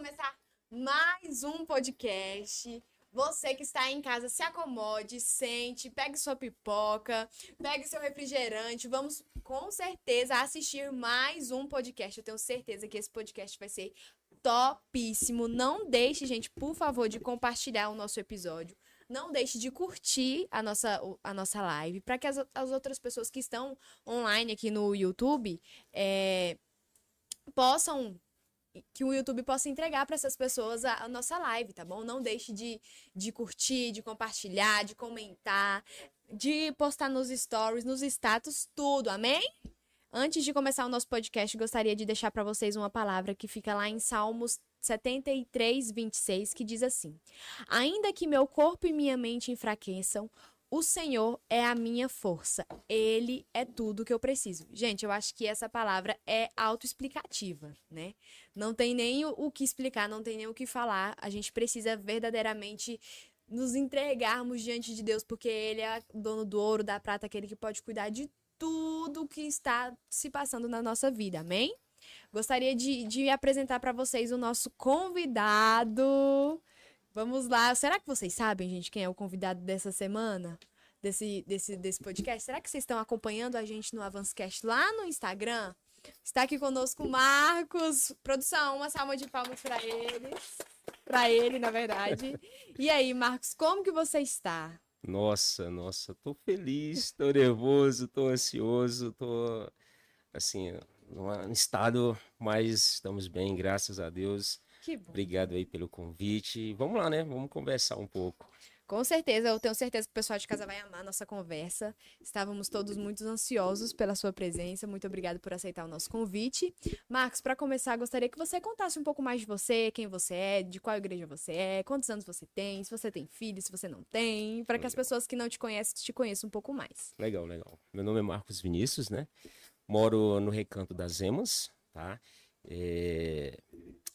começar mais um podcast. Você que está em casa, se acomode, sente, pegue sua pipoca, pegue seu refrigerante. Vamos com certeza assistir mais um podcast. Eu tenho certeza que esse podcast vai ser topíssimo. Não deixe, gente, por favor, de compartilhar o nosso episódio. Não deixe de curtir a nossa, a nossa live para que as, as outras pessoas que estão online aqui no YouTube é, possam que o YouTube possa entregar para essas pessoas a, a, nossa live, tá bom? Não deixe de, de curtir, de compartilhar, de comentar, de postar nos stories, nos status, tudo, amém? Antes de começar o nosso podcast, gostaria de deixar para vocês uma palavra que fica lá em Salmos 73, 26, que diz assim: Ainda que meu corpo e minha mente enfraqueçam, o Senhor é a minha força. Ele é tudo que eu preciso. Gente, eu acho que essa palavra é autoexplicativa, né? Não tem nem o que explicar, não tem nem o que falar. A gente precisa verdadeiramente nos entregarmos diante de Deus, porque Ele é dono do ouro, da prata, aquele que pode cuidar de tudo que está se passando na nossa vida. Amém? Gostaria de, de apresentar para vocês o nosso convidado. Vamos lá. Será que vocês sabem, gente, quem é o convidado dessa semana? Desse, desse, desse podcast? Será que vocês estão acompanhando a gente no Avancecast lá no Instagram? Está aqui conosco o Marcos. Produção, uma salva de palmas para eles. Para ele, na verdade. E aí, Marcos, como que você está? Nossa, nossa, tô feliz, tô nervoso, tô ansioso, tô assim, num estado, mas estamos bem, graças a Deus. Que bom. Obrigado aí pelo convite. Vamos lá, né? Vamos conversar um pouco. Com certeza, eu tenho certeza que o pessoal de casa vai amar a nossa conversa. Estávamos todos muito ansiosos pela sua presença. Muito obrigado por aceitar o nosso convite. Marcos, para começar, gostaria que você contasse um pouco mais de você, quem você é, de qual igreja você é, quantos anos você tem, se você tem filhos, se você não tem, para que as pessoas que não te conhecem te conheçam um pouco mais. Legal, legal. Meu nome é Marcos Vinícius, né? Moro no Recanto das Emas, tá? É...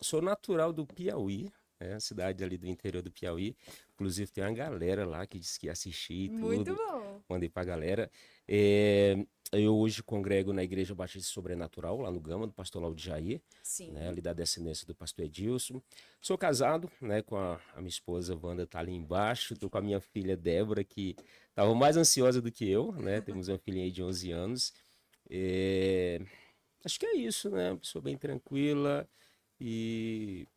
Sou natural do Piauí, é cidade ali do interior do Piauí. Inclusive tem uma galera lá que disse que ia assistir tudo. Muito bom. Mandei pra galera. É... Eu hoje congrego na Igreja Batista Sobrenatural, lá no Gama, do pastor Laudo Jair. Sim. Né, ali da descendência do pastor Edilson. Sou casado, né, com a, a minha esposa Wanda, tá ali embaixo. Tô com a minha filha Débora, que estava mais ansiosa do que eu, né? Temos uma filhinha aí de 11 anos. É... Acho que é isso, né? Uma pessoa bem tranquila e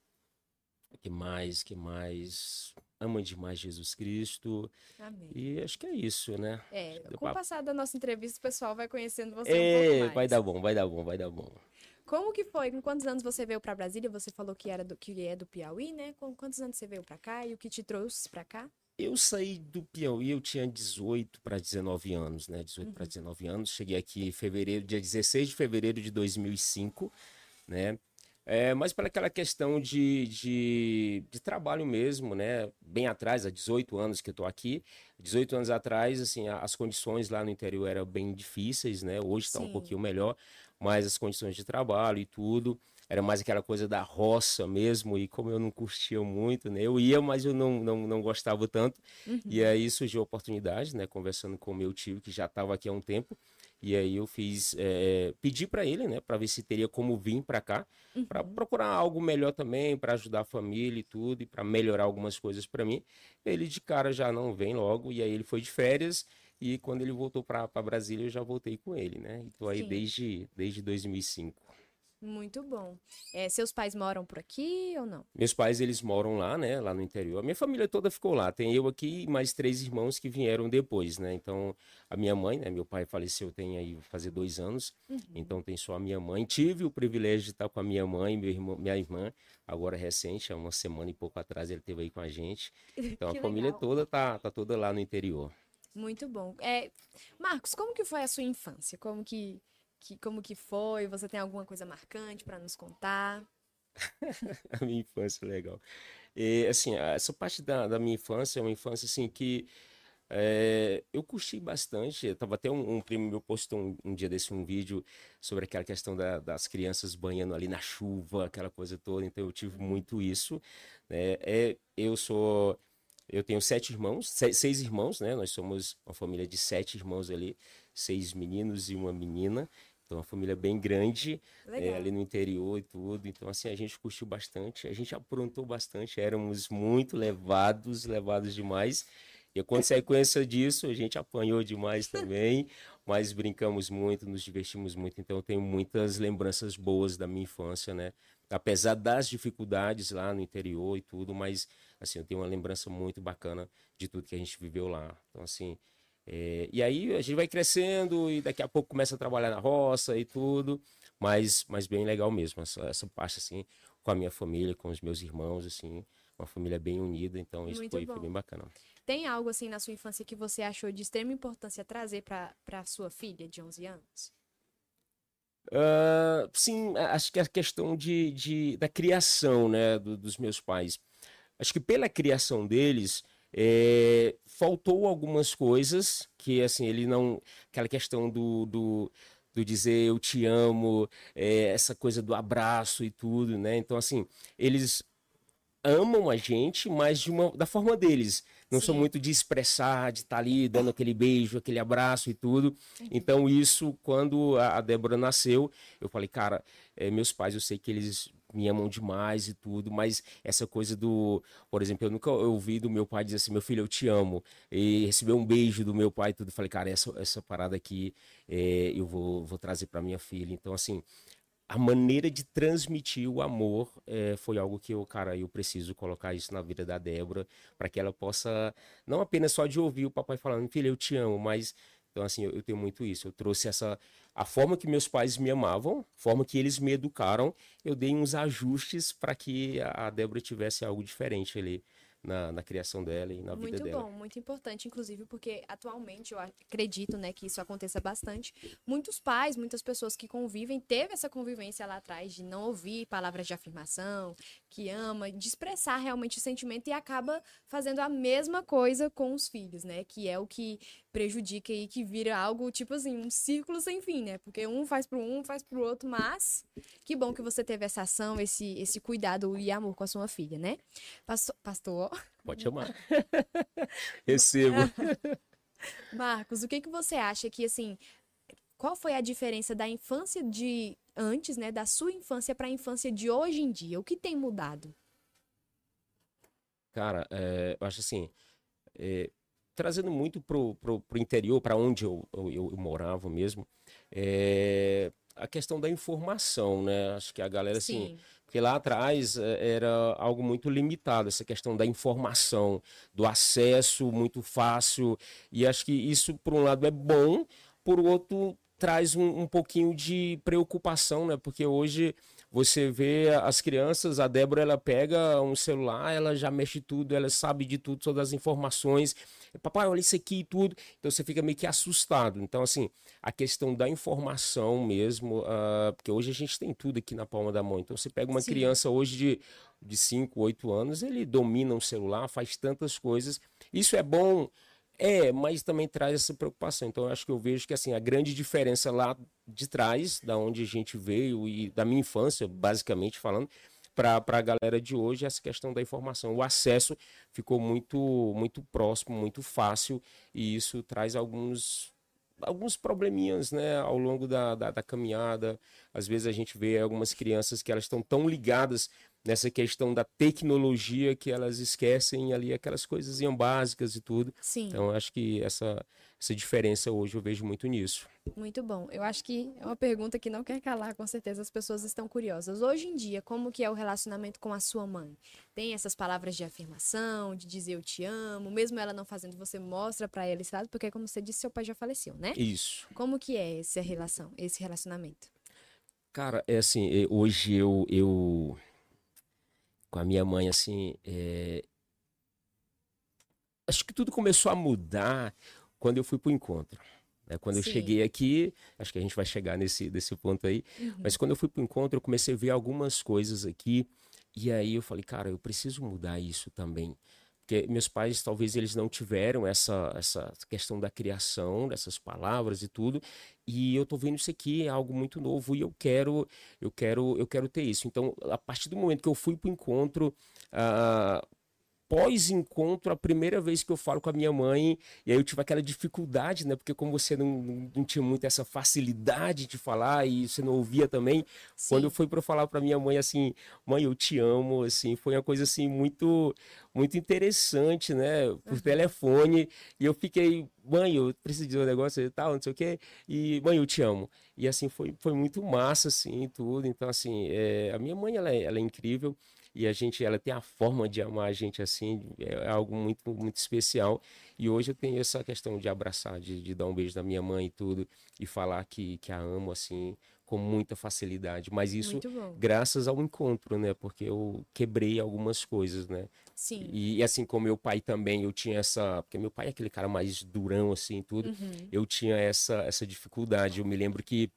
que mais, que mais ama demais Jesus Cristo. Amém. E acho que é isso, né? É, com o passar da nossa entrevista, o pessoal vai conhecendo você um É, pouco mais. vai dar bom, vai dar bom, vai dar bom. Como que foi? Com quantos anos você veio para Brasília? Você falou que era do que é do Piauí, né? Com quantos anos você veio para cá e o que te trouxe para cá? Eu saí do Piauí, eu tinha 18 para 19 anos, né? 18 para 19 anos. Cheguei aqui em fevereiro, dia 16 de fevereiro de 2005, né? É, mas para aquela questão de, de, de trabalho mesmo, né? Bem atrás, há 18 anos que eu tô aqui. 18 anos atrás, assim, as condições lá no interior eram bem difíceis, né? Hoje está um pouquinho melhor, mas as condições de trabalho e tudo era mais aquela coisa da roça mesmo, e como eu não curtia muito, né? Eu ia, mas eu não, não, não gostava tanto. E aí surgiu a oportunidade, né? Conversando com o meu tio, que já estava aqui há um tempo. E aí eu fiz, é, pedi para ele, né? Para ver se teria como vir para cá, para procurar algo melhor também, para ajudar a família e tudo, e para melhorar algumas coisas para mim. Ele de cara já não vem logo, e aí ele foi de férias. E quando ele voltou para Brasília, eu já voltei com ele, né? E tô aí Sim. desde, desde 2005. Muito bom. É, seus pais moram por aqui ou não? Meus pais, eles moram lá, né? Lá no interior. A minha família toda ficou lá. Tem eu aqui e mais três irmãos que vieram depois, né? Então, a minha mãe, né? Meu pai faleceu tem aí fazer dois anos. Então, tem só a minha mãe. Tive o privilégio de estar com a minha mãe, meu irmão, minha irmã, agora recente, há uma semana e pouco atrás, ele esteve aí com a gente. Então, a família legal. toda tá, tá toda lá no interior. Muito bom. É, Marcos, como que foi a sua infância? Como que, que, como que foi? Você tem alguma coisa marcante para nos contar? a minha infância legal. E, assim, essa parte da, da minha infância é uma infância, assim, que é, eu curti bastante. Eu tava até um, um primo meu postou um, um dia desse um vídeo sobre aquela questão da- das crianças banhando ali na chuva, aquela coisa toda. Então eu tive muito isso, né? É, eu sou eu tenho sete irmãos, seis irmãos, né? Nós somos uma família de sete irmãos ali, seis meninos e uma menina. Então, uma família bem grande, é, ali no interior e tudo. Então, assim, a gente curtiu bastante, a gente aprontou bastante, éramos muito levados, levados demais. E a consequência disso, a gente apanhou demais também, mas brincamos muito, nos divertimos muito. Então, eu tenho muitas lembranças boas da minha infância, né? Apesar das dificuldades lá no interior e tudo, mas, assim, eu tenho uma lembrança muito bacana de tudo que a gente viveu lá. Então, assim, é, e aí a gente vai crescendo e daqui a pouco começa a trabalhar na roça e tudo, mas, mas bem legal mesmo, essa, essa parte assim, com a minha família, com os meus irmãos, assim, uma família bem unida, então isso foi, foi, bem bacana. Tem algo assim na sua infância que você achou de extrema importância trazer para sua filha de 11 anos? Uh, sim, acho que a questão de, de da criação, né, do, dos meus pais. Acho que pela criação deles, é, faltou algumas coisas que, assim, ele não. Aquela questão do, do, do dizer eu te amo, é, essa coisa do abraço e tudo, né? Então, assim, eles amam a gente, mas de uma, da forma deles. Não Sim. sou muito de expressar, de estar tá ali dando aquele beijo, aquele abraço e tudo. Uhum. Então, isso, quando a, a Débora nasceu, eu falei, cara, é, meus pais, eu sei que eles me amam demais e tudo, mas essa coisa do, por exemplo, eu nunca ouvi do meu pai dizer assim, meu filho, eu te amo, e receber um beijo do meu pai e tudo, falei, cara, essa, essa parada aqui é, eu vou, vou trazer para minha filha, então assim, a maneira de transmitir o amor é, foi algo que eu, cara, eu preciso colocar isso na vida da Débora, para que ela possa, não apenas só de ouvir o papai falando, filha, eu te amo, mas então, assim, eu, eu, tenho muito isso. Eu trouxe essa. A forma que meus pais me amavam, a forma que eles me educaram, eu dei uns ajustes para que a Débora tivesse algo diferente ali na, na criação dela e na muito vida dela. Muito bom, muito importante, inclusive, porque atualmente eu acredito né, que isso aconteça bastante. Muitos pais, muitas pessoas que convivem, teve essa convivência lá atrás de não ouvir palavras de afirmação, que ama, de expressar realmente o sentimento e acaba fazendo a mesma coisa com os filhos, né? Que é o que prejudica e que vira algo tipo assim, um círculo sem fim, né? Porque um faz pro um, faz pro outro, mas que bom que você teve essa ação, esse, esse cuidado e amor com a sua filha, né? Pastor. pastor... Pode chamar. Recebo. Marcos, o que, que você acha que, assim, qual foi a diferença da infância de antes, né, da sua infância para a infância de hoje em dia? O que tem mudado? Cara, é, eu acho assim, é, trazendo muito pro, pro, pro interior, para onde eu, eu, eu, morava mesmo, é, a questão da informação, né? Acho que a galera, assim, Sim. assim, porque lá atrás é, era algo muito limitado, essa questão da informação, do acesso muito fácil, e acho que isso, por um lado, é bom, por outro, traz um, um pouquinho de preocupação, né? Porque hoje você vê as crianças, a Débora ela pega um celular, ela já mexe tudo, ela sabe de tudo, todas as informações. Papai, olha isso aqui e tudo. Então você fica meio que assustado. Então, assim, a questão da informação mesmo, uh, porque hoje a gente tem tudo aqui na palma da mão. Então você pega uma Sim. criança hoje de, de 5, 8 anos, ele domina um celular, faz tantas coisas. Isso é bom é, mas também traz essa preocupação. Então, eu acho que eu vejo que assim a grande diferença lá de trás, da onde a gente veio e da minha infância, basicamente falando, para a galera de hoje, essa questão da informação. O acesso ficou muito, muito próximo, muito fácil, e isso traz alguns alguns probleminhas né, ao longo da, da, da, caminhada. Às vezes a gente vê algumas crianças que elas estão tão ligadas nessa questão da tecnologia que elas esquecem ali aquelas coisas básicas e tudo. Sim. Então acho que essa, essa diferença hoje eu vejo muito nisso. Muito bom. Eu acho que é uma pergunta que não quer calar, com certeza as pessoas estão curiosas. Hoje em dia, como que é o relacionamento com a sua mãe? Tem essas palavras de afirmação, de dizer eu te amo, mesmo ela não fazendo, você mostra para ela esse lado, porque como você disse, seu pai já faleceu, né? Isso. Como que é essa relação, esse relacionamento? Cara, é assim, hoje eu, eu com a minha mãe, assim, é... acho que tudo começou a mudar quando eu fui para o encontro. Né? Quando Sim. eu cheguei aqui, acho que a gente vai chegar nesse, nesse ponto aí, uhum. mas quando eu fui para o encontro, eu comecei a ver algumas coisas aqui, e aí eu falei, cara, eu preciso mudar isso também. Porque meus pais, talvez, eles não tiveram essa, essa questão da criação, dessas palavras e tudo, e eu tô vendo isso aqui, é algo muito novo, e eu quero, eu quero, eu quero ter isso. Então, a partir do momento que eu fui para o encontro, uh, pós-encontro, a primeira vez que eu falo com a minha mãe, e aí eu tive aquela dificuldade, né? Porque como você não, não tinha muito essa facilidade de falar e você não ouvia também, Sim. quando eu fui para falar para minha mãe assim, mãe, eu te amo, assim, foi uma coisa assim muito muito interessante, né? Por uhum. telefone, e eu fiquei, mãe, eu preciso de um negócio e tal, não sei o quê, e mãe, eu te amo. E assim foi foi muito massa assim, tudo. Então assim, é, a minha mãe ela é, ela é incrível e a gente ela tem a forma de amar a gente assim é, é algo muito muito especial e hoje eu tenho essa questão de abraçar de, de dar um beijo da minha mãe e tudo e falar que, que a amo assim com muita facilidade mas isso graças ao encontro né porque eu quebrei algumas coisas né Sim. E, e, assim como meu pai também, eu tinha essa. Porque meu pai é aquele cara mais durão, assim, tudo. Uhum. Eu tinha essa, essa dificuldade. Eu me lembro que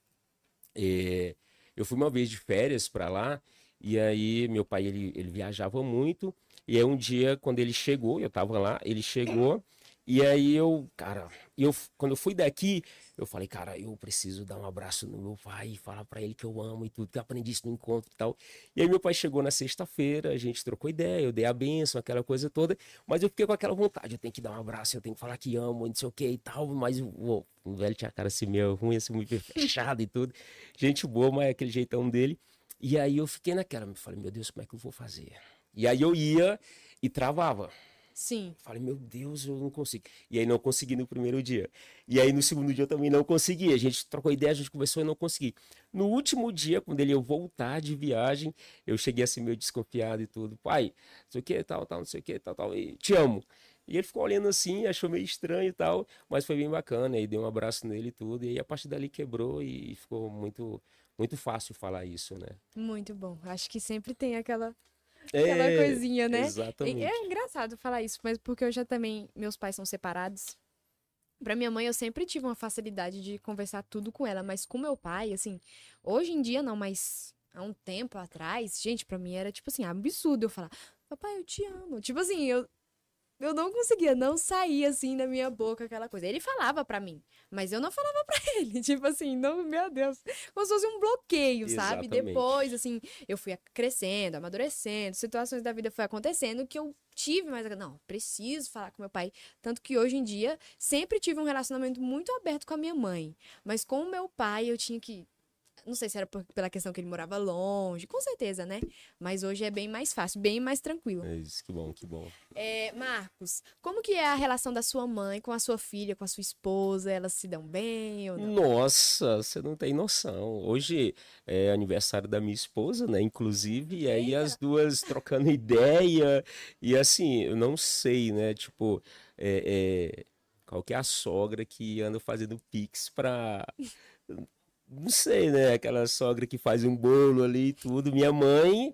é, eu fui uma vez de férias para lá e aí meu pai ele, ele viajava muito. E aí um dia, quando ele chegou, eu tava lá, ele chegou. E aí eu, cara, eu, quando eu fui daqui, eu falei, cara, eu preciso dar um abraço no meu pai e falar para ele que eu amo e tudo, que eu aprendi isso no encontro e tal. E aí meu pai chegou na sexta-feira, a gente trocou ideia, eu dei a benção, aquela coisa toda, mas eu fiquei com aquela vontade, eu tenho que dar um abraço, eu tenho que falar que amo, não sei o que e tal, mas o, velho tinha a cara assim meio ruim, assim, muito fechado e tudo. Gente boa, mas é aquele jeitão dele. E aí eu fiquei naquela, me falei, meu Deus, como é que eu vou fazer? E aí eu ia e travava. Sim. Falei, meu Deus, eu não consigo. E aí não consegui no primeiro dia. E aí no segundo dia eu também não consegui. A gente trocou ideia, a gente conversou e não consegui. No último dia, quando ele ia voltar de viagem, eu cheguei assim meio desconfiado e tudo. Pai, não sei o que, tal, tal, não sei o que, tal, tal. E te amo. E ele ficou olhando assim, achou meio estranho e tal, mas foi bem bacana. E dei um abraço nele e tudo. E aí a partir dali quebrou e ficou muito muito fácil falar isso, né? Muito bom. Acho que sempre tem aquela aquela é, coisinha, né? Exatamente. É engraçado falar isso, mas porque eu já também meus pais são separados. Para minha mãe eu sempre tive uma facilidade de conversar tudo com ela, mas com meu pai, assim, hoje em dia não, mas há um tempo atrás, gente, para mim era tipo assim, absurdo eu falar: "Papai, eu te amo". Tipo assim, eu eu não conseguia, não sair assim da minha boca aquela coisa. Ele falava para mim, mas eu não falava para ele. Tipo assim, não, meu Deus, como se fosse um bloqueio, Exatamente. sabe? Depois, assim, eu fui crescendo, amadurecendo, situações da vida foi acontecendo que eu tive mais. Não, preciso falar com meu pai. Tanto que hoje em dia sempre tive um relacionamento muito aberto com a minha mãe. Mas com o meu pai eu tinha que não sei se era por, pela questão que ele morava longe, com certeza, né? Mas hoje é bem mais fácil, bem mais tranquilo. É isso, que bom, que bom. É, Marcos, como que é a relação da sua mãe com a sua filha, com a sua esposa? Elas se dão bem ou não? Nossa, você não tem noção. Hoje é aniversário da minha esposa, né? Inclusive, e aí as duas trocando ideia. E assim, eu não sei, né? Tipo, é, é, qual que é a sogra que anda fazendo pix pra não sei, né? Aquela sogra que faz um bolo ali e tudo. Minha mãe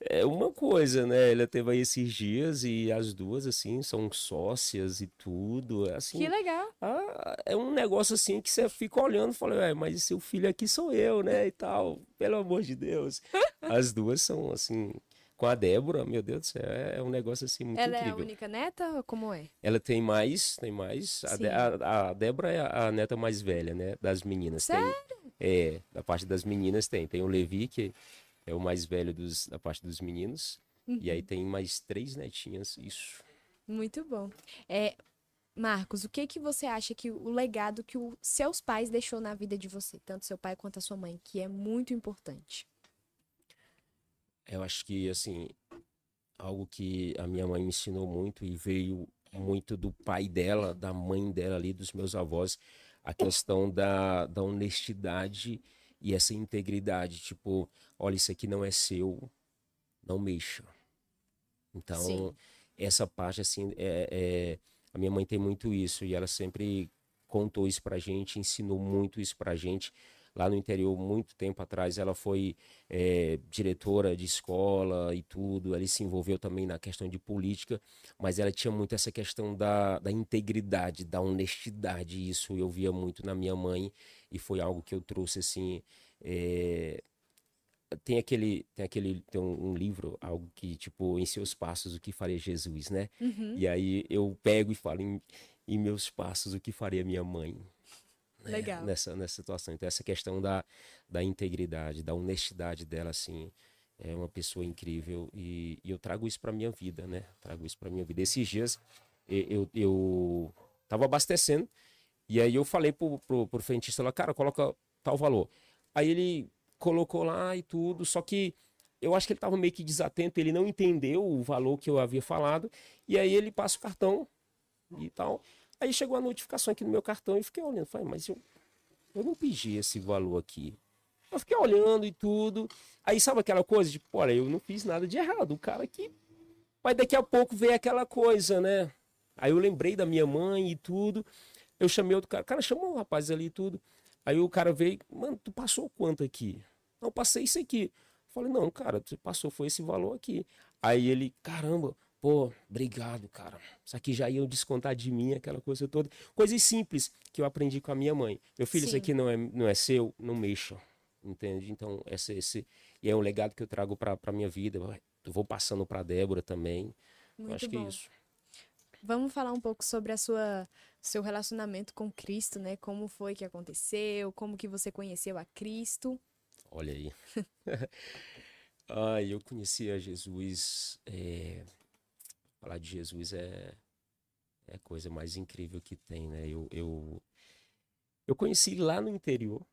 é uma coisa, né? Ela teve aí esses dias e as duas, assim, são sócias e tudo. Assim, que legal. Ah, é um negócio assim que você fica olhando e fala, mas seu filho aqui sou eu, né? E tal. Pelo amor de Deus. As duas são, assim, com a Débora, meu Deus do céu, é, é um negócio assim muito Ela incrível. é a única neta ou como é? Ela tem mais, tem mais. A, a, a, Débora é a, neta mais velha, né, das meninas. Sério? Tem, é, da parte das meninas tem. Tem o Levi, que é o mais velho dos, da parte dos meninos. Uhum. E aí uhum. tem mais três netinhas, isso. Muito bom. É, Marcos, o que que você acha que o legado que os seus pais deixou na vida de você, tanto seu pai quanto a sua mãe, que é muito importante? Eu acho que, assim, algo que a minha mãe me ensinou muito e veio muito do pai dela, da mãe dela ali, dos meus avós, a questão da, da honestidade e essa integridade. Tipo, olha, isso aqui não é seu, não mexa. Então, Sim. essa parte, assim, é, é, a minha mãe tem muito isso e ela sempre contou isso pra gente, ensinou muito isso pra gente lá no interior, muito tempo atrás, ela foi é, diretora de escola e tudo, ela se envolveu também na questão de política, mas ela tinha muito essa questão da, da integridade, da honestidade, isso eu via muito na minha mãe, e foi algo que eu trouxe assim. É, tem aquele tem aquele tem um, um, livro algo que tipo em seus passos o que faria Jesus né uhum. e aí eu pego e falo em, em meus passos o que faria minha mãe né, Legal. nessa, nessa situação. Então, essa questão da, da integridade, da honestidade dela, assim, é uma pessoa incrível e, e eu trago isso para minha vida, né? Trago isso para minha vida. Esses dias eu, eu tava abastecendo e aí eu falei pro, pro, pro frentista lá, cara, coloca tal valor. Aí ele colocou lá e tudo, só que eu acho que ele tava meio que desatento, ele não entendeu o valor que eu havia falado, e aí ele passa o cartão e tal. Aí chegou a notificação aqui no meu cartão e fiquei olhando, falei, mas eu, eu não pedi esse valor aqui. Eu fiquei olhando e tudo. Aí sabe aquela coisa de, olha, eu não fiz nada de errado. O cara aqui. Mas daqui a pouco veio aquela coisa, né? Aí eu lembrei da minha mãe e tudo. Eu chamei outro cara. O cara chamou o rapaz ali e tudo. Aí o cara veio, mano, tu passou quanto aqui? Não, passei isso aqui. Falei, não, cara, tu passou, foi esse valor aqui. Aí ele, caramba, pô, obrigado, cara. Isso aqui já iam descontar de mim, aquela coisa toda. Coisas simples que eu aprendi com a minha mãe. Meu filho, Sim. isso aqui não é, não é seu, não mexa entende? Então, esse, esse e é um legado que eu trago para a minha vida. Eu vou passando para Débora também. Muito eu acho bom. que é isso. Vamos falar um pouco sobre a sua seu relacionamento com Cristo, né? Como foi que aconteceu? Como que você conheceu a Cristo? Olha aí. ah, eu conheci a Jesus. É... Falar de Jesus é é a coisa mais incrível que tem, né? Eu, eu, eu conheci lá no interior,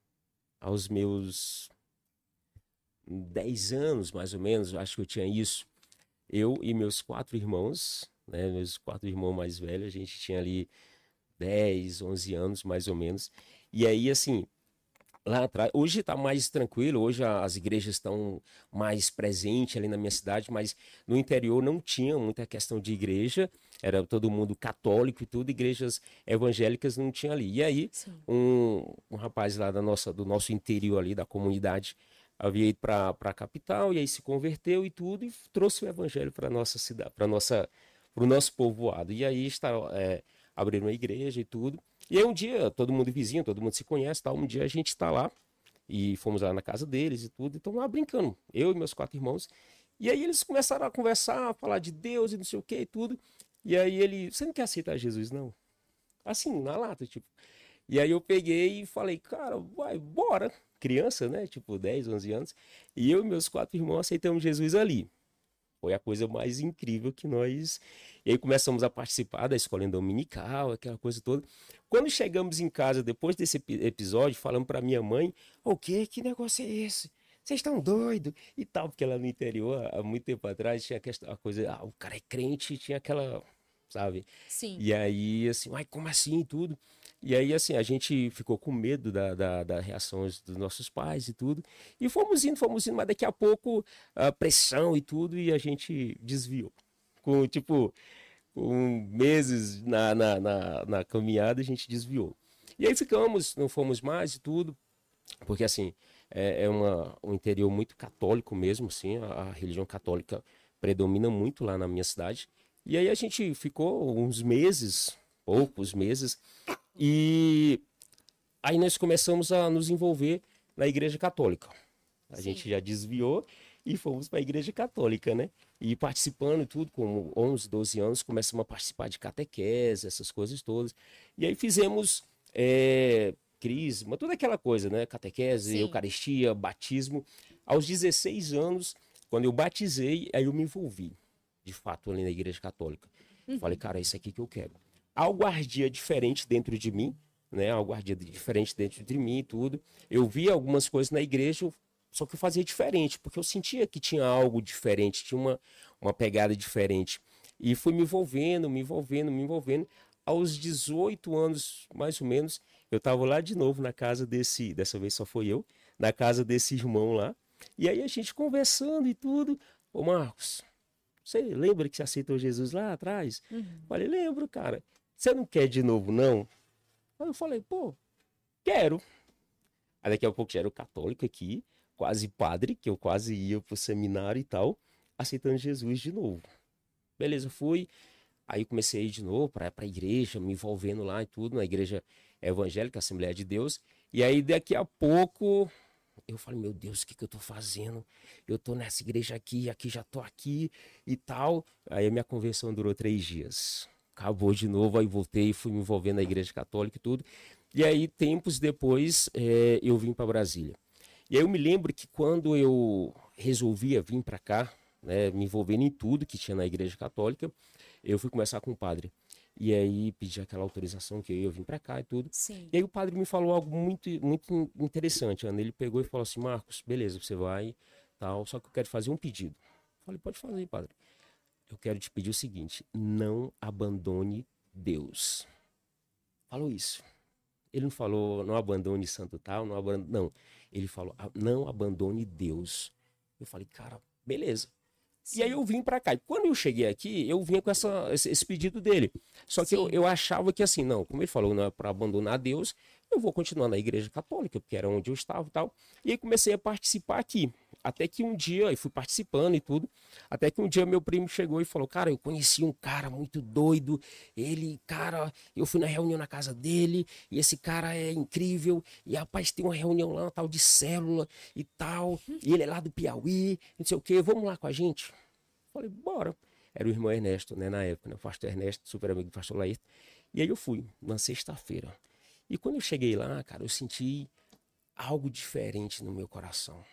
aos meus 10 anos, mais ou menos, acho que eu tinha isso. Eu e meus quatro irmãos, né, meus quatro irmãos mais velhos, a gente tinha ali 10, 11 anos, mais ou menos. E aí, assim, lá atrás. Hoje está mais tranquilo, hoje as igrejas estão mais presentes ali na minha cidade, mas no interior não tinha muita questão de igreja, era todo mundo católico e tudo, igrejas evangélicas não tinha ali. E aí, um, um, rapaz lá da nossa, do nosso interior ali, da comunidade, havia ido para a capital e aí se converteu e tudo, e trouxe o evangelho para nossa cidade, para nossa para o nosso povoado. E aí está, é, abriram uma igreja e tudo. E aí um dia, todo mundo vizinho, todo mundo se conhece, tal, um dia a gente está lá e fomos lá na casa deles e tudo, então lá brincando, eu e meus quatro irmãos. E aí eles começaram a conversar, a falar de Deus e não sei o que e tudo. E aí ele, você não quer aceitar Jesus não? Assim, na lata, tipo. E aí eu peguei e falei, cara, vai, bora. Criança, né? Tipo, 10, 11 anos. E eu e meus quatro irmãos aceitamos Jesus ali. Foi a coisa mais incrível que nós. E aí começamos a participar da escola dominical, aquela coisa toda. Quando chegamos em casa, depois desse episódio, falamos para minha mãe: o quê? Que negócio é esse? Vocês estão doidos? E tal, porque lá no interior, há muito tempo atrás, tinha a coisa, ah, o cara é crente, tinha aquela, sabe? Sim. E aí, assim, ai, como assim? Tudo. E aí, assim, a gente ficou com medo da, da, da reação dos nossos pais e tudo. E fomos indo, fomos indo, mas daqui a pouco, a pressão e tudo, e a gente desviou. Com, tipo, com meses na, na, na, na caminhada, a gente desviou. E aí ficamos, não fomos mais e tudo, porque, assim, é, é uma, um interior muito católico mesmo, assim, a, a religião católica predomina muito lá na minha cidade. E aí a gente ficou uns meses, poucos meses, e aí nós começamos a nos envolver na Igreja Católica. A Sim. gente já desviou e fomos para a Igreja Católica, né? E participando e tudo, com 11, 12 anos, começamos a participar de catequese, essas coisas todas. E aí fizemos é, crisma, toda aquela coisa, né? Catequese, Sim. Eucaristia, batismo. Aos 16 anos, quando eu batizei, aí eu me envolvi, de fato, ali na Igreja Católica. Uhum. Falei, cara, é isso aqui que eu quero algo ardia diferente dentro de mim, né? Algo ardia diferente dentro de mim e tudo. Eu via algumas coisas na igreja, só que eu fazia diferente, porque eu sentia que tinha algo diferente, tinha uma, uma pegada diferente. E fui me envolvendo, me envolvendo, me envolvendo. Aos 18 anos, mais ou menos, eu estava lá de novo na casa desse, dessa vez só foi eu, na casa desse irmão lá. E aí a gente conversando e tudo. Ô Marcos, você lembra que você aceitou Jesus lá atrás? Uhum. Falei, lembro, cara. Você não quer de novo, não? Aí eu falei, pô, quero. Aí daqui a pouco já era o católico aqui, quase padre, que eu quase ia pro seminário e tal, aceitando Jesus de novo. Beleza, fui. Aí comecei de novo para a igreja, me envolvendo lá e tudo, na igreja evangélica, Assembleia de Deus. E aí daqui a pouco eu falei, meu Deus, o que, que eu tô fazendo? Eu tô nessa igreja aqui, aqui já tô aqui e tal. Aí a minha conversão durou três dias acabou de novo, aí voltei, fui me envolvendo na igreja católica e tudo. E aí, tempos depois, é, eu vim para Brasília. E aí eu me lembro que quando eu resolvia vir para cá, né, me envolvendo em tudo que tinha na igreja católica, eu fui conversar com o padre. E aí pedi aquela autorização que eu ia vir para cá e tudo. Sim. E aí o padre me falou algo muito, muito interessante, Ana. Ele pegou e falou assim, Marcos, beleza, você vai, tal, só que eu quero fazer um pedido. Eu falei, pode fazer, padre. Eu quero te pedir o seguinte, não abandone Deus. Falou isso. Ele não falou, não abandone santo tal, não abandone, não. Ele falou, não abandone Deus. Eu falei, cara, beleza. Sim. E aí eu vim para cá. E quando eu cheguei aqui, eu vinha com essa, esse, pedido dele. Só que eu, eu, achava que assim, não, como ele falou, não é para abandonar Deus, eu vou continuar na igreja católica, porque era onde eu estava e tal. E aí comecei a participar aqui. Até que um dia, eu fui participando e tudo, até que um dia meu primo chegou e falou, cara, eu conheci um cara muito doido, ele, cara, eu fui na reunião na casa dele, e esse cara é incrível, e rapaz, tem uma reunião lá, tal de célula e tal, e ele é lá do Piauí, não sei o que, vamos lá com a gente? Falei, bora. Era o irmão Ernesto, né, na época, né, o pastor Ernesto, super amigo do pastor Laírto. E aí eu fui, na sexta-feira. E quando eu cheguei lá, cara, eu senti algo diferente no meu coração.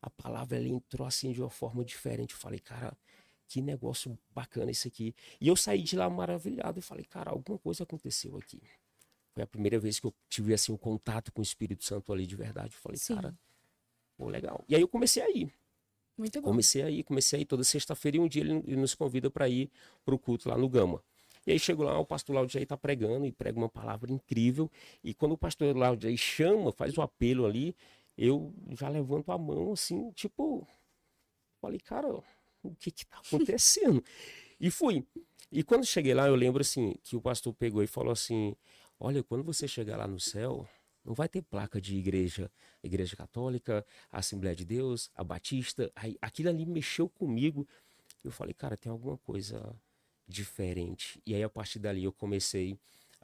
A palavra ela entrou assim de uma forma diferente. Eu falei, cara, que negócio bacana isso aqui. E eu saí de lá maravilhado. Eu falei, cara, alguma coisa aconteceu aqui. Foi a primeira vez que eu tive assim um contato com o Espírito Santo ali de verdade. Eu falei, Sim. cara, pô, legal. E aí eu comecei a ir. Muito bom. Comecei a ir, comecei a ir toda sexta-feira e um dia ele, nos convida para ir para o culto lá no Gama. E aí chego lá, o pastor Laudier está pregando e prega uma palavra incrível. E quando o pastor Laudier chama, faz o apelo ali, eu já levanto a mão assim, tipo, falei, cara, o que que tá acontecendo? e fui. E quando cheguei lá, eu lembro assim, que o pastor pegou e falou assim: Olha, quando você chegar lá no céu, não vai ter placa de igreja, igreja católica, Assembleia de Deus, a Batista. Aí, aquilo ali mexeu comigo. Eu falei, cara, tem alguma coisa diferente. E aí, a partir dali, eu comecei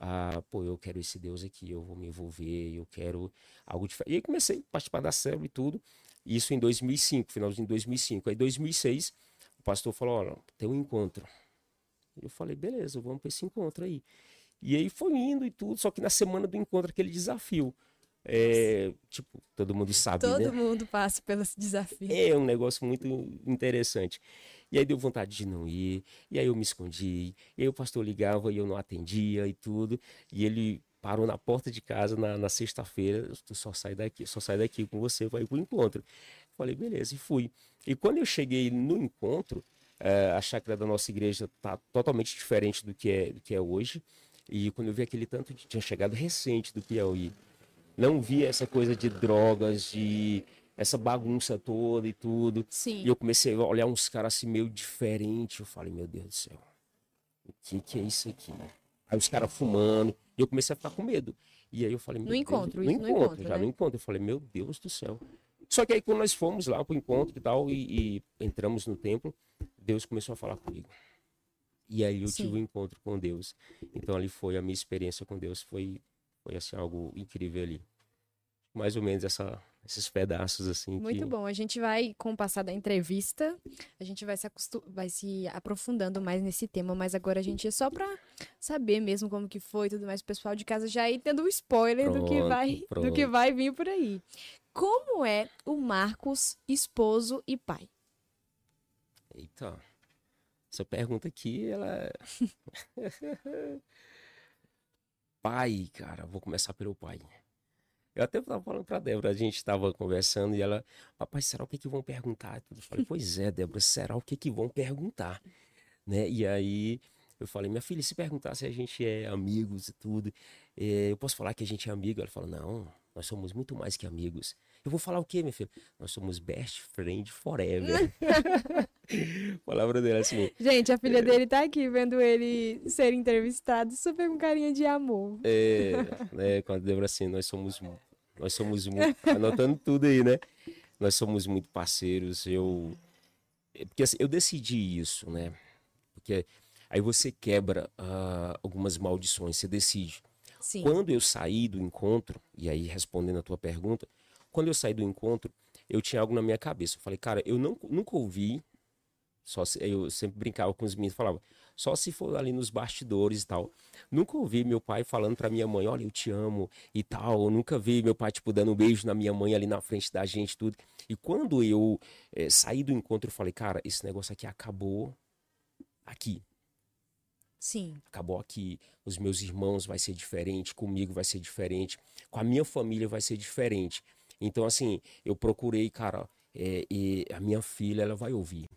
a, pô, eu quero esse Deus aqui, eu vou me envolver, eu quero algo diferente. E aí, comecei a participar da célula e tudo. Isso em 2005, finalzinho de 2005. Aí, em 2006, o pastor falou: olha, tem um encontro. Eu falei, beleza, vamos para esse encontro aí. E aí foi indo e tudo, só que na semana do encontro, aquele desafio. É, tipo, todo mundo sabe, todo né? Todo mundo passa pelo desafio. É um negócio muito interessante. E aí deu vontade de não ir, e aí eu me escondi, e aí o pastor ligava e eu não atendia e tudo, e ele parou na porta de casa na, na sexta-feira, só sai daqui, só sai daqui com você, vai pro encontro. Falei, beleza, e fui. E quando eu cheguei no encontro, é, a chácara da nossa igreja tá totalmente diferente do que é, do que é hoje, e quando eu vi aquele tanto, tinha chegado recente do Piauí, não via essa coisa de drogas, de essa bagunça toda e tudo. Sim. E eu comecei a olhar uns caras assim meio diferentes. Eu falei, meu Deus do céu, o que, que é isso aqui? Aí os caras fumando. E eu comecei a ficar com medo. E aí eu falei, no encontro, no encontro, no encontro, já né? no encontro. Eu falei, meu Deus do céu. Só que aí quando nós fomos lá pro encontro e tal, e, e entramos no templo, Deus começou a falar comigo. E aí eu Sim. tive um encontro com Deus. Então ali foi a minha experiência com Deus, foi, foi assim, algo incrível ali. Mais ou menos essa, esses pedaços assim. Muito que... bom. A gente vai, com o passar da entrevista, a gente vai se, acostum... vai se aprofundando mais nesse tema, mas agora a gente é só para saber mesmo como que foi tudo mais, o pessoal de casa já ir tendo um spoiler pronto, do que vai pronto. do que vai vir por aí. Como é o Marcos esposo e pai? Eita. Essa pergunta aqui, ela é pai, cara, vou começar pelo pai. Eu até estava falando para a Débora, a gente estava conversando e ela, papai, será o que, que vão perguntar? Eu falei, pois é, Débora, será o que, que vão perguntar? Né? E aí eu falei, minha filha, se perguntar se a gente é amigos e tudo, é, eu posso falar que a gente é amigo? Ela falou, não, nós somos muito mais que amigos. Eu vou falar o quê, minha filha? Nós somos best friend forever. Palavra dele assim. Gente, a filha dele tá aqui vendo ele ser entrevistado, super com carinha de amor. É, né, quando lembra assim, nós somos nós somos muito, anotando tudo aí, né? Nós somos muito parceiros. Eu porque assim, eu decidi isso, né? Porque aí você quebra uh, algumas maldições, você decide. Sim. Quando eu saí do encontro, e aí respondendo a tua pergunta, quando eu saí do encontro, eu tinha algo na minha cabeça. Eu falei, cara, eu não, nunca ouvi Só se, eu sempre brincava com os meninos, falava, só se for ali nos bastidores e tal. Nunca ouvi meu pai falando para minha mãe, olha, eu te amo e tal. Eu nunca vi meu pai, tipo, dando um beijo na minha mãe ali na frente da gente, tudo. E quando eu é, saí do encontro, eu falei, cara, esse negócio aqui acabou aqui. Sim. Acabou aqui. Os meus irmãos vai ser diferente, comigo vai ser diferente, com a minha família vai ser diferente. Então, assim, eu procurei, cara, é, e a minha filha, ela vai ouvir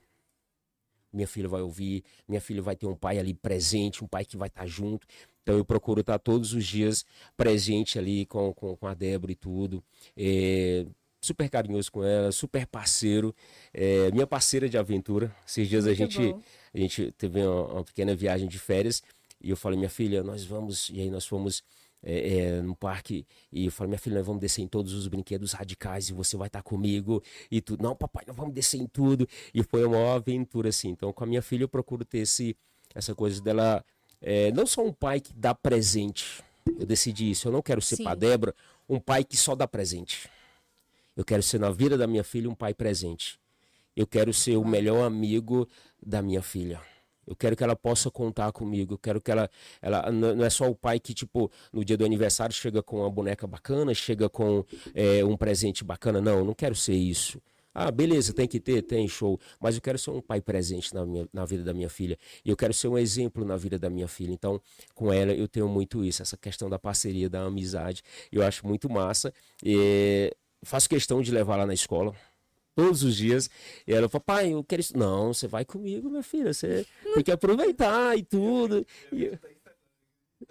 minha filha vai ouvir, minha filha vai ter um pai ali presente, um pai que vai estar junto. Então eu procuro estar todos os dias presente ali com, com, com a Débora e tudo. É, super carinhoso com ela, super parceiro. É, minha parceira de aventura. Esses dias a gente, a gente teve uma, uma pequena viagem de férias e eu falei, minha filha, nós vamos. E aí nós fomos é, é, no parque e eu falei, minha filha, nós vamos descer em todos os brinquedos radicais e você vai estar comigo e tudo. Não, papai, nós vamos descer em tudo. E foi uma aventura, assim. Então, com a minha filha, eu procuro ter esse, essa coisa dela, é, não só um pai que dá presente. Eu decidi isso. Eu não quero ser para Débora um pai que só dá presente. Eu quero ser na vida da minha filha um pai presente. Eu quero ser o melhor amigo da minha filha. Eu quero que ela possa contar comigo. Eu quero que ela, ela não é só o pai que, tipo, no dia do aniversário chega com uma boneca bacana, chega com é, um presente bacana. Não, eu não quero ser isso. Ah, beleza, tem que ter, tem show. Mas eu quero ser um pai presente na, minha, na vida da minha filha. E eu quero ser um exemplo na vida da minha filha. Então, com ela, eu tenho muito isso, essa questão da parceria, da amizade. Eu acho muito massa. E faço questão de levar lá na escola todos os dias. E ela falou, pai, eu quero isso. Não, você vai comigo, minha filha. Você tem que aproveitar e tudo. E...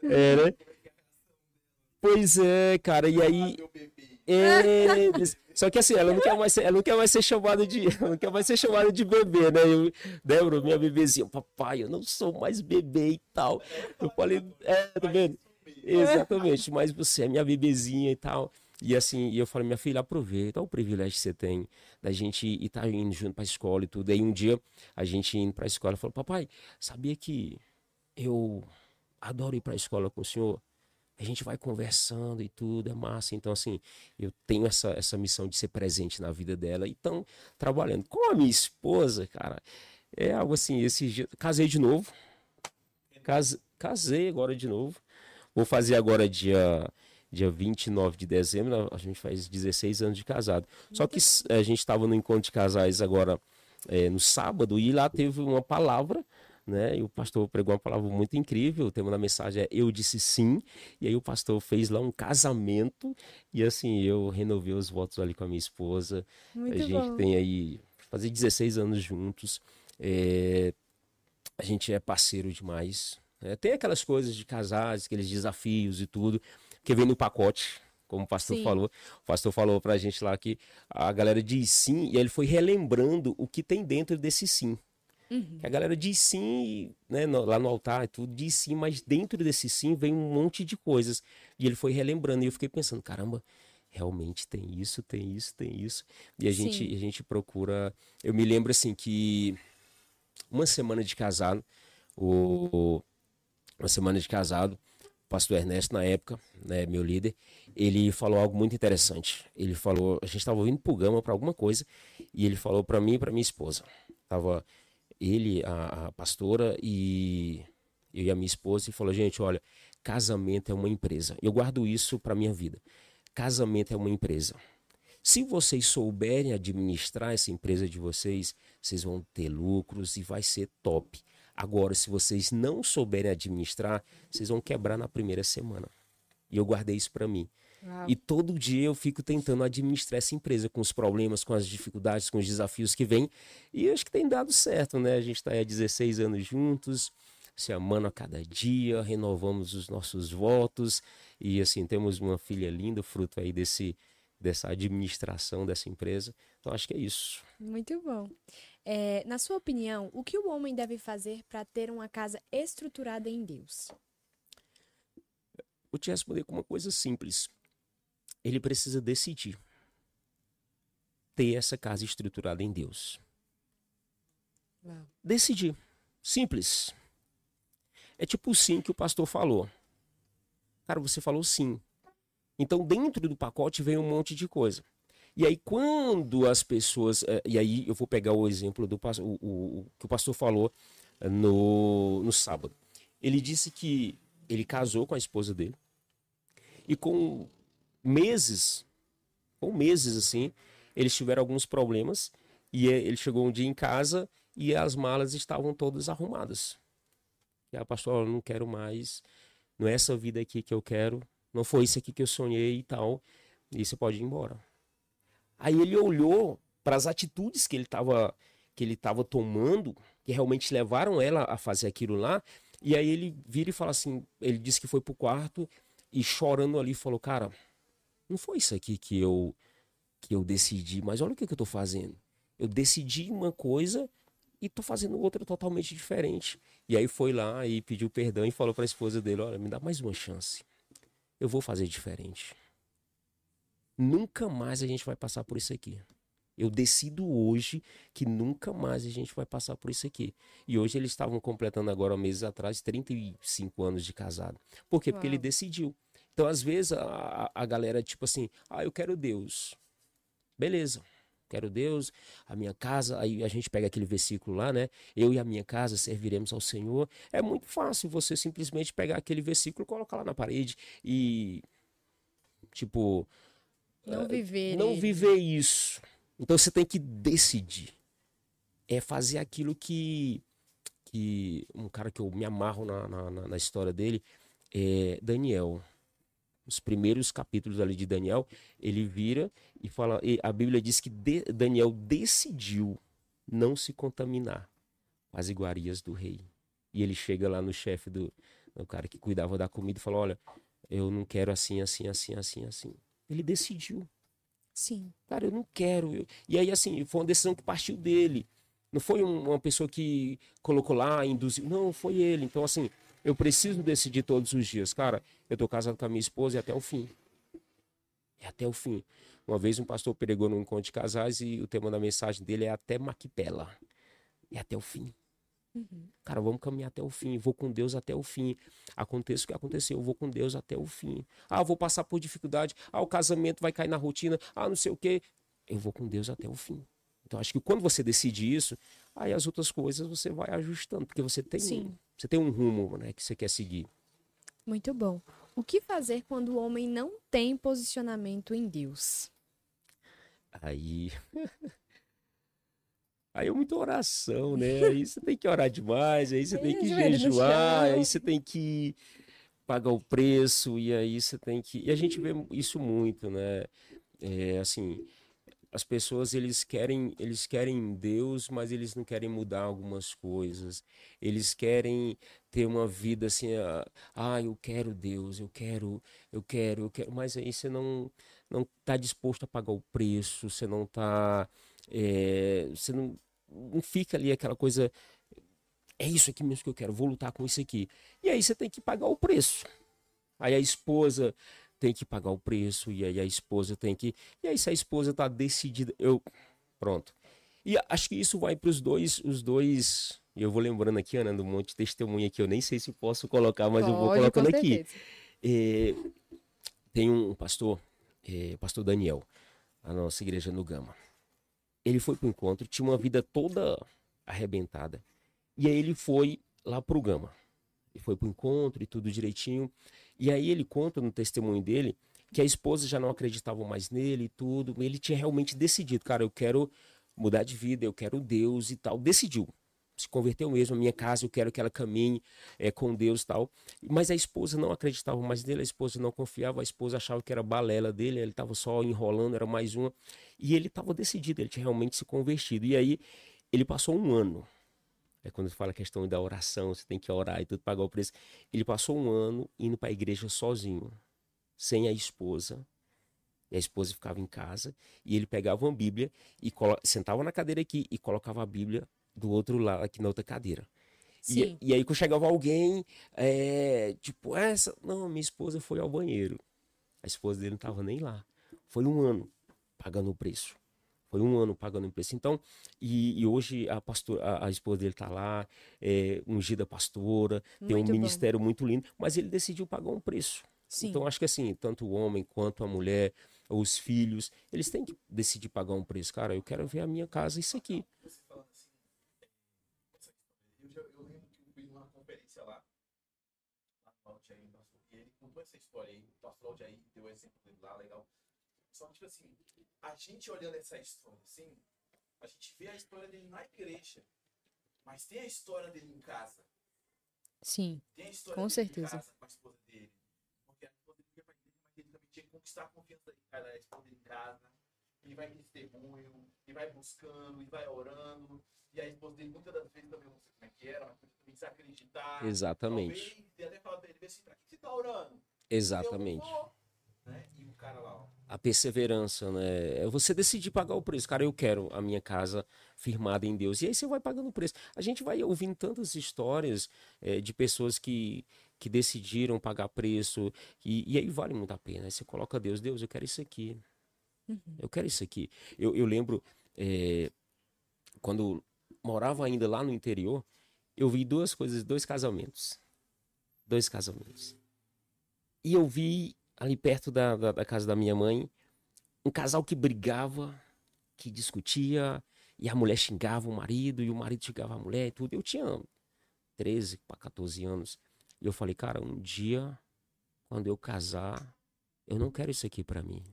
É, né? Pois é, cara. E aí. É, só que assim, ela não quer mais ser, ela não quer mais ser chamada de, ela não quer mais ser chamada de bebê, né? Eu, Débora, minha bebezinha, papai, eu não sou mais bebê e tal. Eu falei, é, tá vendo? Exatamente, mas você é minha bebezinha e tal. E assim, e eu falei, minha filha, aproveita, o privilégio que você tem da gente estar tá indo junto para a escola e tudo. Aí um dia, a gente indo para a escola, falou, papai, sabia que eu adoro ir para a escola com o senhor? A gente vai conversando e tudo, é massa. Então, assim, eu tenho essa, essa missão de ser presente na vida dela. Então, trabalhando com a minha esposa, cara, é algo assim, esse dia, casei de novo. Case, casei agora de novo. Vou fazer agora dia dia 29 de dezembro, a gente faz 16 anos de casado. Só que bom. a gente estava no encontro de casais agora é, no sábado e lá teve uma palavra né? E o pastor pregou uma palavra muito incrível. O tema da mensagem é Eu disse sim. E aí o pastor fez lá um casamento. E assim, eu renovei os votos ali com a minha esposa. Muito a gente bom. tem aí fazer 16 anos juntos. É... A gente é parceiro demais. Né? Tem aquelas coisas de casais, aqueles desafios e tudo que vem no pacote, como o pastor sim. falou. O pastor falou pra gente lá que a galera diz sim e ele foi relembrando o que tem dentro desse sim. Uhum. A galera diz sim, né, lá no altar e tudo, diz sim, mas dentro desse sim vem um monte de coisas. E ele foi relembrando e eu fiquei pensando, caramba, realmente tem isso, tem isso, tem isso. E a gente, a gente procura. Eu me lembro assim que uma semana de casado, o, uma semana de casado, pastor Ernesto, na época, né, meu líder, ele falou algo muito interessante. Ele falou, a gente estava ouvindo pro Gama para alguma coisa, e ele falou para mim e para minha esposa. Tava ele, a, a, pastora e eu e a minha esposa, e falou: gente, olha, casamento é uma empresa. Eu guardo isso para minha vida. Casamento é uma empresa. Se vocês souberem administrar essa empresa de vocês, vocês vão ter lucros e vai ser top. Agora, se vocês não souberem administrar, vocês vão quebrar na primeira semana. E eu guardei isso para mim. Uau. E todo dia eu fico tentando administrar essa empresa com os problemas, com as dificuldades, com os desafios que vêm. E acho que tem dado certo, né? A gente está há 16 anos juntos, se amando a cada dia, renovamos os nossos votos. E assim, temos uma filha linda, fruto aí desse, dessa administração dessa empresa. Então acho que é isso. Muito bom. É, na sua opinião, o que o homem deve fazer para ter uma casa estruturada em Deus? Vou te responder com uma coisa simples. Ele precisa decidir ter essa casa estruturada em Deus. Uau. Decidir. Simples. É tipo o sim que o pastor falou. Cara, você falou sim. Então, dentro do pacote vem um monte de coisa. E aí, quando as pessoas. Eh, e aí, eu vou pegar o exemplo do o, o, que o pastor falou eh, no, no sábado. Ele disse que ele casou com a esposa dele. E com meses, com meses assim, eles tiveram alguns problemas. E ele chegou um dia em casa e as malas estavam todas arrumadas. E a pastora, não quero mais, não é essa vida aqui que eu quero, não foi isso aqui que eu sonhei e tal, e você pode ir embora. Aí ele olhou para as atitudes que ele estava que ele estava tomando, que realmente levaram ela a fazer aquilo lá, e aí ele vira e fala assim, ele disse que foi pro quarto e chorando ali falou, cara, não foi isso aqui que eu que eu decidi, mas olha o que, que eu tô fazendo. Eu decidi uma coisa e tô fazendo outra totalmente diferente. E aí foi lá e pediu perdão e falou para a esposa dele: Olha, me dá mais uma chance. Eu vou fazer diferente. Nunca mais a gente vai passar por isso aqui. Eu decido hoje que nunca mais a gente vai passar por isso aqui. E hoje eles estavam completando agora, meses atrás, 35 anos de casado. Por quê? Uau. Porque ele decidiu. Então, às vezes, a, a galera, tipo assim, ah, eu quero Deus. Beleza quero Deus, a minha casa, aí a gente pega aquele versículo lá, né? Eu e a minha casa serviremos ao Senhor. É muito fácil você simplesmente pegar aquele versículo, colocar lá na parede e tipo não viver não viver isso. Então você tem que decidir. É fazer aquilo que que um cara que eu me amarro na, na, na história dele é Daniel os primeiros capítulos ali de Daniel, ele vira e fala, e a Bíblia diz que de, Daniel decidiu não se contaminar com as iguarias do rei. E ele chega lá no chefe do, do cara que cuidava da comida e fala: "Olha, eu não quero assim, assim, assim, assim, assim". Ele decidiu. Sim. Cara, eu não quero. Eu... E aí assim, foi uma decisão que partiu dele. Não foi uma pessoa que colocou lá, induziu. Não, foi ele. Então assim, eu preciso decidir todos os dias. Cara, eu tô casado com a minha esposa e até o fim. É até o fim. Uma vez um pastor pregou num encontro de casais e o tema da mensagem dele é até Maquipela. É até o fim. Uhum. Cara, vamos caminhar até o fim. Vou com Deus até o fim. Aconteça o que aconteceu, eu vou com Deus até o fim. Ah, vou passar por dificuldade. Ah, o casamento vai cair na rotina. Ah, não sei o quê. Eu vou com Deus até o fim. Então, acho que quando você decide isso, aí as outras coisas você vai ajustando, porque você tem, Sim. você tem um rumo né, que você quer seguir. Muito bom. O que fazer quando o homem não tem posicionamento em Deus? Aí. Aí é muita oração, né? Aí você tem que orar demais, aí você tem que jejuar, aí você tem que pagar o preço, e aí você tem que. E a gente vê isso muito, né? É, assim, as pessoas eles querem eles querem Deus, mas eles não querem mudar algumas coisas. Eles querem ter uma vida assim, ah, eu quero Deus, eu quero, eu quero, eu quero, mas aí você não não está disposto a pagar o preço, você não está, é, você não, não fica ali aquela coisa, é isso aqui mesmo que eu quero, vou lutar com isso aqui. E aí você tem que pagar o preço. Aí a esposa tem que pagar o preço, e aí a esposa tem que. E aí, se a esposa está decidida, eu. Pronto. E acho que isso vai para os dois, os dois. E eu vou lembrando aqui, Ana, um monte de testemunha aqui. Eu nem sei se posso colocar, mas Pode, eu vou colocando aqui. É, tem um pastor, é, pastor Daniel, a nossa igreja no Gama. Ele foi para o encontro, tinha uma vida toda arrebentada. E aí ele foi lá para o Gama. Ele foi para o encontro e tudo direitinho. E aí ele conta no testemunho dele que a esposa já não acreditava mais nele e tudo. Ele tinha realmente decidido, cara, eu quero mudar de vida, eu quero Deus e tal. Decidiu. Se converteu mesmo, a minha casa, eu quero que ela caminhe é, com Deus e tal. Mas a esposa não acreditava mais nele, a esposa não confiava, a esposa achava que era balela dele, ele estava só enrolando, era mais uma. E ele estava decidido, ele tinha realmente se convertido. E aí ele passou um ano é quando fala a questão da oração, você tem que orar e tudo, pagar o preço. Ele passou um ano indo para a igreja sozinho, sem a esposa. E a esposa ficava em casa. E ele pegava uma Bíblia e sentava na cadeira aqui e colocava a Bíblia do outro lado, aqui na outra cadeira. E, e, aí, quando chegava alguém, é, tipo, essa. Não, minha esposa foi ao banheiro. A esposa dele não estava nem lá. Foi um ano pagando o preço. Foi um ano pagando imposto. Então, e, e, hoje a, pastor, a, a esposa dele está lá, é, ungida pastora, muito tem um bom. ministério muito lindo, mas ele decidiu pagar um preço. Sim. Então, acho que assim, tanto o homem quanto a mulher, os filhos, eles têm que decidir pagar um preço. Cara, eu quero ver a minha casa, isso aqui. Você falando assim, é, eu, já, eu lembro que eu fui numa conferência lá, lá no Altair, pastor, e ele contou essa história aí, o pastor Altair deu o exemplo dele lá, legal. Só que, tipo assim, a gente olhando essa história, assim, a gente vê a história dele na igreja, mas tem a história dele em casa. Sim. Tem a história Com dele certeza. em casa com a esposa dele. Porque a esposa dele ia pra igreja, mas ele também tinha que conquistar a confiança da da esposa dele em casa. Ele vai em testemunho, e vai buscando, e vai orando. E a esposa dele, muitas das vezes, também, eu não sei como é que era, mas também desacreditar. Exatamente. Talvez, e até fala pra ele, vê assim, pra que você tá orando? Exatamente. Né? E o cara lá, ó. A perseverança, né? É você decidir pagar o preço. Cara, eu quero a minha casa firmada em Deus. E aí você vai pagando o preço. A gente vai ouvindo tantas histórias é, de pessoas que, que decidiram pagar preço. E, e aí vale muito a pena. Aí você coloca Deus, Deus, eu quero isso aqui. Eu quero isso aqui. Eu, eu lembro, é, quando morava ainda lá no interior, eu vi duas coisas, dois casamentos. Dois casamentos. E eu vi ali perto da, da, da casa da minha mãe um casal que brigava, que discutia, e a mulher xingava o marido, e o marido xingava a mulher e tudo. Eu tinha 13 para 14 anos. E eu falei, cara, um dia, quando eu casar, eu não quero isso aqui para mim.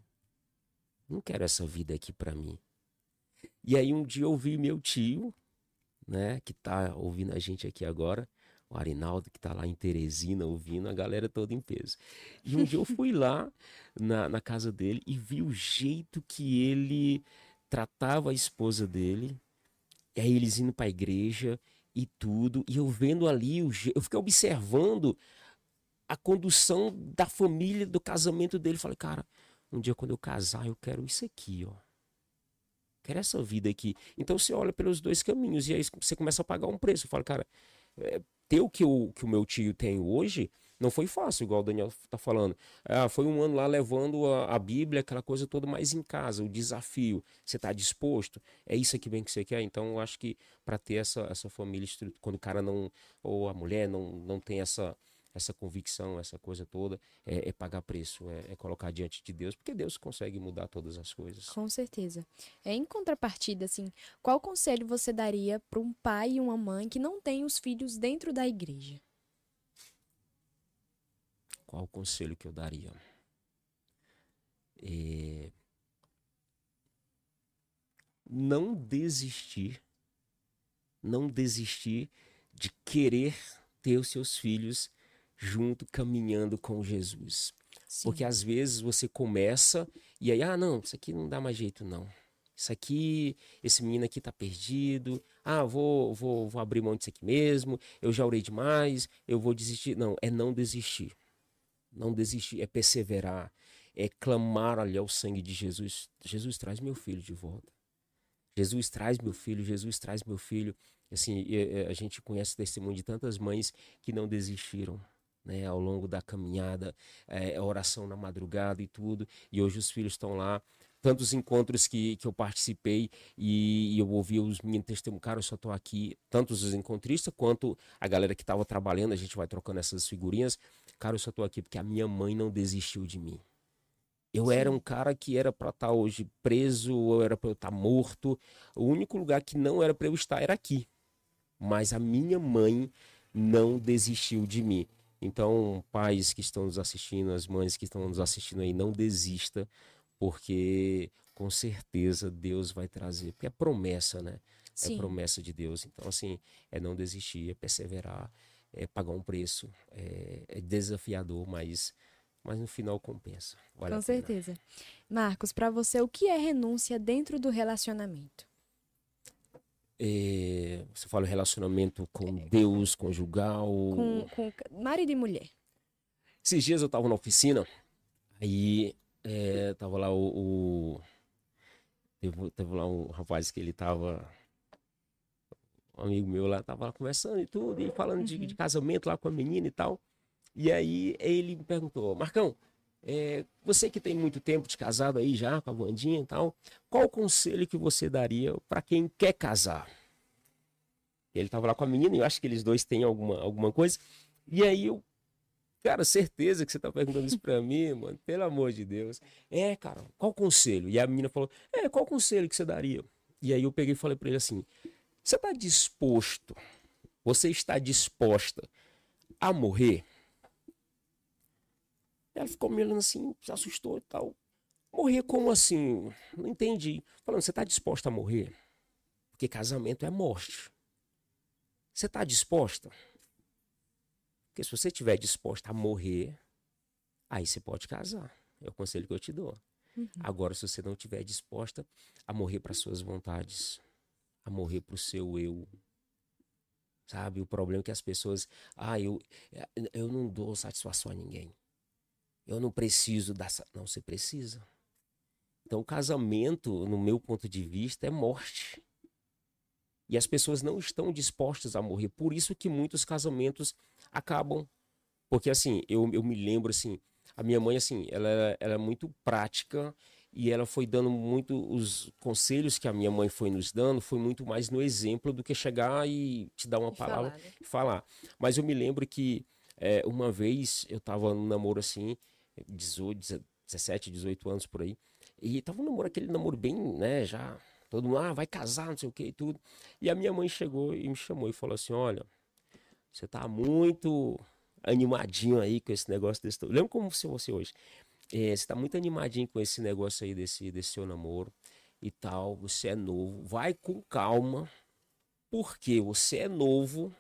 Não quero essa vida aqui para mim. E aí um dia eu vi meu tio, né, que tá ouvindo a gente aqui agora, o Arinaldo, que tá lá em Teresina ouvindo, a galera toda em peso. E um dia eu fui lá na, na casa dele e vi o jeito que ele tratava a esposa dele, e aí eles indo pra igreja e tudo, e eu vendo ali, o, eu fiquei observando a condução da família, do casamento dele. Falei, cara, um dia quando eu casar, eu quero isso aqui, ó. Quero essa vida aqui. Então você olha pelos dois caminhos e aí você começa a pagar um preço. Eu falo, cara, é, ter o que, o que o meu tio tem hoje não foi fácil, igual o Daniel tá falando. Ah, foi um ano lá levando a, a Bíblia, aquela coisa toda mais em casa, o desafio. Você está disposto? É isso aqui bem que você quer? Então eu acho que para ter essa, essa família, quando o cara não, ou a mulher não, não tem essa, essa convicção, essa coisa toda, é, é pagar preço, é, é colocar diante de Deus, porque Deus consegue mudar todas as coisas. Com certeza. É, em contrapartida, assim, qual conselho você daria para um pai e uma mãe que não têm os filhos dentro da igreja? Qual conselho que eu daria? É, Não desistir, não desistir de querer ter os seus filhos junto caminhando com Jesus. Sim. Porque às vezes você começa e aí, ah, não, isso aqui não dá mais jeito, não. Isso aqui, esse menino aqui tá perdido. Ah, vou, vou, vou abrir mão disso aqui mesmo. Eu já orei demais, eu vou desistir. Não, é não desistir. Não desistir, é perseverar, é clamar ali ao sangue de Jesus. Jesus traz meu filho de volta. Jesus traz meu filho, Jesus traz meu filho. Assim, a gente conhece testemunho de tantas mães que não desistiram. Né, ao longo da caminhada, é, a oração na madrugada e tudo, e hoje os filhos estão lá. Tantos encontros que, que eu participei e, e eu ouvi os meninos testemunhar, cara, eu só tô aqui, tantos os encontristas quanto a galera que estava trabalhando, a gente vai trocando essas figurinhas. Cara, eu só tô aqui porque a minha mãe não desistiu de mim. Eu era um cara que era para estar hoje preso, ou era para eu estar morto. O único lugar que não era para eu estar era aqui. Mas a minha mãe não desistiu de mim. Então, pais que estão nos assistindo, as mães que estão nos assistindo aí, não desista, porque com certeza Deus vai trazer. Porque é promessa, né? Sim. É promessa de Deus. Então, assim, é não desistir, é perseverar, é pagar um preço. É, é desafiador, mas, mas no final compensa. Vale Com certeza. Marcos, para você, o que é renúncia dentro do relacionamento? É, você fala relacionamento com Deus, conjugal. Com, com marido e mulher. Esses dias eu tava na oficina, aí é, tava lá o. o teve, teve lá um rapaz que ele tava. Um amigo meu lá, tava lá conversando e tudo, e falando de, de casamento lá com a menina e tal. E aí ele me perguntou, Marcão, é, você que tem muito tempo de casado aí já, com a Vandinha e tal, qual o conselho que você daria para quem quer casar? Ele tava lá com a menina, e eu acho que eles dois têm alguma, alguma coisa. E aí eu Cara, certeza que você tá perguntando isso pra mim, mano. Pelo amor de Deus. É, cara, qual conselho? E a menina falou: É, qual conselho que você daria? E aí eu peguei e falei pra ele assim: Você tá disposto? Você está disposta a morrer? Ela ficou me olhando assim, se assustou e tal. Morrer como assim? Não entendi. Falando, você tá disposta a morrer? Porque casamento é morte. Você tá disposta? Porque se você estiver disposta a morrer, aí você pode casar. É o conselho que eu te dou. Uhum. Agora, se você não estiver disposta a morrer para suas vontades, a morrer para o seu eu, sabe? O problema é que as pessoas, ah, eu, eu não dou satisfação a ninguém. Eu não preciso dar. sa-" Não, você precisa. Então, o casamento, no meu ponto de vista, é morte. E as pessoas não estão dispostas a morrer. Por isso que muitos casamentos acabam. Porque, assim, eu, eu me lembro, assim, a minha mãe, assim, ela, ela é muito prática e ela foi dando muito os conselhos que a minha mãe foi nos dando, foi muito mais no exemplo do que chegar e te dar uma E palavra falar, né? e falar. Mas eu me lembro que é, uma vez eu tava num namoro assim, 18, 17, 18 anos por aí, e tava um namoro, aquele namoro bem, né, já, todo mundo, ah, vai casar, não sei o que e tudo. E a minha mãe chegou e me chamou e falou assim: olha, você tá muito animadinho aí com esse negócio desse. Lembra como se você hoje? É, você tá muito animadinho com esse negócio aí desse, desse seu namoro e tal. Você é novo, vai com calma, porque você é novo.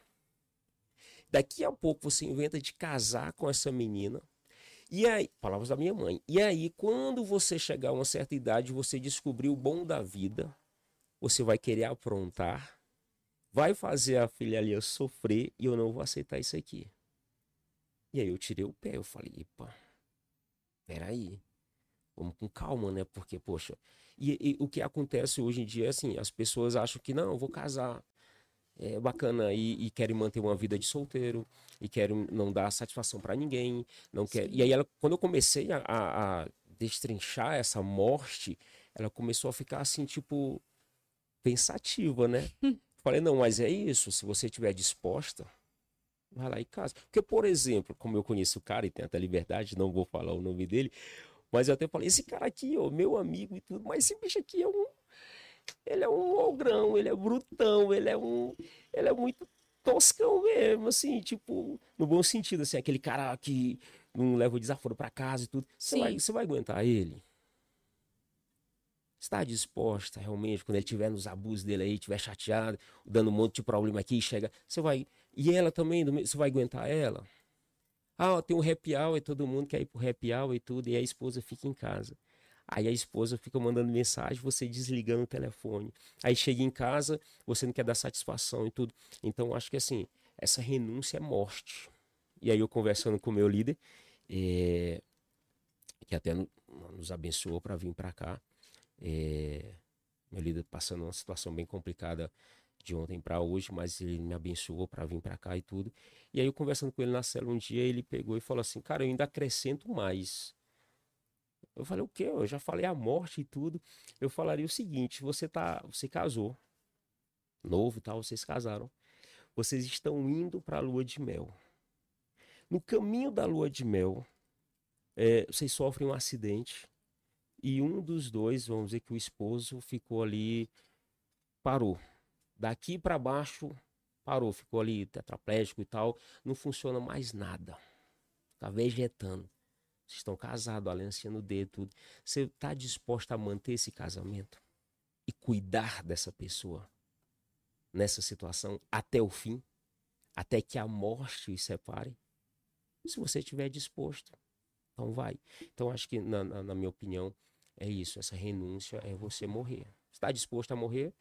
Daqui a pouco você inventa de casar com essa menina. E aí, palavras da minha mãe. E aí, quando você chegar a uma certa idade, você descobrir o bom da vida, você vai querer aprontar, vai fazer a filha ali sofrer e eu não vou aceitar isso aqui. E aí eu tirei o pé, eu falei, epa, peraí, vamos com calma, né? Porque, poxa, e, e o que acontece hoje em dia é assim, as pessoas acham que não, eu vou casar, é bacana, e, e querem manter uma vida de solteiro, e querem não dar satisfação pra ninguém, não quer. E aí ela, quando eu comecei a, a, a destrinchar essa morte, ela começou a ficar assim, tipo, pensativa, né? Falei, não, mas é isso, se você estiver disposta, vai lá e casa. Porque, por exemplo, como eu conheço o cara e tenho até liberdade, não vou falar o nome dele, mas eu até falei, esse cara aqui, ó, meu amigo e tudo, mas esse bicho aqui é um. Ele é um ogrão, ele é brutão, ele é um. Ele é muito toscão mesmo, assim, tipo, no bom sentido, assim, aquele cara que não leva o desaforo pra casa e tudo. Você vai, você vai aguentar ele? Está disposta realmente, quando ele estiver nos abusos dele aí, estiver chateado, dando um monte de problema aqui, chega. Você vai. E ela também, você vai aguentar ela? Ah, ó, tem um happy hour e todo mundo quer ir pro happy hour e tudo, e a esposa fica em casa. Aí a esposa fica mandando mensagem, você desligando o telefone. Aí chega em casa, você não quer dar satisfação e tudo. Então, acho que assim, essa renúncia é morte. E aí eu conversando com o meu líder, eh, que até no- nos abençoou para vir para cá, eh, meu líder passando uma situação bem complicada de ontem para hoje, mas ele me abençoou para vir para cá e tudo. E aí eu conversando com ele na cela um dia, ele pegou e falou assim: "Cara, eu ainda acrescento mais". Eu falei: "O quê? Eu já falei a morte e tudo". Eu falaria o seguinte: você tá, você casou, novo e tal, vocês casaram. Vocês estão indo para a lua de mel. No caminho da lua de mel, eh, vocês sofrem um acidente e um dos dois, vamos dizer que o esposo ficou ali, parou. Daqui para baixo, parou, ficou ali tetraplégico e tal, não funciona mais nada. Tá vegetando. Estão casados, a aliança no dedo, tudo. Você tá disposto a manter esse casamento e cuidar dessa pessoa nessa situação até o fim, até que a morte os separe? Se você estiver disposto, então vai. Então acho que na, na- na minha opinião é isso. Essa renúncia é você morrer. Está disposto a morrer?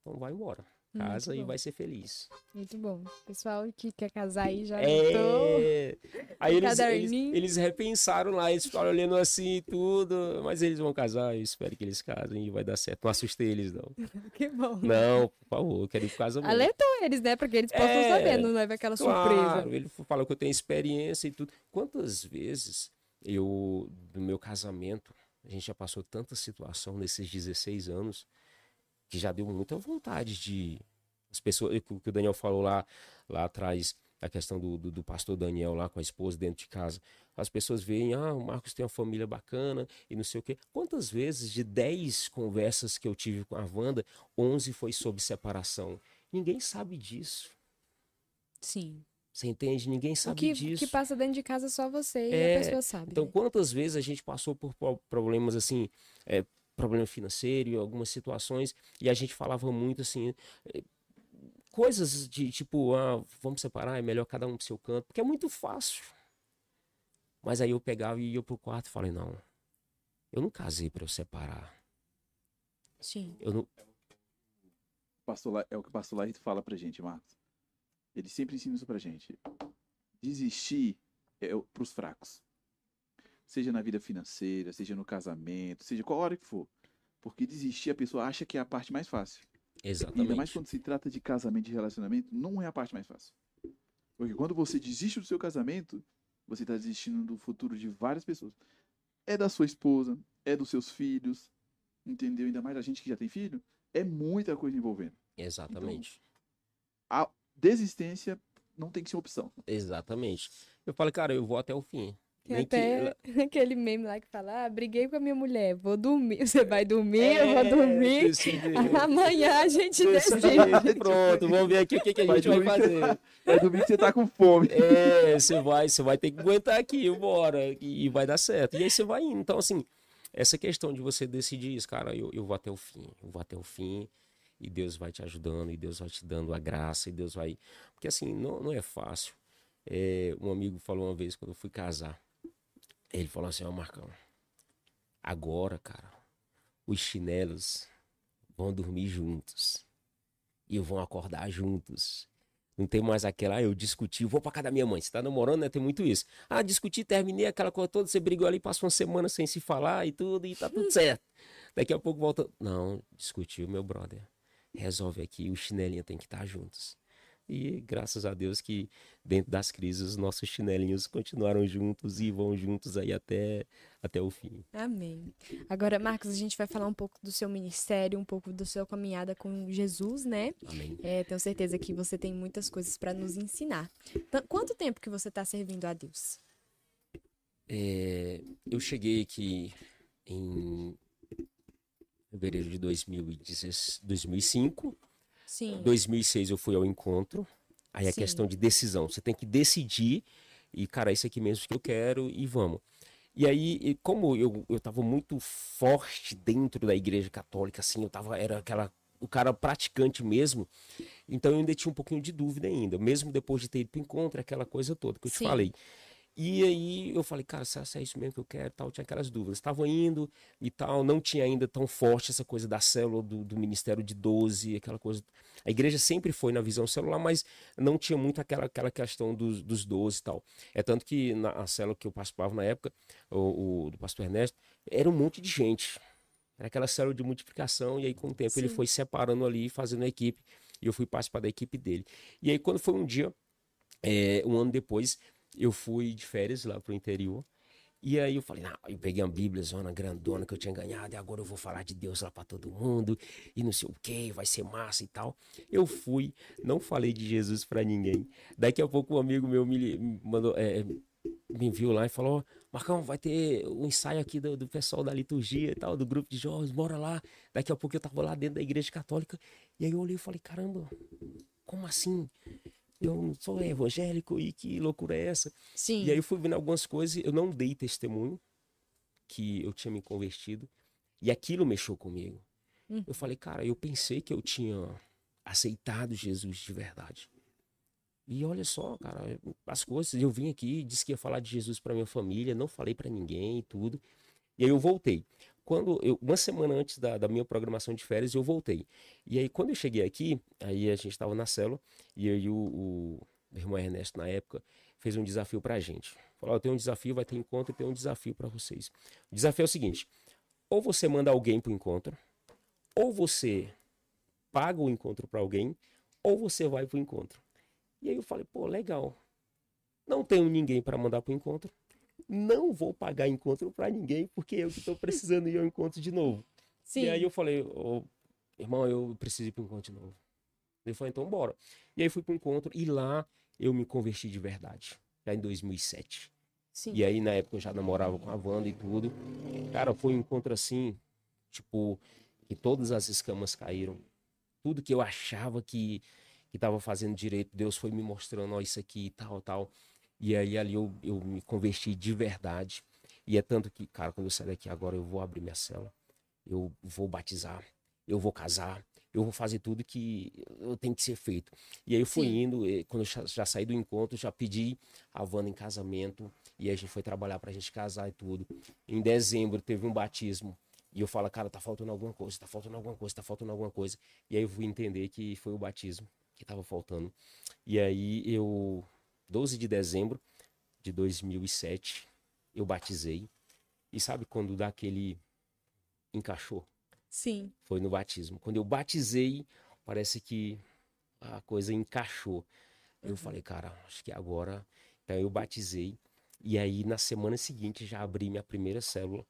Então vai embora. Casa e vai ser feliz. Muito bom. Pessoal que quer casar aí já. É. Aí eles, eles, eles repensaram lá, eles ficaram olhando assim e tudo, mas eles vão casar, eu espero que eles casem e vai dar certo. Não assustei eles, não. Que bom. Não, por favor, eu quero ir pro casamento. Alertou eles, né? Porque eles possam É, saber, não leva aquela surpresa. Claro, ele fala que eu tenho experiência e tudo. Quantas vezes eu, no meu casamento, a gente já passou tanta situação nesses 16 anos que já deu muita vontade de. As pessoas, o que o Daniel falou lá, lá atrás, a questão do, do, do, pastor Daniel lá com a esposa dentro de casa. As pessoas veem, ah, o Marcos tem uma família bacana e não sei o quê. Quantas vezes de 10 conversas que eu tive com a Wanda, 11 foi sobre separação? Ninguém sabe disso. Sim. Você entende? Ninguém sabe o que, disso. O que passa dentro de casa só você e é, a pessoa sabe. Então, né? quantas vezes a gente passou por problemas assim, é, problema financeiro, algumas situações, e a gente falava muito assim, é, coisas de tipo, ah, vamos separar, é melhor cada um pro seu canto, porque é muito fácil. Mas aí eu pegava e ia pro quarto e falei, não, eu não casei para eu separar. Sim. Eu não... Pastor, é o que o pastor Larito fala pra gente, Marcos. Ele sempre ensina isso pra gente. Desistir é pros fracos. Seja na vida financeira, seja no casamento, seja qual hora que for. Porque desistir a pessoa acha que é a parte mais fácil. Exatamente. Ainda mais quando se trata de casamento, de relacionamento, não é a parte mais fácil. Porque quando você desiste do seu casamento, você está desistindo do futuro de várias pessoas. É da sua esposa, é dos seus filhos, entendeu? Ainda mais a gente que já tem filho, é muita coisa envolvendo. Exatamente. Então, a desistência não tem que ser opção. Exatamente. Eu falei, cara, eu vou até o fim. Tem Nem até que... aquele meme lá que fala, ah, briguei com a minha mulher, vou dormir. Você vai dormir, é, eu vou é, dormir. Decide. Amanhã a gente decide. Pronto, vamos ver aqui o que, que a vai gente vai fazer. Tá, vai dormir que você tá com fome. É, você vai, você vai ter que aguentar aqui, bora, e, e vai dar certo. E aí você vai indo. Então, assim, essa questão de você decidir isso, cara, eu, eu vou até o fim, eu vou até o fim e Deus vai te ajudando, e Deus vai te dando a graça, e Deus vai. Porque assim, não, não é fácil. É, um amigo falou uma vez quando eu fui casar. Ele falou assim, ó, Marcão, agora, cara, os chinelos vão dormir juntos. E vão acordar juntos. Não tem mais aquela, ah, eu discuti, vou pra casa da minha mãe. Você tá namorando, né? Tem muito isso. Ah, discuti, terminei aquela coisa toda, você brigou ali, passou uma semana sem se falar e tudo, e tá tudo certo. Daqui a pouco volta. Não, discutiu, meu brother. Resolve aqui, o chinelinho tem que estar tá juntos. E graças a Deus que dentro das crises os nossos chinelinhos continuaram juntos e vão juntos aí até, até o fim. Amém. Agora, Marcos, a gente vai falar um pouco do seu ministério, um pouco da sua caminhada com Jesus, né? Amém. É, tenho certeza que você tem muitas coisas para nos ensinar. Então, quanto tempo que você está servindo a Deus? É, eu cheguei aqui em fevereiro de 2005 Sim. 2006 eu fui ao encontro. Aí a questão de decisão. Você tem que decidir e, cara, isso aqui mesmo que eu quero e vamos. E aí, como eu, eu tava muito forte dentro da igreja católica, assim, eu tava, era aquela, o cara praticante mesmo, então eu ainda tinha um pouquinho de dúvida ainda, mesmo depois de ter ido pro encontro, aquela coisa toda que eu te Sim. falei. E aí eu falei, cara, se é isso mesmo que eu quero, tal, tinha aquelas dúvidas. Estavam indo e tal, não tinha ainda tão forte essa coisa da célula do, do Ministério de 12, aquela coisa. A igreja sempre foi na visão celular, mas não tinha muito aquela, aquela questão dos, dos 12 e tal. É tanto que na célula que eu participava na época, o, o do pastor Ernesto, era um monte de gente. Era aquela célula de multiplicação, e aí com o tempo Sim. ele foi separando ali, fazendo a equipe, e eu fui participar da equipe dele. E aí quando foi um dia, é, um ano depois, eu fui de férias lá pro interior. E aí eu falei, não, eu peguei uma Bíblia zona grandona que eu tinha ganhado, e agora eu vou falar de Deus lá para todo mundo, e não sei o que, vai ser massa e tal. Eu fui, não falei de Jesus para ninguém. Daqui a pouco um amigo meu me mandou, é, me viu lá e falou, Marcão, vai ter um ensaio aqui do, do, pessoal da liturgia e tal, do grupo de jovens, bora lá. Daqui a pouco eu tava lá dentro da igreja católica, e aí eu olhei e falei, caramba, como assim? Eu sou evangélico e que loucura é essa? Sim. E aí eu fui vendo algumas coisas, eu não dei testemunho que eu tinha me convertido e aquilo mexeu comigo. Hum. Eu falei, cara, eu pensei que eu tinha aceitado Jesus de verdade. E olha só, cara, as coisas, eu vim aqui, disse que ia falar de Jesus para minha família, não falei para ninguém e tudo. E aí eu voltei quando eu, uma semana antes da, da, minha programação de férias, eu voltei. E aí, quando eu cheguei aqui, aí a gente estava na célula, e aí o, o meu irmão Ernesto, na época, fez um desafio pra gente. Falou: eu tenho um desafio, vai ter encontro, tem um desafio para vocês. O desafio é o seguinte: ou você manda alguém pro encontro, ou você paga o encontro para alguém, ou você vai pro encontro. E aí eu falei: pô, legal. Não tenho ninguém para mandar pro encontro não vou pagar encontro para ninguém, porque eu que estou precisando ir ao encontro de novo. Sim. E aí eu falei, oh, irmão, eu preciso ir para o encontro de novo. Ele falou, então bora. E aí fui para o encontro e lá eu me converti de verdade, já em 2007. Sim. E aí, na época, eu já namorava com a Wanda e tudo. Cara, foi um encontro assim, tipo, que todas as escamas caíram. Tudo que eu achava que que estava fazendo direito, Deus foi me mostrando, ó, isso aqui e tal, tal. E aí ali eu, eu me converti de verdade. E é tanto que, cara, quando eu sair daqui agora, eu vou abrir minha cela, eu vou batizar, eu vou casar, eu vou fazer tudo que tenho que ser feito. E aí eu fui Sim. indo, quando eu já, já saí do encontro, já pedi a Wanda em casamento, e aí a gente foi trabalhar pra gente casar e tudo. Em dezembro teve um batismo. E eu falo, cara, tá faltando alguma coisa, tá faltando alguma coisa, tá faltando alguma coisa. E aí eu fui entender que foi o batismo que tava faltando. E aí eu, 12 de dezembro de 2007, eu batizei. E sabe quando dá aquele encaixou? Sim. Foi no batismo. Quando eu batizei, parece que a coisa encaixou. Eu falei, cara, acho que agora. Então eu batizei. E aí na semana seguinte já abri minha primeira célula.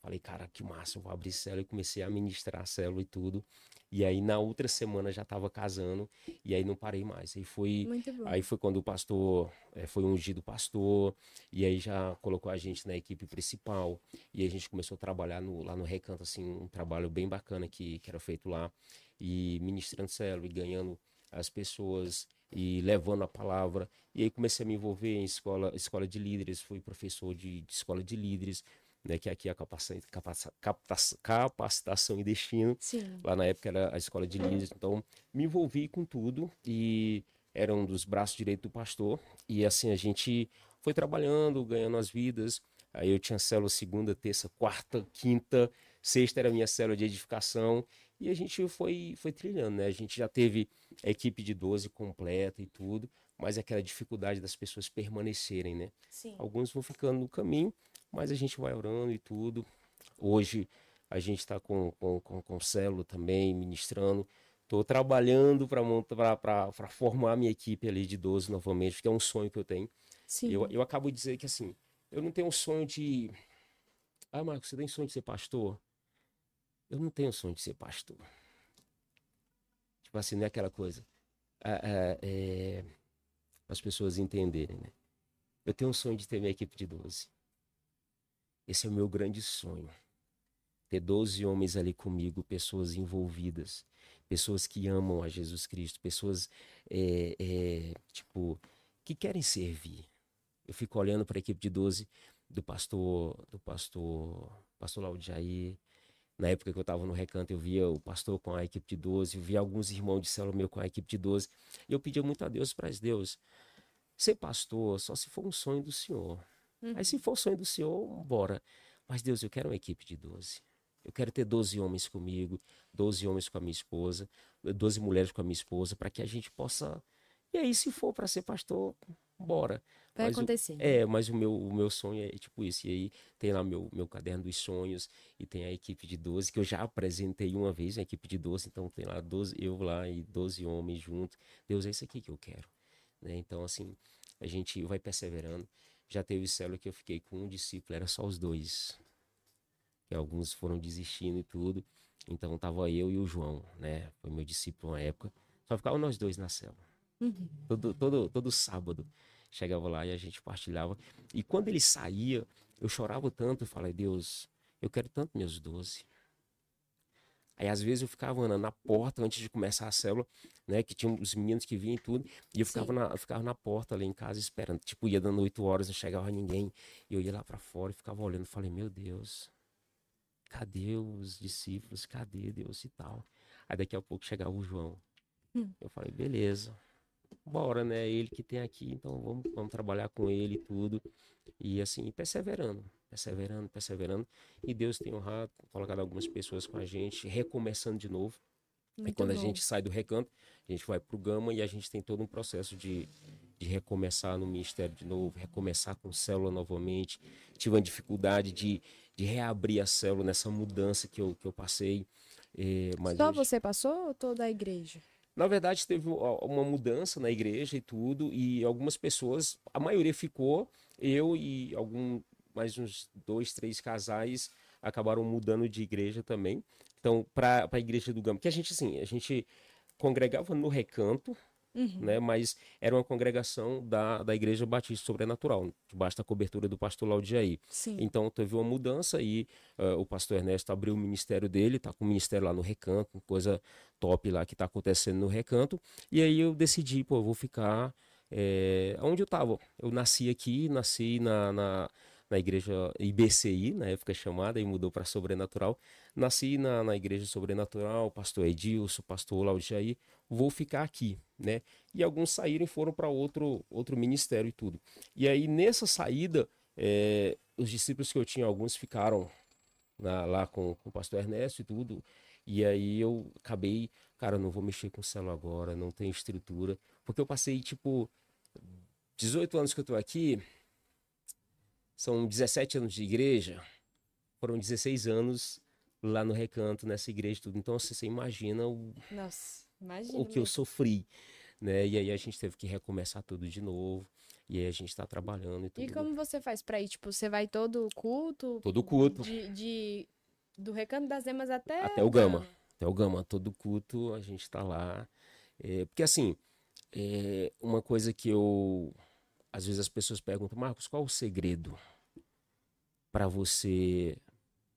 Falei, cara, que massa, eu vou abrir célula e comecei a ministrar a célula e tudo. E aí na outra semana já tava casando e aí não parei mais. Aí foi. Aí foi quando o pastor eh, foi ungido pastor, e aí já colocou a gente na equipe principal, e a gente começou a trabalhar no- lá no Recanto, assim, um trabalho bem bacana que, que era feito lá, e ministrando célula, e ganhando as pessoas, e levando a palavra. E aí comecei a me envolver em escola, escola de líderes, fui professor de, de escola de líderes, né, que aqui é a capacitação, capacitação, capacitação e destino, Sim. Lá na época era a escola de líderes, então me envolvi com tudo e era um dos braços direitos do pastor. E assim a gente foi trabalhando, ganhando as vidas. Aí eu tinha célula segunda, terça, quarta, quinta, sexta era minha célula de edificação. E a gente foi, foi trilhando, né? A gente já teve a equipe de 12 completa e tudo, mas é aquela dificuldade das pessoas permanecerem, né? Sim. Alguns vão ficando no caminho, mas a gente vai orando e tudo. Hoje a gente está com, com, com, com célula também, ministrando. Estou trabalhando para formar minha equipe ali de 12 novamente, que é um sonho que eu tenho. Sim. Eu, eu acabo de dizer que assim, eu não tenho um sonho de. Ah, Marcos, você tem sonho de ser pastor? Eu não tenho sonho de ser pastor. Tipo assim, não é aquela coisa. Ah, é, As pessoas entenderem, né? Eu tenho um sonho de ter minha equipe de 12. Esse é o meu grande sonho. Ter 12 homens ali comigo, pessoas envolvidas, pessoas que amam a Jesus Cristo, pessoas, é, é, tipo, que querem servir. Eu fico olhando para a equipe de 12 do pastor, do pastor, pastor Laudio Jair. Na época que eu estava no recanto, eu via o pastor com a equipe de 12, eu via alguns irmãos de célula meu com a equipe de 12. E eu pedia muito a Deus para Deus, ser pastor só se for um sonho do Senhor. Uhum. Aí se for o sonho do Senhor, bora. Mas Deus, eu quero uma equipe de 12. Eu quero ter 12 homens comigo, 12 homens com a minha esposa, 12 mulheres com a minha esposa, para que a gente possa. E aí, se for para ser pastor, bora. Vai Mas o- acontecer. É, mas o meu, o meu sonho é tipo isso. E aí tem lá meu, meu caderno dos sonhos e tem a equipe de 12, que eu já apresentei uma vez, a equipe de 12, então tem lá 12, eu lá e 12 homens juntos. Deus, é isso aqui que eu quero. Né? Então, assim, a gente vai perseverando. Já teve célula que eu fiquei com um discípulo, era só os dois. Que alguns foram desistindo e tudo. Então tava eu e o João, né? Foi meu discípulo na época. Só ficavam nós dois na célula. Uhum. Todo, todo, todo sábado chegava lá e a gente partilhava. E quando ele saía, eu chorava tanto, eu falei, Deus, eu quero tanto meus doze. Aí às vezes eu ficava Ana, na porta antes de começar a célula, né? Que tinha os meninos que vinham e tudo. E eu ficava, Sim. na, eu ficava na porta ali em casa esperando. Tipo, ia dando oito horas, não chegava ninguém. E eu ia lá pra fora e ficava olhando. Falei, meu Deus, cadê os discípulos? Cadê Deus e tal? Aí daqui a pouco chegava o João. Hum. Eu falei, beleza bora, né? Ele que tem aqui, então vamos, vamos trabalhar com ele e tudo. E assim, perseverando, perseverando, perseverando. E Deus tem honrado, colocado algumas pessoas com a gente, recomeçando de novo. e Muito quando a bom. gente sai do recanto, a gente vai pro Gama e a gente tem todo um processo de, de recomeçar no ministério de novo, recomeçar com célula novamente. Tive uma dificuldade de, de reabrir a célula nessa mudança que eu, que eu passei. eh, mas Só você passou ou toda a igreja? na verdade, teve uma mudança na igreja e tudo, e algumas pessoas, a maioria ficou, eu e algum, mais uns dois, três casais acabaram mudando de igreja também. Então, para a igreja do Gama, que a gente, assim, a gente congregava no recanto, Uhum. né? Mas era uma congregação da, da Igreja Batista Sobrenatural, debaixo da cobertura do pastor Laudiaí. Sim. Então teve uma mudança e eh, o pastor Ernesto abriu o ministério dele, tá com o ministério lá no Recanto, coisa top lá que tá acontecendo no Recanto. E aí eu decidi, pô, eu vou ficar eh, onde eu tava. Eu nasci aqui, nasci na, na, na igreja IBCI, na época chamada, e mudou para Sobrenatural. Nasci na, na igreja Sobrenatural, pastor Edilson, pastor Laudiaí, vou ficar aqui, né? E alguns saíram e foram para outro, outro ministério e tudo. E aí nessa saída, eh, os discípulos que eu tinha, alguns ficaram na- lá com, com o pastor Ernesto e tudo. E aí eu acabei, cara, não vou mexer com o celular agora, não tem estrutura. Porque eu passei, tipo, 18 anos que eu tô aqui, são 17 anos de igreja, foram 16 anos lá no recanto, nessa igreja e tudo. Então, assim, você imagina o, Nossa, imagina. o que eu sofri, né? E aí a gente teve que recomeçar tudo de novo. E aí a gente tá trabalhando e tudo. E como você faz pra ir? Tipo, você vai todo culto? Todo culto. De, de- do Recanto das Emas até. Até o Gama. Até o Gama, todo culto a gente tá lá. É, porque assim, é, uma coisa que eu. Às vezes as pessoas perguntam, Marcos, qual o segredo para você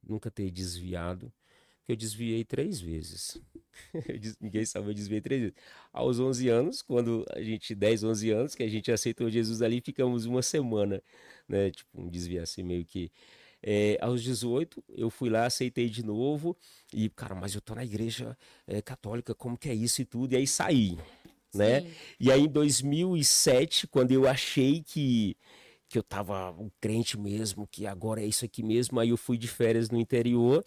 nunca ter desviado? Porque eu desviei três vezes. Ninguém sabe, eu desviei três vezes. Aos 11 anos, quando a gente, 10, 11 anos, que a gente aceitou Jesus ali, ficamos uma semana, né? Tipo, um desvio assim meio que. É, aos 18, eu fui lá, aceitei de novo. E, cara, mas eu tô na igreja é, católica, como que é isso e tudo? E aí saí, né? Sim. E aí em 2007, quando eu achei que, que eu tava um crente mesmo, que agora é isso aqui mesmo, aí eu fui de férias no interior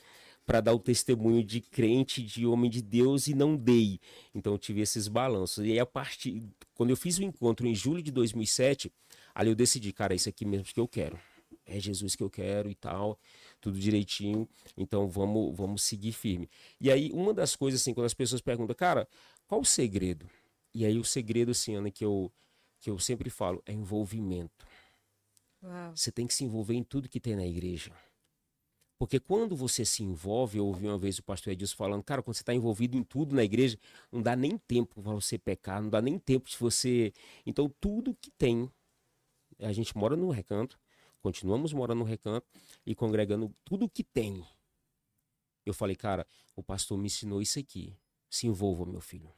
para dar o testemunho de crente, de homem de Deus e não dei. Então eu tive esses balanços. E aí a partir quando eu fiz o encontro em julho de 2007, ali eu decidi, cara, é isso aqui mesmo que eu quero. É Jesus que eu quero e tal, tudo direitinho. Então vamos vamos seguir firme. E aí uma das coisas assim, quando as pessoas perguntam, cara, qual o segredo? E aí o segredo assim, Ana, que eu que eu sempre falo, é envolvimento. Uau. Você tem que se envolver em tudo que tem na igreja. Porque quando você se envolve, eu ouvi uma vez o pastor Edilson falando, cara, quando você está envolvido em tudo na igreja, não dá nem tempo para você pecar, não dá nem tempo de você. Então, tudo que tem, a gente mora no recanto, continuamos morando no recanto e congregando tudo que tem. Eu falei, cara, o pastor me ensinou isso aqui. Se envolva, meu filho.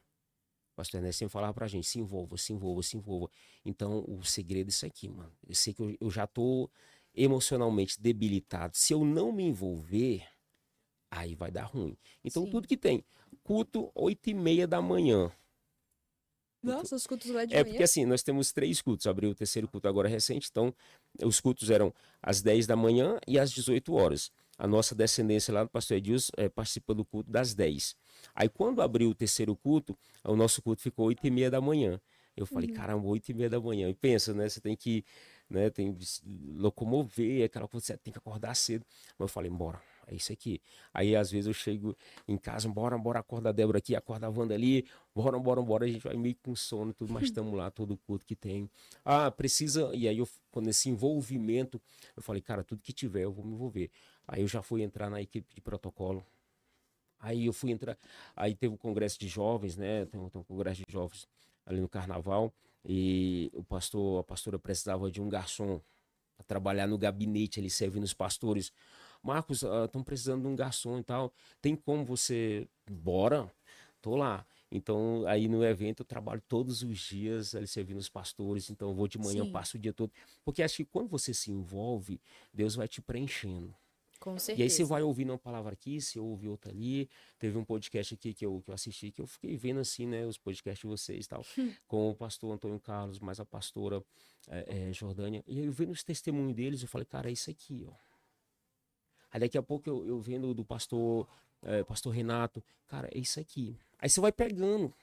Pastor Ernesto sempre falava pra gente, se envolva, se envolva, se envolva. Então, o segredo é isso aqui, mano. Eu sei que eu, eu já tô emocionalmente debilitado. Se eu não me envolver, aí vai dar ruim. Então, Sim. tudo que tem. Culto, oito e meia da manhã. Nossa, os cultos lá de É manhã. porque assim, nós temos três cultos. Abriu o terceiro culto agora recente, então os cultos eram às 10 da manhã e às 18 horas. A nossa descendência lá do pastor Edilson eh, participa do culto das 10. Aí quando abriu o terceiro culto, o nosso culto ficou 8 e meia da manhã. Eu falei, caramba, 8 e meia da manhã. E pensa, né? Você tem que, né, tem locomover, aquela coisa, você tem que acordar cedo. Mas eu falei, bora, é isso aqui. Aí às vezes eu chego em casa, bora, bora, acorda a Débora aqui, acorda a Wanda ali, bora, bora, bora, a gente vai meio com sono e tudo, mas estamos lá, todo culto que tem. Ah, precisa, e aí eu, quando esse envolvimento, eu falei, cara, tudo que tiver eu vou me envolver. Aí eu já fui entrar na equipe de protocolo. Aí eu fui entrar, aí teve o congresso de jovens, né? Tem, um- tem um congresso de jovens ali no carnaval e o pastor, a pastora precisava de um garçom para trabalhar no gabinete ali servindo os pastores. Marcos, estão precisando de um garçom e tal. Tem como você bora? Tô lá. Então, aí no evento eu trabalho todos os dias ali servindo os pastores, então eu vou de manhã, Sim. passo o dia todo. Porque acho que quando você se envolve, Deus vai te preenchendo. Com certeza. E aí você vai ouvindo uma palavra aqui, você ouve outra ali. Teve um podcast aqui que eu, que eu assisti, que eu fiquei vendo assim, né, os podcasts de vocês e tal, com o pastor Antônio Carlos, mais a pastora eh, eh, Jordânia. E aí eu vendo os testemunhos deles, eu falei, cara, é isso aqui, ó. Aí daqui a pouco eu, eu vendo do pastor, eh, pastor Renato, cara, é isso aqui. Aí você vai pegando.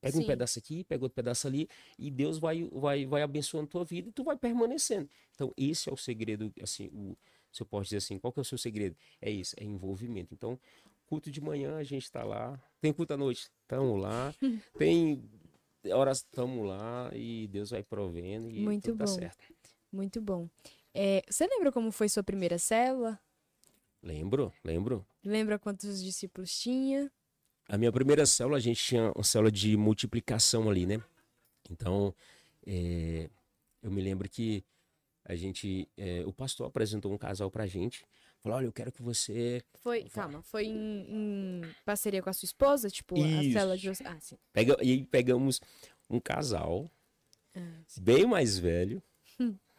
Pega Sim. um pedaço aqui, pega outro pedaço ali, e Deus vai, vai, vai abençoando a tua vida e tu vai permanecendo. Então, esse é o segredo, assim, o, se eu posso dizer assim, qual que é o seu segredo? É isso, é envolvimento. Então, culto de manhã a gente está lá, tem culto à noite, estamos lá, tem horas, estamos lá, e Deus vai provendo e Muito tudo bom. certo. Muito bom. É, você lembra como foi sua primeira célula? Lembro, lembro. Lembra quantos discípulos tinha? A minha primeira célula, a gente tinha uma célula de multiplicação ali, né? Então, é, eu me lembro que a gente, é, o pastor apresentou um casal pra gente, falou, olha, eu quero que você Foi, calma, foi em, em parceria com a sua esposa? Tipo, a Isso. cela de... Ah, sim. pega, e aí pegamos um casal Ah, bem mais velho,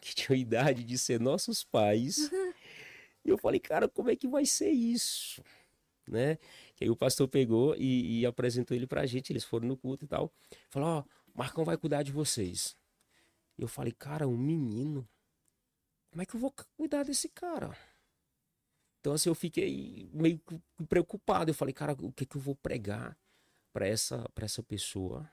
que tinha a idade de ser nossos pais. E eu falei, cara, como é que vai ser isso? Né? Que aí o pastor pegou e, e apresentou ele pra gente, eles foram no culto e tal. Falou, ó, Marcão vai cuidar de vocês. E eu falei, cara, um menino, como é que eu vou cuidar desse cara? Então assim, eu fiquei meio preocupado. Eu falei, cara, o que que eu vou pregar pra essa, pra essa pessoa?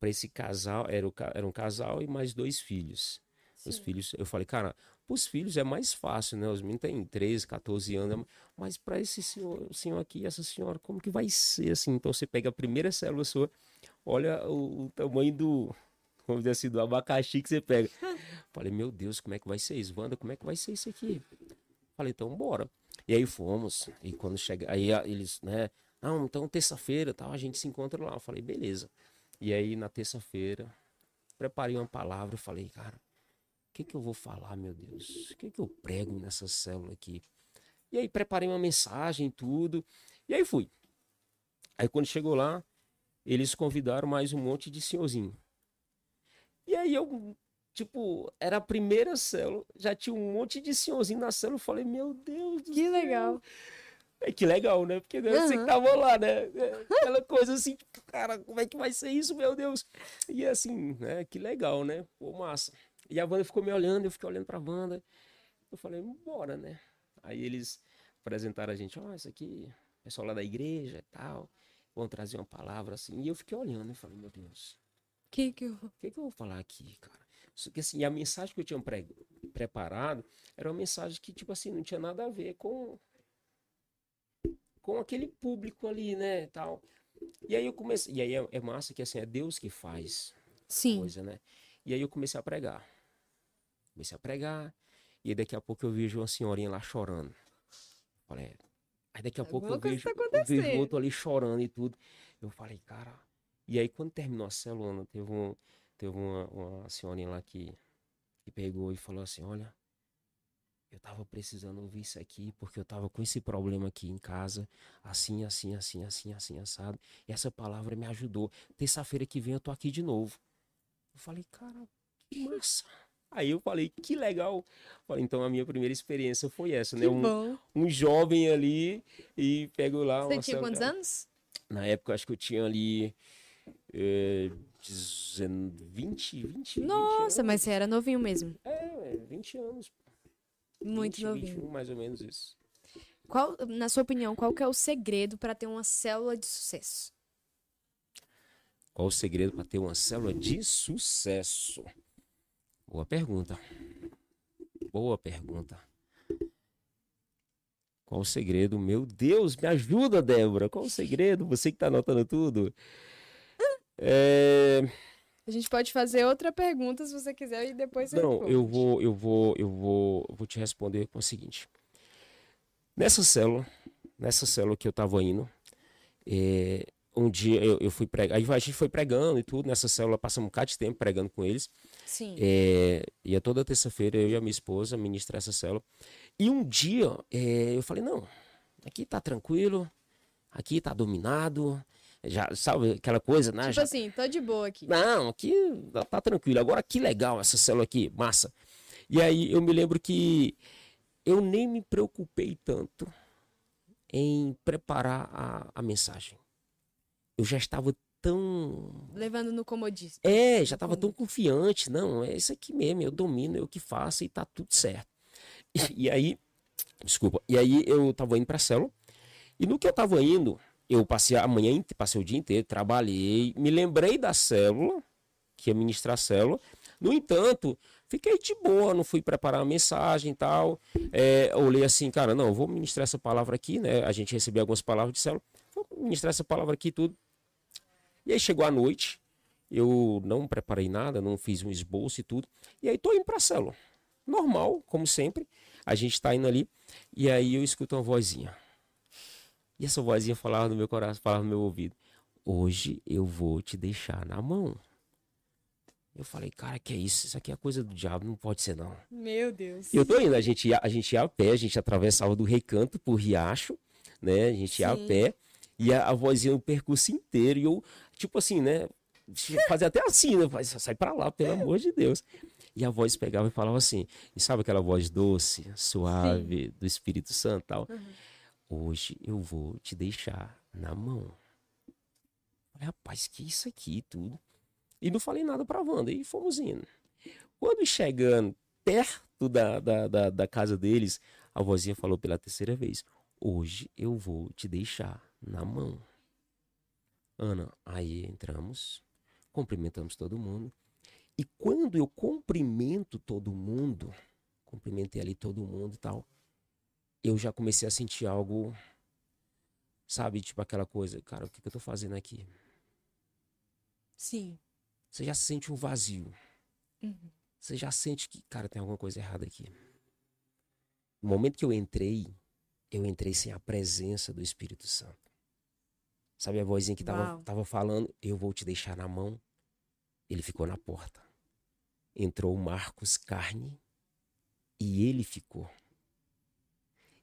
Pra esse casal, era, o, era um casal e mais dois filhos. Os sim. filhos, eu falei, cara, os filhos é mais fácil, né? Os meninos têm 13, 14 anos, mas para esse senhor, senhor aqui, essa senhora, como que vai ser assim? Então você pega a primeira célula sua, olha o, o tamanho do, vamos dizer assim, do abacaxi que você pega. Falei, meu Deus, como é que vai ser isso? Wanda, como é que vai ser isso aqui? Falei, então bora. E aí fomos, e quando chega, aí a- eles, né? Não, então terça-feira, tal, a gente se encontra lá. Eu falei, beleza. E aí na terça-feira, preparei uma palavra, eu falei, cara, o que que eu vou falar, meu Deus? O que que eu prego nessa célula aqui? E aí preparei uma mensagem, tudo. E aí fui. Aí quando chegou lá, eles convidaram mais um monte de senhorzinho. E aí eu, tipo, era a primeira célula, já tinha um monte de senhorzinho na célula. Eu falei, meu Deus do Que céu. legal. É que legal, né? Porque né, você que Aham. tava lá, né? É, Aquela coisa assim, tipo, cara, como é que vai ser isso, meu Deus? E assim, né? Que legal, né? Pô, massa. E a Wanda ficou me olhando, eu fiquei olhando pra Wanda. Eu falei, bora, né? Aí eles apresentaram a gente, ó, isso aqui, pessoal lá da igreja e tal. Vão trazer uma palavra assim. E eu fiquei olhando e falei, meu Deus, Que que eu... o que, que eu vou falar aqui, cara? Só que assim, a mensagem que eu tinha pre- preparado era uma mensagem que, tipo assim, não tinha nada a ver com com aquele público ali, né, tal. E aí eu comecei, e aí é, é massa que assim, é Deus que faz Sim. coisa, né? E aí eu comecei a pregar. Comecei a pregar, e daqui a pouco eu vejo uma senhorinha lá chorando. Falei, é. aí daqui a pouco Alguma eu vejo, tá eu vejo outro ali chorando e tudo. Eu falei, cara. E aí quando terminou a célula, teve, um, teve uma, uma senhorinha lá que, que pegou e falou assim, olha, eu tava precisando ouvir isso aqui, porque eu tava com esse problema aqui em casa, assim, assim, assim, assim, assim, assado. E essa palavra me ajudou. Terça-feira que vem eu tô aqui de novo. Eu falei, cara, que massa. Aí eu falei, que legal. Falei, então a minha primeira experiência foi essa, né? Um, um jovem ali e pego lá Você tinha quantos anos? Na época, eu acho que eu tinha ali 19, 20, 20, 20 Nossa, anos. mas você era novinho mesmo. É, 20 anos. Muito 20, novinho. 21, mais ou menos isso. Qual, na sua opinião, qual que é o segredo para ter uma célula de sucesso? Qual o segredo para ter uma célula de sucesso? Boa pergunta. Boa pergunta. Qual o segredo? Meu Deus, me ajuda, Débora. Qual o segredo? Você que está anotando tudo. É... A gente pode fazer outra pergunta se você quiser e depois você Não, responde. eu vou, eu vou, eu vou, vou te responder com o seguinte. Nessa célula, nessa célula que eu tava indo, é, um dia eu, eu fui pregar, aí a gente foi pregando e tudo, nessa célula passamos um bocado de tempo pregando com eles, Sim. é, e a toda terça-feira eu e a minha esposa ministrar essa célula, e um dia é, eu falei, não, aqui tá tranquilo, aqui tá dominado, já, sabe aquela coisa, né? tipo já assim, tô de boa aqui. não, aqui tá, tranquilo. Agora que legal essa célula aqui, massa. E aí eu me lembro que eu nem me preocupei tanto em preparar a, a mensagem. Eu já estava tão. Levando no comodismo. É, já estava tão confiante. Não, é isso aqui mesmo, eu domino, eu que faço e tá tudo certo. E, e aí, desculpa, e aí eu tava indo pra célula. E no que eu tava indo, eu passei a manhã, passei o dia inteiro, trabalhei, me lembrei da célula, que ia ministrar a célula. No entanto, fiquei de boa, não fui preparar a mensagem e tal. É, olhei assim, cara, não, vou ministrar essa palavra aqui, né? A gente recebeu algumas palavras de célula. Vou ministrar essa palavra aqui tudo. E aí chegou a noite, eu não preparei nada, não fiz um esboço e tudo. E aí tô indo pra célula. Normal, como sempre. A gente tá indo ali. E aí eu escuto uma vozinha. E essa vozinha falava no meu coração, falava no meu ouvido. Hoje eu vou te deixar na mão. Eu falei, cara, que é isso? Isso aqui é coisa do diabo, não pode ser não. Meu Deus. E eu tô indo, a gente ia, a gente ia a pé, a gente atravessava do Recanto pro Riacho, né? A gente ia Sim. a pé e a, a vozinha no percurso inteiro e eu, tipo assim, né? Fazia até assim, né? Sai pra lá, pelo amor de Deus. E a voz pegava e falava assim, e sabe aquela voz doce, suave, do Espírito Santo e tal? Hoje eu vou te deixar na mão. Falei, rapaz, que isso aqui tudo. E não falei nada pra Wanda. E fomos indo. Quando chegando perto da, da, da, da casa deles, a vozinha falou pela terceira vez: Hoje eu vou te deixar na mão. Ana, aí entramos, cumprimentamos todo mundo. E quando eu cumprimento todo mundo, cumprimentei ali todo mundo e tal, eu já comecei a sentir algo, sabe, tipo aquela coisa, cara, o que, que eu tô fazendo aqui? Sim. Você já sente um vazio. Uhum. Você já sente que, cara, tem alguma coisa errada aqui. No momento que eu entrei, eu entrei sem a presença do Espírito Santo. Sabe a vozinha que tava, Uau. tava falando, eu vou te deixar na mão. Ele ficou na porta. Entrou o Marcos Carne e ele ficou.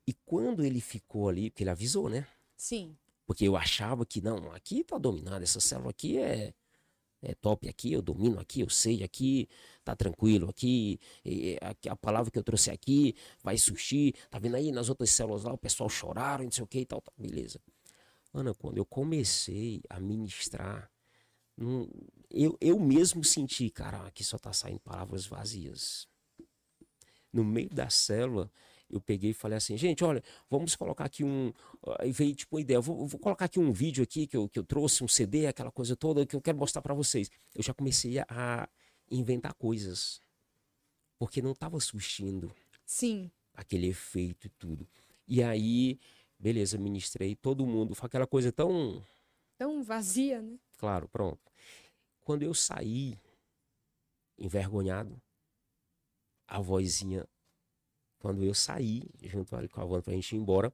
E quando ele ficou ali, porque ele avisou, né? Sim. Porque eu achava que, não, aqui tá dominado, essa célula aqui é, é top aqui, eu domino aqui, eu sei aqui, tá tranquilo aqui, e, aqui, a palavra que eu trouxe aqui vai surgir, tá vendo aí nas outras células lá, o pessoal choraram, não sei o que e tal, tal, beleza. Ana, quando eu comecei a ministrar, não- eu, eu mesmo senti, cara, aqui só tá saindo palavras vazias. No meio da célula, eu peguei e falei assim, gente, olha, vamos colocar aqui um. Aí veio tipo uma ideia, vou, vou colocar aqui um vídeo aqui que eu, que eu trouxe, um CD, aquela coisa toda que eu quero mostrar para vocês. Eu já comecei a, inventar coisas. Porque não estava surgindo Sim. aquele efeito e tudo. E aí, beleza, ministrei todo mundo. Foi aquela coisa tão. Tão vazia, né? Claro, pronto. Quando eu saí, envergonhado, a vozinha, quando eu saí, junto ali com a van pra gente ir embora,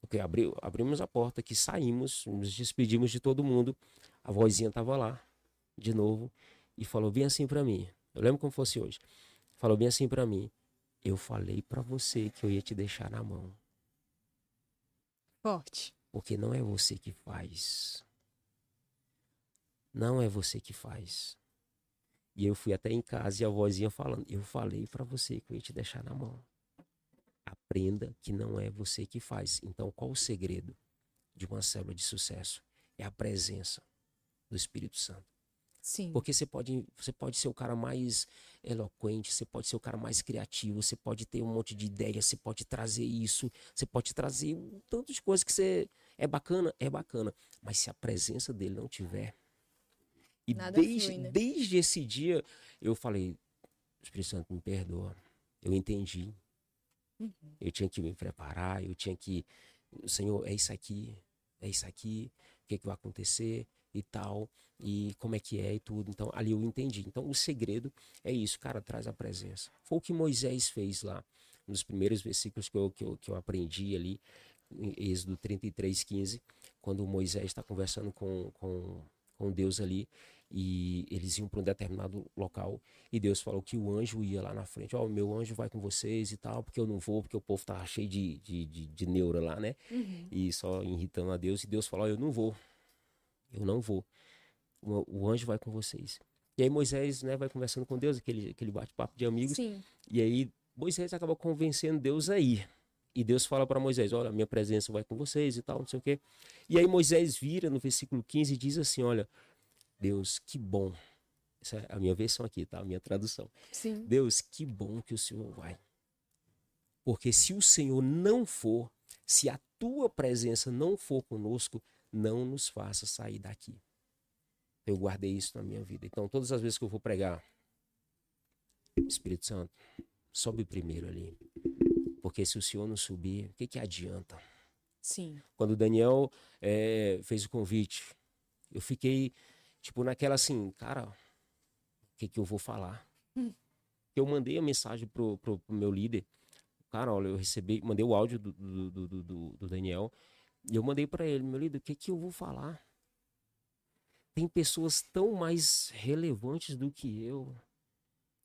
porque abri, abrimos a porta que saímos, nos despedimos de todo mundo, a vozinha tava lá, de novo, e falou bem assim pra mim. Eu lembro como fosse hoje. Falou bem assim pra mim. Eu falei pra você que eu ia te deixar na mão. Forte. Porque não é você que faz. Não é você que faz. E eu fui até em casa e a vozinha falando: Eu falei pra você que eu ia te deixar na mão. Aprenda que não é você que faz. Então, qual o segredo de uma célula de sucesso? É a presença do Espírito Santo. Sim. Porque você pode, você pode ser o cara mais eloquente, você pode ser o cara mais criativo, você pode ter um monte de ideias, você pode trazer isso, você pode trazer um tanto de coisas que você é bacana, é bacana, mas se a presença dele não tiver e Nada desde, flui, né? desde esse dia eu falei, Espírito Santo me perdoa, eu entendi, Uhum. eu tinha que me preparar, eu tinha que, Senhor, é isso aqui, é isso aqui, o que, que vai acontecer e tal, e como é que é e tudo. Então, ali eu entendi. Então, o segredo é isso, cara, traz a presença. Foi o que Moisés fez lá, nos primeiros versículos que eu, que eu, que eu aprendi ali, em Êxodo 33, 15, quando Moisés está conversando com, com, com Deus ali, e eles iam para um determinado local, e Deus falou que o anjo ia lá na frente, ó, o meu anjo vai com vocês e tal, porque eu não vou, porque o povo tá cheio de, de, de, de neura lá, né? Uhum. e só irritando a Deus. E Deus falou: "Ó, Eu não vou, eu não vou. O, o anjo vai com vocês. E aí Moisés né, vai conversando com Deus, aquele, aquele bate-papo de amigos. Sim. E aí Moisés acaba convencendo Deus a ir. E Deus fala para Moisés: Olha, minha presença vai com vocês e tal, não sei o quê. E aí Moisés vira no versículo 15 e diz assim: Olha, Deus, que bom. Essa é a minha versão aqui, tá? A minha tradução. Sim. Deus, que bom que o Senhor vai. Porque se o Senhor não for, se a tua presença não for conosco, não nos faça sair daqui. Eu guardei isso na minha vida. Então, todas as vezes que eu vou pregar, Espírito Santo, sobe primeiro ali. Porque se o Senhor não subir, o que, que adianta? Sim. Quando o Daniel eh, fez o convite, eu fiquei, tipo, naquela assim, cara, o que, que eu vou falar? Hum. Eu mandei a mensagem pro, pro, pro meu líder. Cara, olha, eu recebi, mandei o áudio do, do, do, do- do- Daniel. E eu mandei pra ele, meu líder, o que, que eu vou falar? tem pessoas tão mais relevantes do que eu.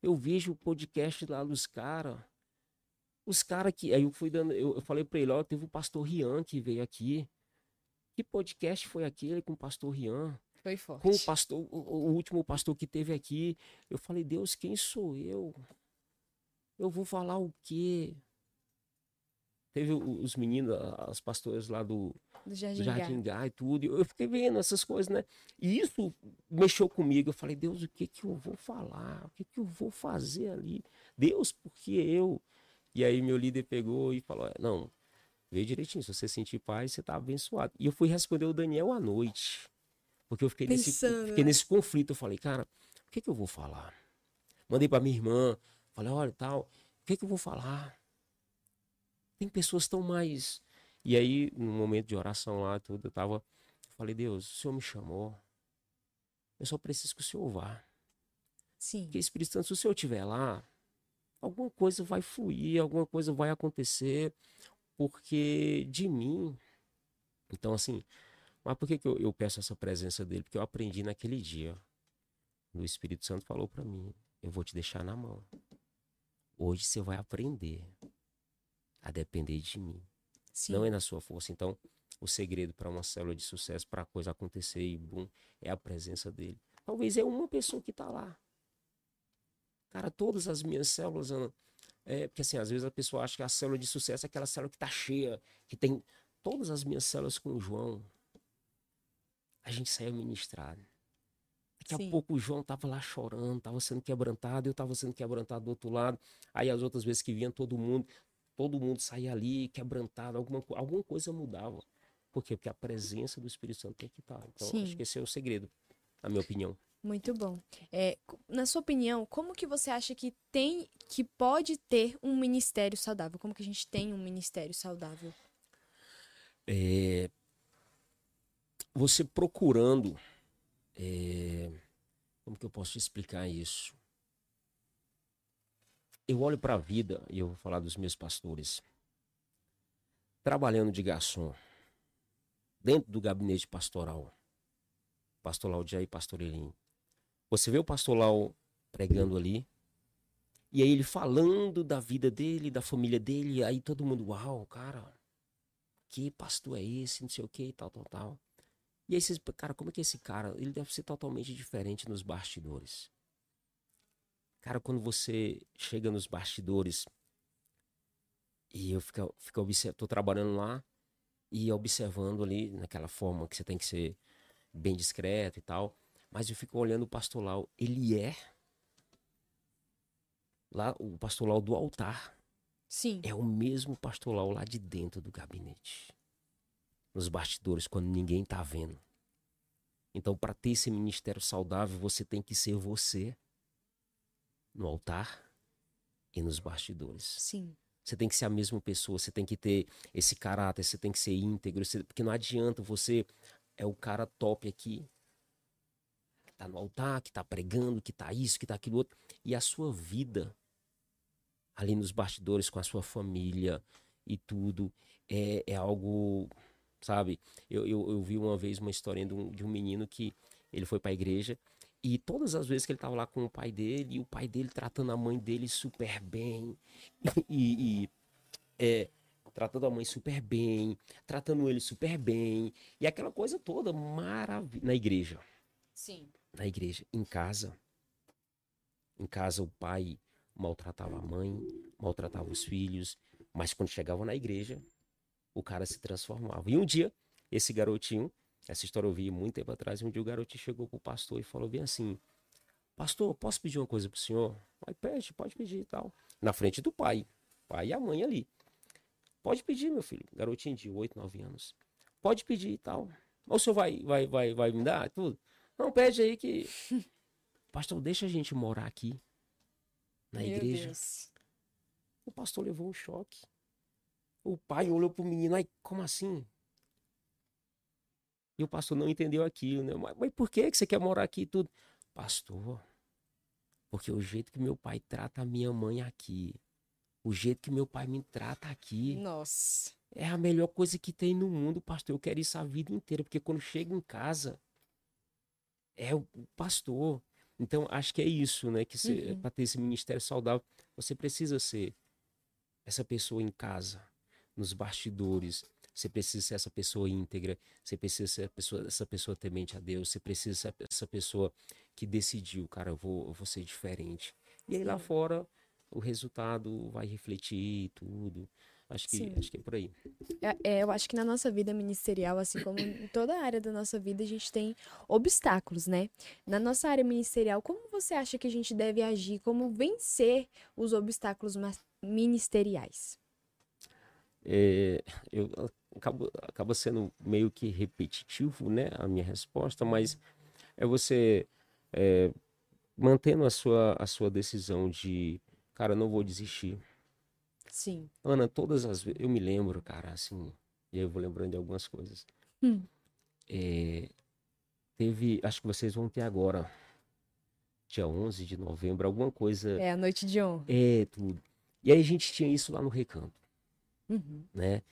Eu vejo o podcast lá dos caras. Os caras que. Aí eu fui dando. Eu, eu falei pra ele, ó, teve o pastor Rian que veio aqui. Que podcast foi aquele com o pastor Rian? Foi forte. Com o pastor, o, o último pastor que teve aqui. Eu falei, Deus, quem sou eu? Eu vou falar o quê? Teve os meninos, as pastoras lá do, Do do Jardim, Jardim Gá. Gá e tudo. Eu fiquei vendo essas coisas, né? E isso mexeu comigo. Eu falei, Deus, o que que eu vou falar? O que que eu vou fazer ali? Deus, por que eu? E aí meu líder pegou e falou, não, vê direitinho, se você sentir paz, você tá abençoado. E eu fui responder o Daniel à noite. Porque eu fiquei, nesse, Pensando, fiquei né? nesse conflito. Eu falei, cara, o que que eu vou falar? Mandei pra minha irmã, falei, olha, tal, o que que eu vou falar? Tem pessoas tão mais e aí, no momento de oração lá, tudo, eu tava. eu Falei, Deus, o Senhor me chamou. Eu só preciso que o Senhor vá. Sim. Porque Espírito Santo, se o Senhor estiver lá, alguma coisa vai fluir, alguma coisa vai acontecer, porque de mim. Então, assim, mas por que, que eu, eu peço essa presença dele? Porque eu aprendi naquele dia. O Espírito Santo falou pra mim: eu vou te deixar na mão. Hoje você vai aprender a depender de mim Sim. não é na sua força. Então, o segredo para uma célula de sucesso, para a coisa acontecer e boom, é a presença dele. Talvez é uma pessoa que está lá. Cara, todas as minhas células, Ana, é, porque assim, às vezes a pessoa acha que a célula de sucesso é aquela célula que está cheia, que tem todas as minhas células com o João. A gente saiu ministrado. Daqui Sim. a pouco o João tava lá chorando, tava sendo quebrantado, eu tava sendo quebrantado do outro lado. Aí as outras vezes que vinha todo mundo, todo mundo saía ali quebrantado, alguma, alguma coisa mudava. Por quê? Porque a presença do Espírito Santo tem que estar. Então, Sim. acho que esse é o segredo, na minha opinião. Muito bom. É, na sua opinião, como que você acha que tem, que pode ter um ministério saudável? Como que a gente tem um ministério saudável? É, você procurando. é, como que eu posso te explicar isso? Eu olho para a vida, e eu vou falar dos meus pastores, trabalhando de garçom, dentro do gabinete pastoral, pastor Laudier e pastor Elim. Você vê o pastor Lau pregando ali, e aí ele falando da vida dele, da família dele, aí todo mundo, uau, cara, que pastor é esse, não sei o que tal, tal, tal. E aí vocês, cara, como é que esse cara, ele deve ser totalmente diferente nos bastidores. Cara, quando você chega nos bastidores e eu fico, fico observando, tô trabalhando lá e observando ali naquela forma que você tem que ser bem discreto e tal, mas eu fico olhando o pastor Lau, ele é lá o pastor Lau do altar Sim. é o mesmo pastor Lau lá de dentro do gabinete. Nos bastidores, quando ninguém tá vendo. Então, para ter esse ministério saudável, você tem que ser você no altar e nos bastidores. Sim. Você tem que ser a mesma pessoa, você tem que ter esse caráter, você tem que ser íntegro, você- porque não adianta você é o cara top aqui, que tá no altar, que tá pregando, que tá isso, que tá aquilo outro, e a sua vida ali nos bastidores com a sua família e tudo é, é algo, sabe? Eu, eu, eu vi uma vez uma historinha de um, de um menino que ele foi pra igreja e todas as vezes que ele tava lá com o pai dele, e o pai dele tratando a mãe dele super bem, e, e, é, tratando a mãe super bem, tratando ele super bem, e aquela coisa toda maravilhosa na igreja, Sim. na igreja, em casa. Em casa o pai maltratava a mãe, maltratava os filhos, mas quando chegava na igreja, o cara se transformava. E um dia, esse garotinho, essa história eu vi muito tempo atrás, um dia o garotinho chegou pro pastor e falou bem assim: Pastor, posso pedir uma coisa pro senhor? Aí pede, pode pedir e tal. Na frente do pai, pai e a mãe ali. Pode pedir, meu filho. Garotinho de 8, 9 anos. Pode pedir e tal. Ou o senhor vai, vai, vai, vai me dar tudo? Não, pede aí que. Pastor, deixa a gente morar aqui. Na Meu igreja. Deus. O pastor levou um choque. O pai olhou pro menino, aí, como assim? E o pastor não entendeu aquilo, né? Mas, mas por que que você quer morar aqui e tudo? Pastor, porque o jeito que meu pai trata a minha mãe aqui, o jeito que meu pai me trata aqui, Nossa. é a melhor coisa que tem no mundo, pastor. Eu quero isso a vida inteira, porque quando chego em casa, é o pastor. Então, acho que é isso, né? Que Uhum. para ter esse ministério saudável, você precisa ser essa pessoa em casa, nos bastidores. Você precisa ser essa pessoa íntegra. Você precisa ser essa pessoa, essa pessoa temente a Deus. Você precisa ser essa pessoa que decidiu, cara, eu vou, eu vou ser diferente. E aí lá fora o resultado vai refletir tudo. Acho que, Sim. acho que é por aí. É, é, eu acho que na nossa vida ministerial, assim como em toda a área da nossa vida, a gente tem obstáculos, né? Na nossa área ministerial, como você acha que a gente deve agir? Como vencer os obstáculos ministeriais? É, eu acabo, acaba sendo meio que repetitivo, né, a minha resposta, mas é você é, mantendo a sua, a sua decisão de, cara, não vou desistir. Sim. Ana, todas as vezes, eu me lembro, cara, assim, e aí eu vou lembrando de algumas coisas. Hum. É, teve, acho que vocês vão ter agora, dia 11 de novembro, alguma coisa, É a noite de honra. é, tudo. E aí a gente tinha isso lá no Recanto. Uhum. né?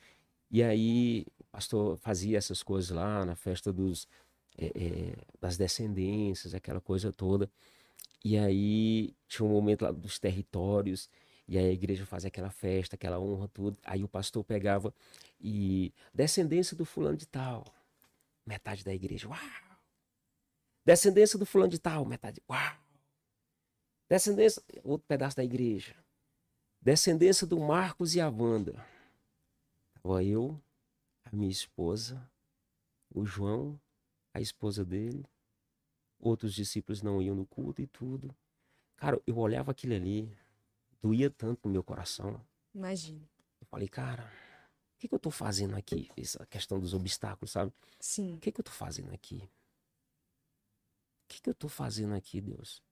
E aí o pastor fazia essas coisas lá na festa dos, é, é, das descendências, aquela coisa toda. E aí tinha um momento lá dos territórios, e aí a igreja fazia aquela festa, aquela honra, tudo. Aí o pastor pegava e descendência do fulano de tal, metade da igreja, uau! Descendência do fulano de tal, metade, uau! Descendência, outro pedaço da igreja. Descendência do Marcos e a Wanda. Tava eu, a minha esposa, o João, a esposa dele, outros discípulos não iam no culto e tudo. Cara, eu olhava aquilo ali, doía tanto no meu coração. Imagina. Eu falei, cara, o que, que eu tô fazendo aqui? Essa questão dos obstáculos, sabe? Sim. O que, que eu tô fazendo aqui? O que, que eu tô fazendo aqui, Deus?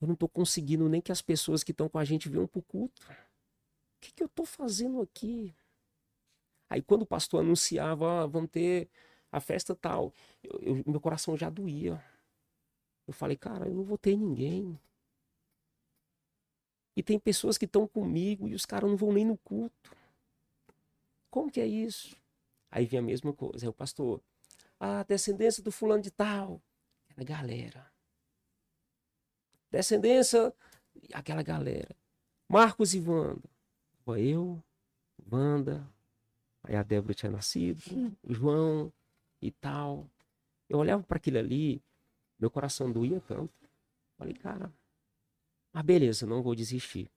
Eu não tô conseguindo nem que as pessoas que estão com a gente venham pro culto. O que, que eu tô fazendo aqui? Aí quando o pastor anunciava, "Ah, vamos ter a festa tal, eu- eu- meu coração já doía. Eu falei, cara, eu não vou ter ninguém. E tem pessoas que estão comigo e os caras não vão nem no culto. Como que é isso? Aí vem a mesma coisa. Aí o pastor, a descendência do fulano de tal, aquela galera. Descendência, aquela galera. Marcos e Wanda. Eu, Wanda, aí a Débora tinha nascido, o João e tal. Eu olhava para aquilo ali, meu coração doía tanto. Falei, cara, mas beleza, não vou desistir.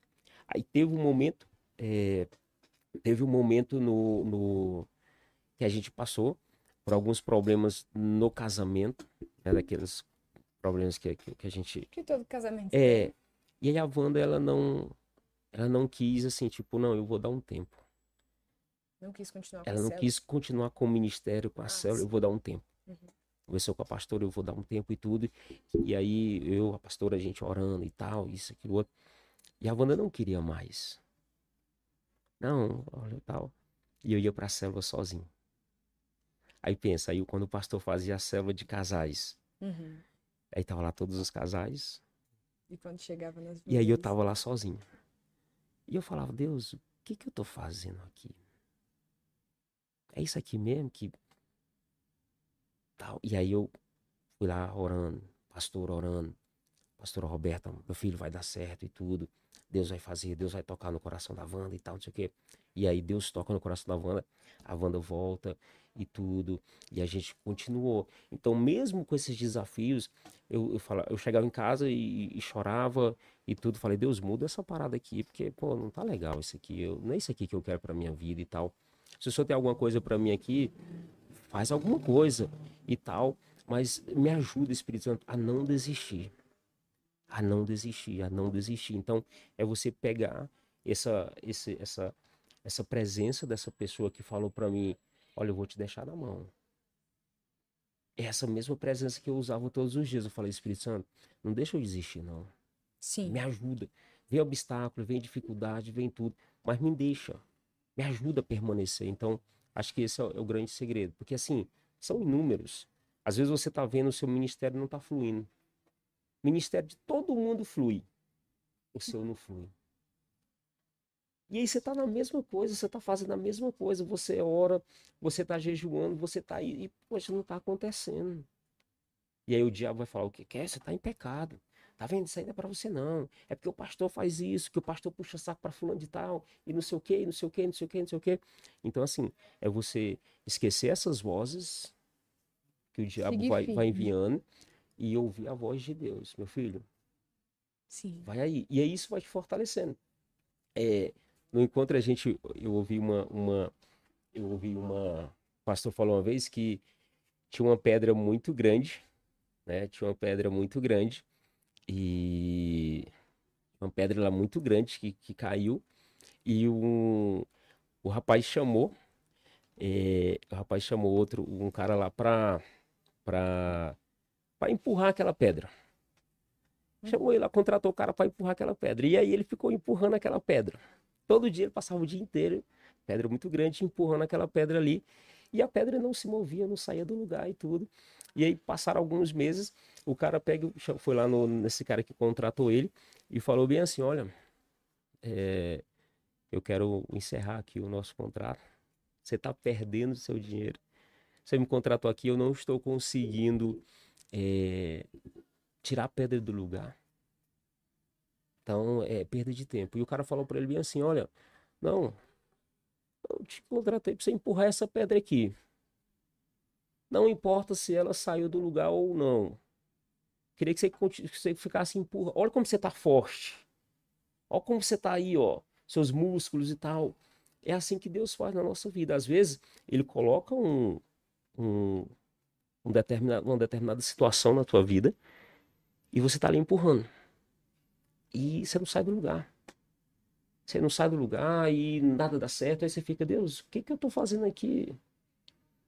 Aí teve um momento, é, teve um momento no, no que a gente passou por alguns problemas no casamento, né, daqueles problemas que, que, que a gente Que todo casamento. é, e aí a Wanda, ela não, ela não quis, assim, tipo, não, eu vou dar um tempo. Não quis continuar com Ela a não quis continuar com o ministério, com a Ah, célula, eu vou dar um tempo. Uhum. Conversou com a pastora, eu vou dar um tempo e tudo. E aí eu, a pastora, a gente orando e tal, isso, aquilo, outro. E a Wanda não queria mais. Não, olha tal. E eu ia pra célula sozinho. Aí pensa, aí quando o pastor fazia a célula de casais, Uhum. aí tava lá todos os casais, E quando chegava nas E aí eu tava lá sozinho. E eu falava, Deus, o que que eu tô fazendo aqui? É isso aqui mesmo que tal. E aí eu fui lá orando, pastor orando, pastora Roberta, meu filho vai dar certo e tudo. Deus vai fazer, Deus vai tocar no coração da Wanda e tal, não sei o quê. E aí Deus toca no coração da Wanda, a Wanda volta e tudo. E a gente continuou. Então, mesmo com esses desafios, eu, eu, falava, eu chegava em casa e, e chorava e tudo. Falei, Deus, muda essa parada aqui, porque, pô, não tá legal isso aqui. Eu, não é isso aqui que eu quero pra minha vida e tal. Se o senhor tem alguma coisa pra mim aqui, faz alguma coisa e tal. Mas me ajuda, Espírito Santo, a não desistir. A não desistir, a não desistir. Então, é você pegar essa, esse, essa, essa presença dessa pessoa que falou pra mim, olha, eu vou te deixar na mão. É essa mesma presença que eu usava todos os dias. Eu falei, Espírito Santo, não deixa eu desistir, não. Sim. Me ajuda. Vem obstáculo, vem dificuldade, vem tudo. Mas me deixa. Me ajuda a permanecer. Então, acho que esse é o, é o grande segredo. Porque, assim, são inúmeros. Às vezes você está vendo o seu ministério não está fluindo. O ministério de todo mundo flui. O seu não flui. E aí você está na mesma coisa, você está fazendo a mesma coisa. Você ora, você está jejuando, você está aí e, poxa, não está acontecendo. E aí o diabo vai falar: o que quer? Você está em pecado. Tá vendo? Isso aí não é pra você não. É porque o pastor faz isso, que o pastor puxa saco pra fulano de tal, e não sei o quê, não sei o quê, não sei o quê, não sei o quê. Então, assim, é você esquecer essas vozes que o diabo Seguir vai, vai enviando e ouvir a voz de Deus, meu filho. Sim. Vai aí. E aí isso vai te fortalecendo. É, no encontro a gente, eu ouvi uma, uma, eu ouvi uma, o pastor falou uma vez que tinha uma pedra muito grande, né? Tinha uma pedra muito grande e uma pedra lá muito grande que, que caiu e um, o rapaz chamou, é, o rapaz chamou outro, um cara lá pra, pra, pra empurrar aquela pedra. Chamou ele lá, contratou o cara para empurrar aquela pedra. E aí ele ficou empurrando aquela pedra. Todo dia ele passava o dia inteiro, pedra muito grande, empurrando aquela pedra ali. E a pedra não se movia, não saía do lugar e tudo. E aí passaram alguns meses, o cara pega, foi lá no, nesse cara que contratou ele e falou bem assim: Olha, é, eu quero encerrar aqui o nosso contrato. Você está perdendo seu dinheiro. Você me contratou aqui, eu não estou conseguindo é, tirar a pedra do lugar. Então, é perda de tempo. E o cara falou para ele bem assim: Olha, não, eu te contratei para você empurrar essa pedra aqui. Não importa se ela saiu do lugar ou não. Queria que você, que você ficasse empurrando. Olha como você tá forte. Olha como você tá aí, ó. Seus músculos e tal. É assim que Deus faz na nossa vida. Às vezes, Ele coloca um, um, um determinado, uma determinada situação na tua vida e você tá ali empurrando. E você não sai do lugar. Você não sai do lugar e nada dá certo. Aí você fica, Deus, o que que eu tô fazendo aqui?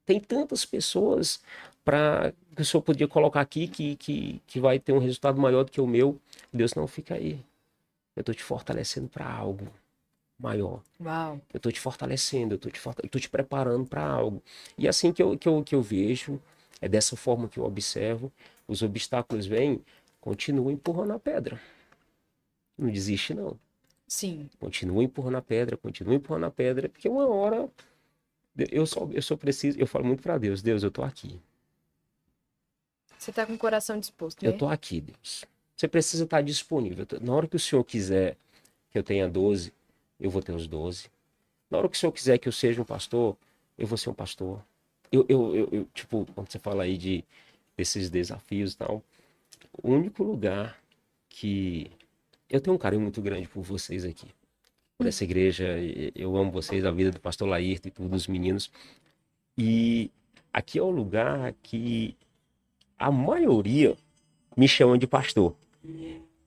Tem tantas pessoas para que o senhor podia colocar aqui que, que, que vai ter um resultado maior do que o meu. Deus não fica aí. Eu tô te fortalecendo para algo maior. Uau. Eu tô te fortalecendo, eu tô te, forta- eu tô te preparando para algo. E assim que eu, que, eu, que eu vejo, é dessa forma que eu observo, os obstáculos vêm, continua empurrando a pedra. Não desiste, não. Sim. Continua empurrando a pedra, continua empurrando a pedra, porque uma hora eu só, eu só preciso, eu falo muito para Deus, Deus, eu tô aqui. Você tá com o coração disposto, né? Eu tô aqui, Deus. Você precisa estar disponível. Na hora que o Senhor quiser que eu tenha 12, eu vou ter os 12. Na hora que o Senhor quiser que eu seja um pastor, eu vou ser um pastor. Eu, eu, eu, eu, tipo, quando você fala aí de desses desafios e tal, o único lugar que eu tenho um carinho muito grande por vocês aqui, por essa igreja, eu amo vocês, a vida do pastor Laírto e tudo, dos meninos. E aqui é o lugar que a maioria me chamam de pastor.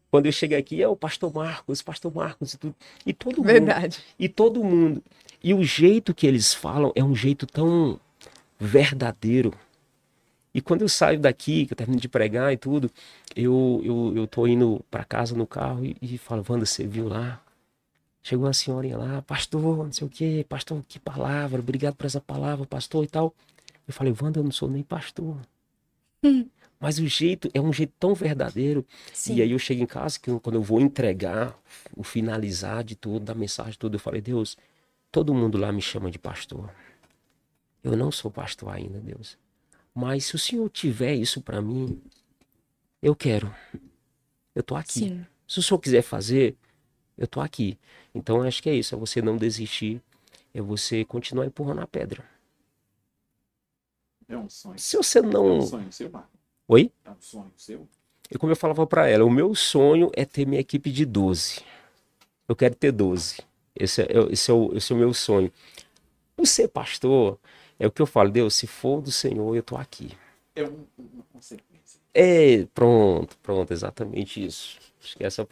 Quando eu chego aqui, é o pastor Marcos, pastor Marcos e tudo. E todo mundo. Verdade. E todo mundo. E o jeito que eles falam é um jeito tão verdadeiro. E quando eu saio daqui, que eu termino de pregar e tudo, eu, eu, eu tô indo para casa no carro e, e falo, Wanda, você viu lá? Chegou uma senhorinha lá, pastor, não sei o quê, pastor, que palavra, obrigado por essa palavra, pastor e tal. Eu falei, Wanda, eu não sou nem pastor. Mas o jeito é um jeito tão verdadeiro. Sim. E aí eu chego em casa, que eu- quando eu vou entregar, o finalizar de tudo, da mensagem toda, eu falei, Deus, todo mundo lá me chama de pastor. Eu não sou pastor ainda, Deus. Mas se o Senhor tiver isso para mim, eu quero. Eu tô aqui. Sim. Se o Senhor quiser fazer, eu tô aqui. Então acho que é isso, é você não desistir, é você continuar empurrando a pedra. É um sonho. Se você É um não. sonho seu, Marco? Oi? É um sonho seu? E como eu falava pra ela, o meu sonho é ter minha equipe de 12. Eu quero ter 12. Esse é, esse é, o, esse é o meu sonho. O ser pastor é o que eu falo, Deus, se for do Senhor, eu tô aqui. É um- uma consequência. É, pronto, pronto, exatamente isso. Acho que é essa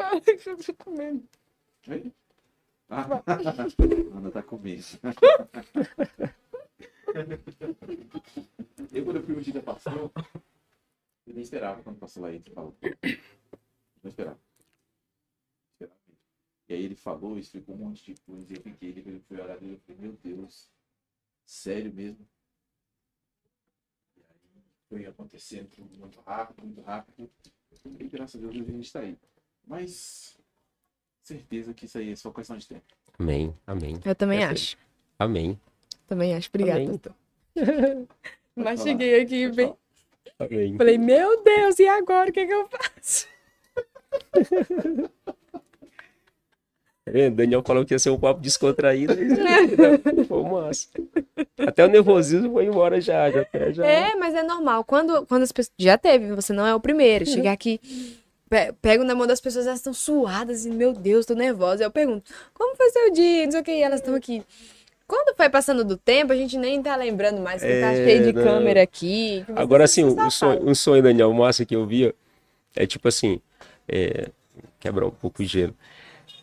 a parada. eu fico com medo. Oi? Ah, Ana tá com medo. eu, quando eu fui um dia pastor, eu nem esperava quando passou lá ele falou. Não esperava. E aí ele falou, explicou um monte de coisa, e eu fiquei, ele foi olhar dele, eu falei, meu Deus, sério mesmo? E aí foi acontecendo tudo muito rápido, muito rápido. E graças a Deus a gente tá aí. Mas certeza que isso aí é só questão de tempo. Amém, amém. Eu também É acho. Amém. Também acho. Obrigada, Amém. Mas cheguei aqui bem. Amém. Falei, meu Deus, e agora o que, que eu faço? É, Daniel falou que ia ser um papo descontraído. aí Foi massa. Até o nervosismo foi embora já. já, já... É, mas é normal. Quando, quando as pessoas. Já teve, você não é o primeiro. Chegar aqui, pe- pego na mão das pessoas, elas estão suadas e, meu Deus, tô nervosa. Eu pergunto, como foi seu dia? Não sei o que, elas estão aqui. Quando foi passando do tempo, a gente nem tá lembrando mais que tá É, cheio de não. câmera aqui. Agora, tá assim, um sonho, um sonho, Daniel, massa que eu via é tipo assim, é, quebrar um pouco o gelo.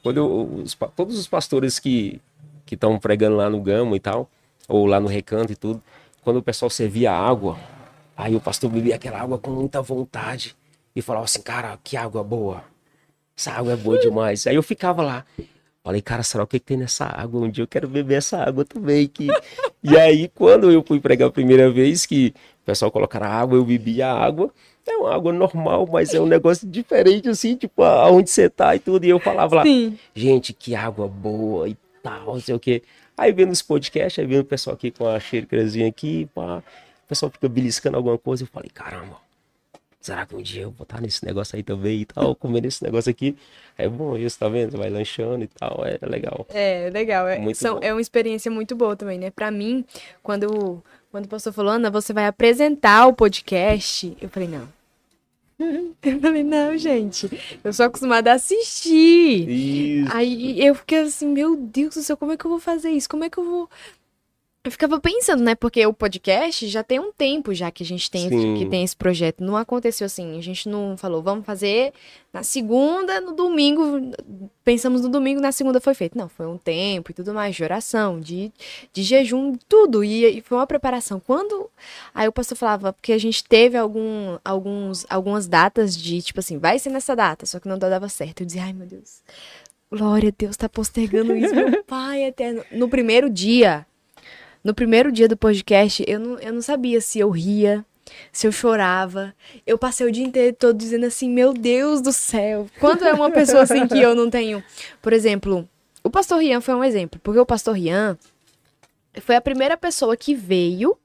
Quando eu- os todos os pastores que que estão pregando lá no Gama e tal, ou lá no Recanto e tudo, quando o pessoal servia água, aí o pastor bebia aquela água com muita vontade e falava assim, cara, que água boa. Essa água é boa demais. Aí eu ficava lá. Falei, cara, será o que, que tem nessa água? Um dia eu quero beber essa água também. Que... E aí, quando eu fui pregar a primeira vez, que o pessoal colocaram água, eu bebi a água. É uma água normal, mas é um negócio diferente, assim, tipo, aonde você tá e tudo. E eu falava lá, Sim. gente, que água boa e tal, não sei o quê. Aí vendo os podcasts, aí vendo o pessoal aqui com a xícarazinha aqui, pá, o pessoal fica beliscando alguma coisa. Eu falei, caramba, será que um dia eu vou estar nesse negócio aí também e tal, comendo esse negócio aqui? É bom isso, tá vendo? Você vai lanchando e tal, é legal. É, legal. É, Muito são- bom. é uma experiência muito boa também, né? Pra mim, quando, quando o pastor falou, Ana, você vai apresentar o podcast, eu falei, não. Eu falei, não, gente, eu sou acostumada a assistir. Isso. Aí eu fiquei assim, meu Deus do céu, como é que eu vou fazer isso? Como é que eu vou. Eu ficava pensando, né? Porque o podcast já tem um tempo já que a gente tem, esse, que tem esse projeto. Não aconteceu assim. A gente não falou, vamos fazer na segunda, no domingo. Pensamos no domingo, na segunda foi feito. Não, foi um tempo e tudo mais, de oração, de, de jejum, tudo. E, e foi uma preparação. Quando. Aí o pastor falava, porque a gente teve algum, alguns, algumas datas de, tipo assim, vai ser nessa data, só que não dava certo. Eu dizia, ai meu Deus. Glória a Deus, tá postergando isso, meu pai eterno. No primeiro dia, no primeiro dia do podcast, eu não, eu não sabia se eu ria, se eu chorava. Eu passei o dia inteiro todo dizendo assim, meu Deus do céu. Quando é uma pessoa assim que eu não tenho. Por exemplo, o pastor Rian foi um exemplo, porque o pastor Rian foi a primeira pessoa que veio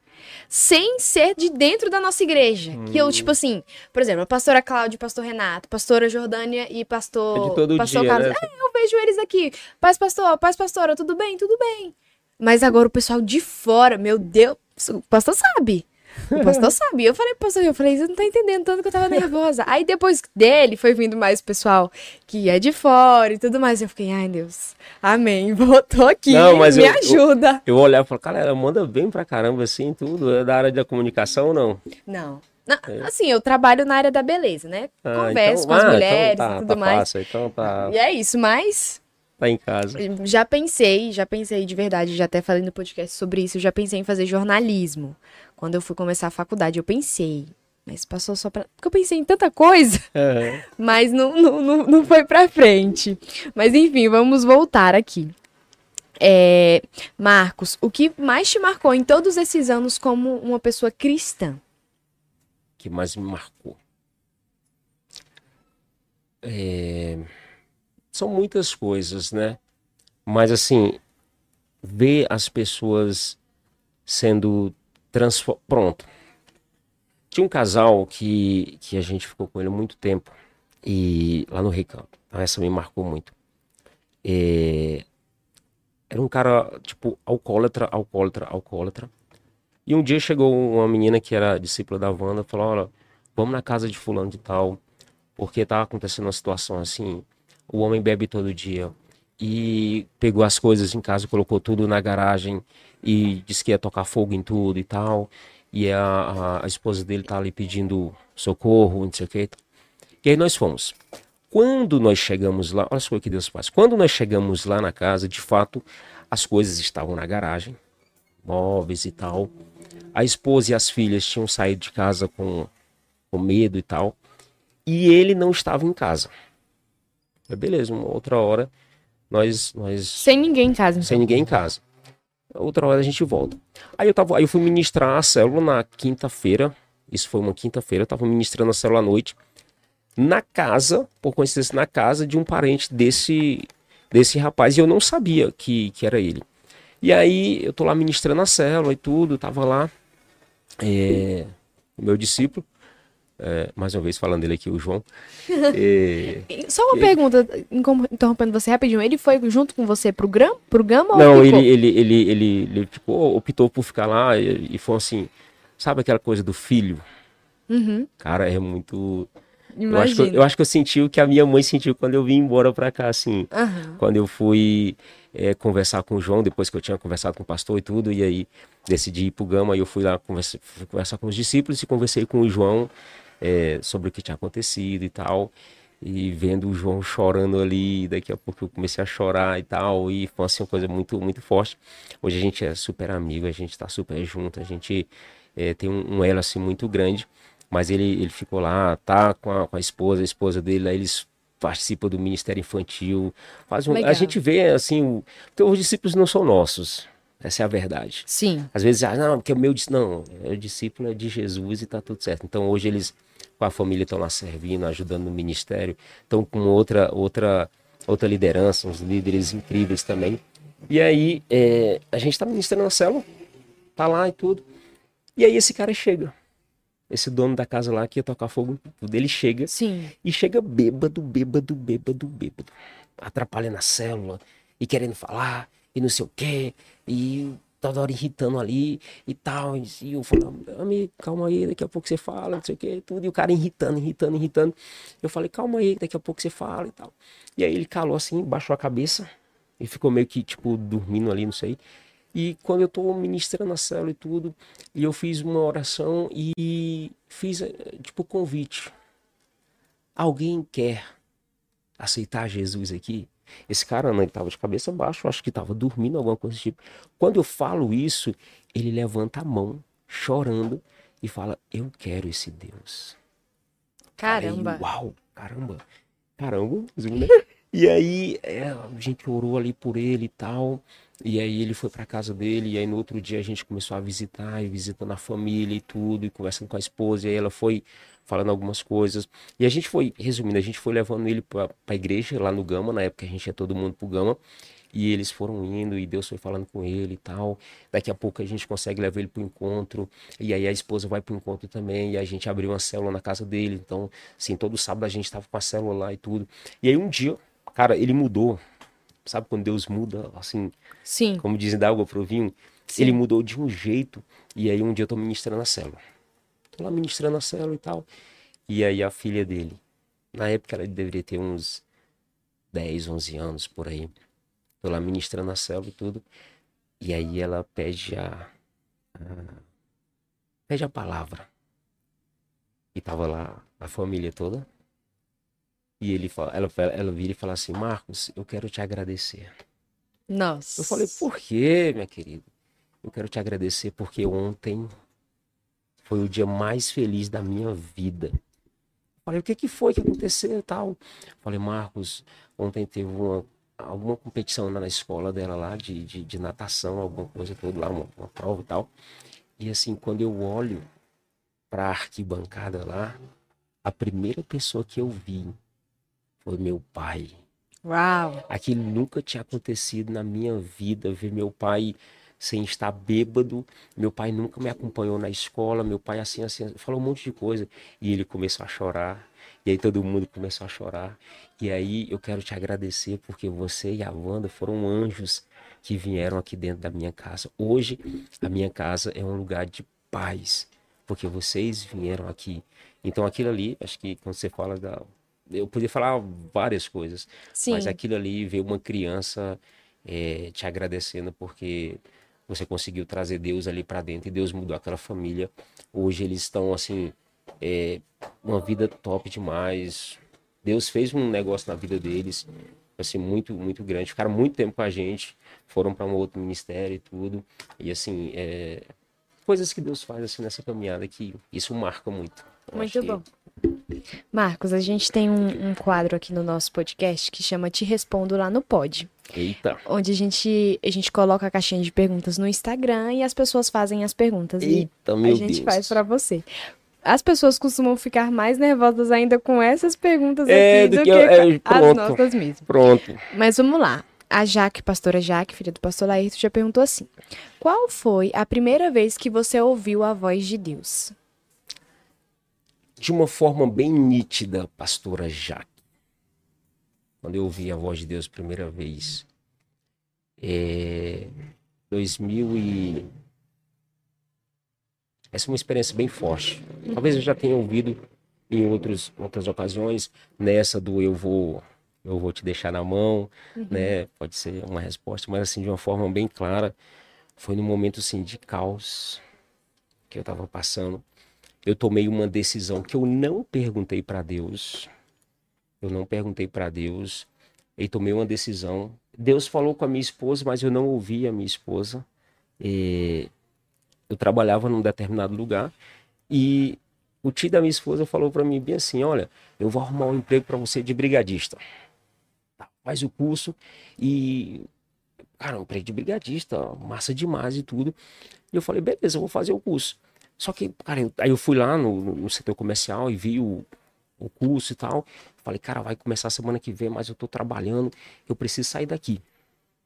sem ser de dentro da nossa igreja. Que eu, tipo assim, por exemplo, a pastora Cláudia, pastor Renato, pastora Jordânia e pastor. É de todo pastor dia, Carlos. né? É, eu vejo eles aqui. Paz, pastor, paz, pastora, tudo bem? Tudo bem. Mas agora o pessoal de fora, meu Deus, o pastor sabe. O pastor sabe. Eu falei pro pastor, eu falei, você não tá entendendo tanto que eu tava nervosa. Aí depois dele foi vindo mais o pessoal que é de fora e tudo mais. Eu fiquei, ai Deus, amém, voltou aqui, Não, mas me eu- eu- ajuda. Eu olhava e falava, cara, ela manda bem pra caramba assim, tudo. É da área da comunicação ou não? Não. Na- É. Assim, eu trabalho na área da beleza, né? Ah, Converso então- com as ah, então mulheres tá, e tudo tá mais. Fácil, então tá, E é isso, mas tá em casa. já pensei, já pensei de verdade, já até falei no podcast sobre isso, eu já pensei em fazer jornalismo. Quando eu fui começar a faculdade, eu pensei. Mas passou só pra. Porque eu pensei em tanta coisa, Aham. mas não, não, não, não foi pra frente. Mas enfim, vamos voltar aqui. É, Marcos, o que mais te marcou em todos esses anos como uma pessoa cristã? que mais me marcou? É, São muitas coisas, né? Mas assim, ver as pessoas sendo transformadas. Pronto. Tinha um casal que, que a gente ficou com ele muito tempo e lá no Recanto. Então, Essa me marcou muito. É, Era um cara, tipo, alcoólatra, alcoólatra, alcoólatra. E um dia chegou uma menina que era discípula da Wanda falou: Olha, vamos na casa de Fulano de Tal, porque tá acontecendo uma situação assim. O homem bebe todo dia e pegou as coisas em casa, colocou tudo na garagem e disse que ia tocar fogo em tudo e tal. E a, a, esposa dele tá ali pedindo socorro, não sei o que. E aí nós fomos. Quando nós chegamos lá, olha só o que Deus faz. Quando nós chegamos lá na casa, de fato, as coisas estavam na garagem, móveis e tal. A esposa e as filhas tinham saído de casa com, com medo e tal. E ele não estava em casa. Mas beleza, uma outra hora nós nós Sem ninguém em casa. então. sem ninguém em casa. Outra hora a gente volta. Aí eu tava, aí eu fui ministrar a célula na quinta-feira. Isso foi uma quinta-feira, eu tava ministrando a célula à noite na casa, por coincidência, na casa de um parente desse desse rapaz e eu não sabia que, que era ele. E aí eu tô lá ministrando a célula e tudo, tava lá. é, meu discípulo, é, mais uma vez falando dele aqui, o João. É, Só uma ele- pergunta, interrompendo você rapidinho. Ele foi junto com você pro Gama, pro Gama não, ele, ele, ele, ele, ele ficou, optou por ficar lá e, e foi assim, sabe aquela coisa do filho? Uhum, Cara, é muito. Eu acho, que, eu- acho que eu senti o que a minha mãe sentiu quando eu vim embora pra cá, assim. Aham. Quando eu fui é, conversar com o João, depois que eu tinha conversado com o pastor e tudo, e aí decidi ir pro Gama, e eu fui lá conversa, fui conversar com os discípulos e conversei com o João é, sobre o que tinha acontecido e tal. E vendo o João chorando ali, daqui a pouco eu comecei a chorar e tal, e foi assim, uma coisa muito, muito forte. Hoje a gente é super amigo, a gente tá super junto, a gente é, tem um, um elo assim muito grande, mas ele, ele ficou lá, tá com a, com a esposa, a esposa dele, aí eles participam do Ministério Infantil, faz um, a gente vê assim, o- porque os discípulos não são nossos, essa é a verdade. Sim. Às vezes, ah, não, porque o meu não, é o discípulo é de Jesus e tá tudo certo. Então hoje eles com a família estão lá servindo, ajudando no ministério, estão com outra outra outra liderança, uns líderes incríveis também. E aí é, a gente tá ministrando na célula, tá lá e tudo. E aí esse cara chega. Esse dono da casa lá que ia tocar fogo, tudo, ele chega Sim. e chega bêbado, bêbado, bêbado, bêbado. Atrapalhando a célula e querendo falar e não sei o quê. E toda hora irritando ali e tal. E eu falando, amigo, calma aí, daqui a pouco você fala, não sei o quê, tudo. E o cara irritando, irritando, irritando. Eu falei, calma aí, daqui a pouco você fala e tal. E aí ele calou assim, baixou a cabeça e ficou meio que, tipo, dormindo ali, não sei. E quando eu tô ministrando a célula e tudo, e eu fiz uma oração e fiz, eh, tipo, convite. Alguém quer aceitar Jesus aqui? Esse cara não, ele tava de cabeça baixa, eu acho que tava dormindo, alguma coisa desse tipo. Quando eu falo isso, ele levanta a mão, chorando, e fala: Eu quero esse Deus. Caramba. Aí, uau, caramba. Caramba, né? E aí é, a gente orou ali por ele e tal. E aí ele foi pra casa dele. E aí no outro dia a gente começou a visitar, e visitando a família e tudo, e conversando com a esposa. E aí ela foi falando algumas coisas. E a gente foi, resumindo, a gente foi levando ele pra, pra igreja lá no Gama. Na época a gente ia todo mundo pro Gama. E eles foram indo e Deus foi falando com ele e tal. Daqui a pouco a gente consegue levar ele pro encontro. E aí a esposa vai pro encontro também. E a gente abriu uma célula na casa dele. Então, assim, todo sábado a gente tava com a célula lá e tudo. E aí um dia, cara, ele mudou. Sabe quando Deus muda, assim, Sim. como dizem da água pro vinho? Sim. Ele mudou de um jeito. E aí um dia eu tô ministrando a célula. Lá ministrando a célula e tal. E aí a filha dele, na época ela deveria ter uns 10, 11 anos por aí. Tô lá ministrando a célula e tudo. E aí ela pede a, a- pede a palavra. E tava lá a família toda. E ele fala, ela, ela vira e fala assim: Marcos, eu quero te agradecer. Nossa. Eu falei, por quê, minha querida? Eu quero te agradecer porque ontem foi o dia mais feliz da minha vida. Falei, o que que foi que aconteceu e tal? Falei, Marcos, ontem teve uma, alguma competição na escola dela lá, de, de, de natação, alguma coisa toda lá, uma, uma prova e tal. E assim, quando eu olho pra arquibancada lá, a primeira pessoa que eu vi foi meu pai. Uau. Aquilo nunca tinha acontecido na minha vida, ver meu pai sem estar bêbado. Meu pai nunca me acompanhou na escola, meu pai assim, assim, falou um monte de coisa. E ele começou a chorar, e aí todo mundo começou a chorar. E aí eu quero te agradecer porque você e a Wanda foram anjos que vieram aqui dentro da minha casa. Hoje, a minha casa é um lugar de paz, porque vocês vieram aqui. Então aquilo ali, acho que quando você fala da. Eu podia falar várias coisas, Sim. mas aquilo ali ver uma criança eh, te agradecendo porque você conseguiu trazer Deus ali para dentro e Deus mudou aquela família. Hoje eles estão assim, eh, uma vida top demais. Deus fez um negócio na vida deles, assim, muito, muito grande. Ficaram muito tempo com a gente, foram para um outro ministério e tudo. E assim, eh, coisas que Deus faz assim nessa caminhada que isso marca muito. Eu Muito acho que- bom. Marcos, a gente tem um, um quadro aqui no nosso podcast que chama Te Respondo lá no Pod, Eita, onde a gente, a gente coloca a caixinha de perguntas no Instagram e as pessoas fazem as perguntas. E eita, meu a gente Deus. faz pra você. As pessoas costumam ficar mais nervosas ainda com essas perguntas É, aqui do do que que, é, com as pronto. nossas mesmo. Pronto. Mas vamos lá. a Jaque, pastora Jaque, filha do pastor Laírto, já perguntou assim: Qual foi a primeira vez que você ouviu a voz de Deus? De uma forma bem nítida, pastora Jaque. Quando eu ouvi a voz de Deus primeira vez, é 2000 e essa é uma experiência bem forte. Talvez eu já tenha ouvido em outros, outras ocasiões, nessa do eu vou eu vou te deixar na mão, uhum. né? Pode ser uma resposta, mas assim de uma forma bem clara, foi num momento assim de caos que eu estava passando. Eu tomei uma decisão que eu não perguntei para Deus. Eu não perguntei para Deus e tomei uma decisão. Deus falou com a minha esposa, mas eu não ouvi a minha esposa. E eu trabalhava num determinado lugar e o tio da minha esposa falou para mim bem assim, olha, eu vou arrumar um emprego para você de brigadista. Tá, faz o curso e cara, um emprego de brigadista, massa demais e tudo. E eu falei, beleza, eu vou fazer o curso. Só que, cara, eu, aí eu fui lá no, no, setor comercial e vi o, o curso e tal. Falei, cara, vai começar semana que vem, mas eu tô trabalhando, eu preciso sair daqui.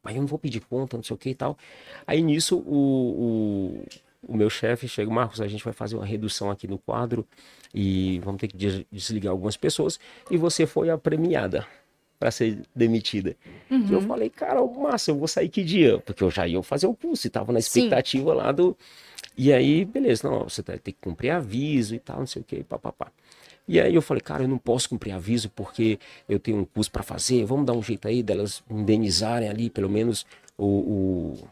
Aí eu não vou pedir conta, não sei o que e tal. Aí nisso o, o o meu chefe chega, Marcos, a gente vai fazer uma redução aqui no quadro e vamos ter que desligar algumas pessoas. E você foi a premiada para ser demitida. Uhum. Eu falei, cara, massa, eu vou sair que dia? Porque eu já ia fazer o curso e tava na expectativa Sim. lá do. E aí, beleza, não, você tem que cumprir aviso e tal, não sei o que, papapá. E aí eu falei, cara, eu não posso cumprir aviso porque eu tenho um curso para fazer, vamos dar um jeito aí delas indenizarem ali, pelo menos, o. o...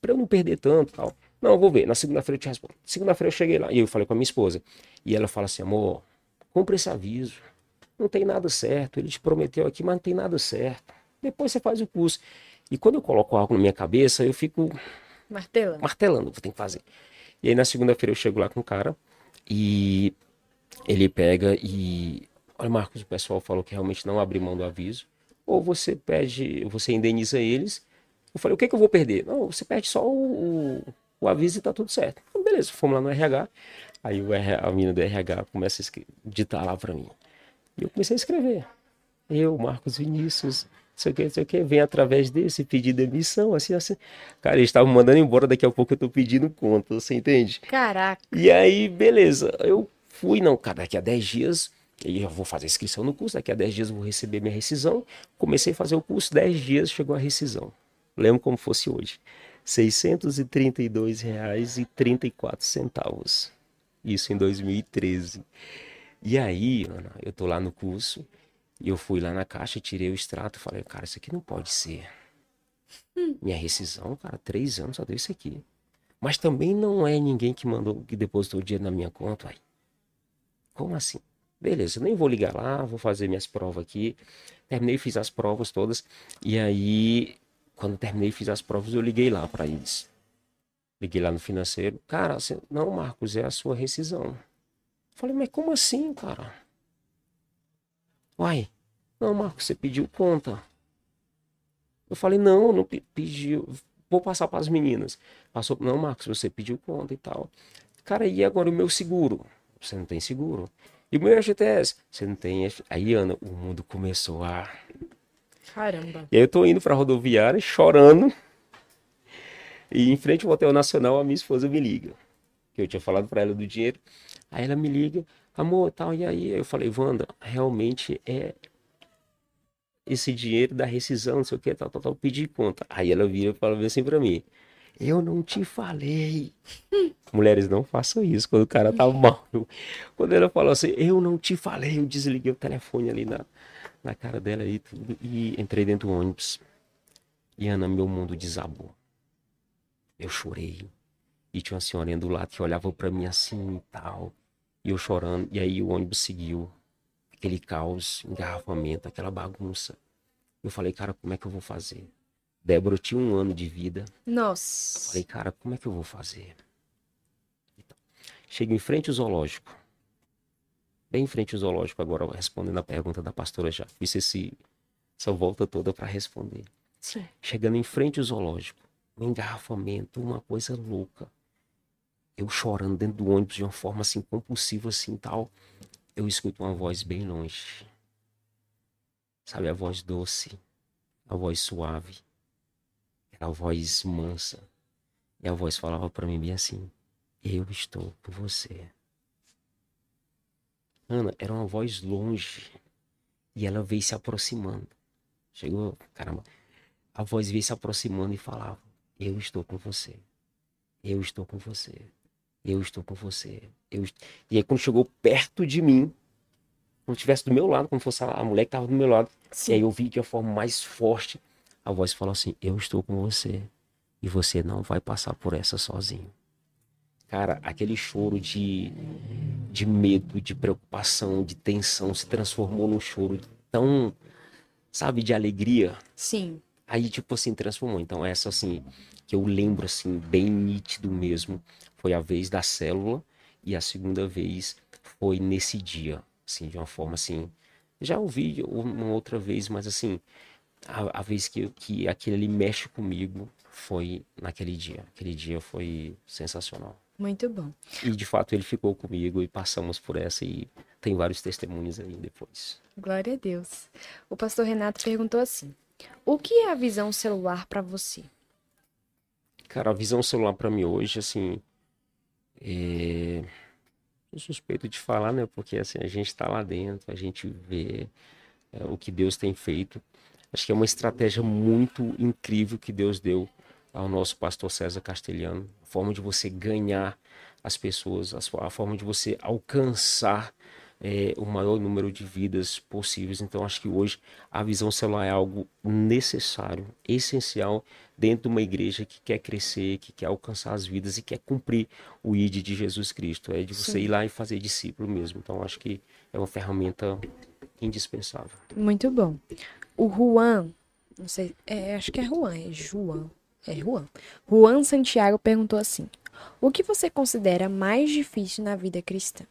para eu não perder tanto tal. Não, eu vou ver. Na segunda-feira eu te respondo. Segunda-feira eu cheguei lá e eu falei com a minha esposa. E ela fala assim: amor, cumpre esse aviso. Não tem nada certo. Ele te prometeu aqui, mas não tem nada certo. Depois você faz o curso. E quando eu coloco algo na minha cabeça, eu fico. Martelando. Martelando, vou ter que fazer. E aí na segunda-feira eu chego lá com o cara e ele pega e. Olha, Marcos, o pessoal falou que realmente não abre mão do aviso. Ou você pede, você indeniza eles. Eu falei, o que, que eu vou perder? Não, você perde só o, o aviso e tá tudo certo. Então, beleza, fomos lá no RH. Aí o RH, a menina do RH começa a digitar lá para mim. E eu comecei a escrever. Eu, Marcos Vinícius, sei o que, não sei o que, vem através desse pedido de demissão, assim, assim. Cara, eles estavam mandando embora, daqui a pouco eu tô pedindo conta, você entende? Caraca. E aí, beleza, eu fui, não, cara, daqui a 10 dias e eu vou fazer inscrição no curso, daqui a 10 dias eu vou receber minha rescisão. Comecei a fazer o curso, 10 dias chegou a rescisão. Lembro como fosse hoje. R$ 632,34. Isso em 2013. E aí, Ana, eu tô lá no curso, e eu fui lá na caixa, tirei o extrato, falei, cara, isso aqui não pode ser. Hum. Minha rescisão, cara, três anos só deu isso aqui. Mas também não é ninguém que mandou, que depositou o dinheiro na minha conta. Aí. Como assim? Beleza, nem vou ligar lá, vou fazer minhas provas aqui. Terminei, fiz as provas todas. E aí quando terminei fiz as provas, eu liguei lá para eles. Liguei lá no financeiro. Cara, assim, não, Marcos, é a sua rescisão. Falei, mas como assim, cara? Uai, não, Marcos, você pediu conta. Eu falei, não, não pediu. Vou passar para as meninas. Passou, não, Marcos, você pediu conta e tal. Cara, e agora o meu seguro? Você não tem seguro. E o meu FGTS? Você não tem. Aí, Ana, o mundo começou a Caramba. E aí eu tô indo pra rodoviária chorando. E em frente ao Hotel Nacional, a minha esposa me liga. Que eu tinha falado para ela do dinheiro. Aí ela me liga, amor, tal, e aí? Eu falei, Wanda, realmente é esse dinheiro da rescisão, não sei o que, tal, tal, tal, pedi conta. Aí ela vira e fala assim pra mim, eu não te falei. Mulheres, não façam isso quando o cara tá mal. Quando ela falou assim, eu não te falei, eu desliguei o telefone ali na, na cara dela e tudo. E entrei dentro do ônibus. E Ana, meu mundo desabou. Eu chorei. E tinha uma senhorinha do lado que olhava para mim assim e tal. E eu chorando. E aí o ônibus seguiu. Aquele caos, engarrafamento, aquela bagunça. Eu falei, cara, como é que eu vou fazer? Débora tinha um ano de vida. Nossa. falei, cara, como é que eu vou fazer? Então, chego em frente ao zoológico bem em frente ao zoológico agora, respondendo a pergunta da pastora já. Fiz esse, essa volta toda para responder. Sim. Chegando em frente ao zoológico, um engarrafamento, uma coisa louca. Eu chorando dentro do ônibus de uma forma assim compulsiva assim tal. Eu escuto uma voz bem longe. Sabe a voz doce? a voz suave, era a voz mansa. E a voz falava para mim bem assim: Eu estou com você. Ana, era uma voz longe. E ela veio se aproximando. Chegou, caramba. A voz veio se aproximando e falava: Eu estou com você. Eu estou com você. Eu estou com você. Eu. E aí, quando chegou perto de mim, como estivesse do meu lado, como fosse a mulher que estava do meu lado, Sim. e aí eu vi de uma forma mais forte, a voz falou assim: Eu estou com você. E você não vai passar por essa sozinho. Cara, aquele choro de, de medo, de preocupação, de tensão se transformou num choro tão, sabe, de alegria. Sim. Aí, tipo assim, transformou. Então, essa, assim, que eu lembro, assim, bem nítido mesmo, foi a vez da célula. E a segunda vez foi nesse dia, assim, de uma forma, assim... Já ouvi uma outra vez, mas, assim, a, a vez que, que aquele ali mexe comigo foi naquele dia. Aquele dia foi sensacional. Muito bom. E, de fato, ele ficou comigo e passamos por essa e tem vários testemunhos aí depois. Glória a Deus. O pastor Renato perguntou assim: O que é a visão celular para você? Cara, a visão celular para mim hoje, assim, é... Eu suspeito de falar, né? Porque assim, a gente tá lá dentro, a gente vê é, o que Deus tem feito. Acho que é uma estratégia muito incrível que Deus deu ao nosso pastor César Castelhano. A forma de você ganhar as pessoas, a a forma de você alcançar é, o maior número de vidas possíveis. Então, acho que hoje a visão celular é algo necessário, essencial dentro de uma igreja que quer crescer, que quer alcançar as vidas e quer cumprir o ID de Jesus Cristo. É de você Sim. ir lá e fazer discípulo mesmo. Então, acho que é uma ferramenta indispensável. Muito bom. O Juan, não sei, é, acho que é Juan, é João. É Juan. Juan Santiago perguntou assim: O que você considera mais difícil na vida cristã?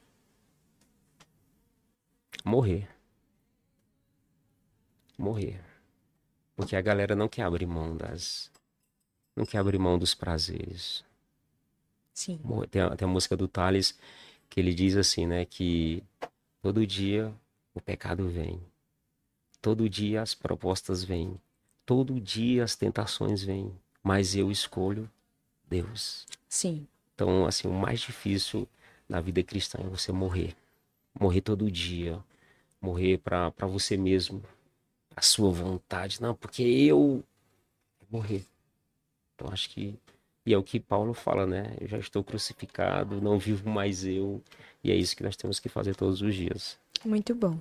Morrer. Morrer. Porque a galera não quer abrir mão das. Não quer abrir mão dos prazeres. Sim. Tem a, tem a música do Thales que ele diz assim, né? Que todo dia o pecado vem. Todo dia as propostas vêm. Todo dia as tentações vêm. Mas eu escolho Deus. Sim. Então, assim, o mais difícil na vida cristã é você morrer. Morrer todo dia. Morrer para você mesmo. A sua vontade. Não, porque eu. Morrer. Então, acho que. E é o que Paulo fala, né? Eu já estou crucificado, não vivo mais eu. E é isso que nós temos que fazer todos os dias. Muito bom.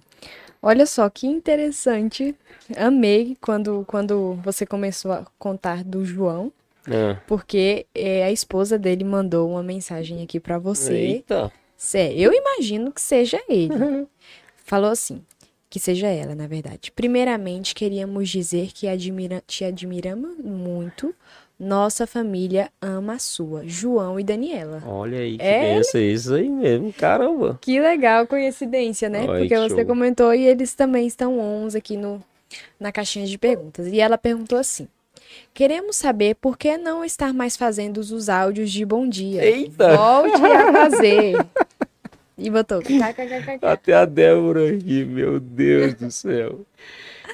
Olha só que interessante. Amei quando, quando você começou a contar do João, Ah, porque é, a esposa dele mandou uma mensagem aqui pra você. eita! Sé- Eu imagino que seja ele. Falou assim, que seja ela, na verdade. Primeiramente, queríamos dizer que admira, te admiramos muito. Nossa família ama a sua, João e Daniela. Olha aí, que É benção, isso aí mesmo, caramba. Que legal, coincidência, né? Ai, Porque que você show. comentou e eles também estão ons aqui no, na caixinha de perguntas. E ela perguntou assim: Queremos saber por que não estar mais fazendo os áudios de bom dia. Eita! Volte a fazer. E botou. Até a Débora aqui, meu Deus do céu.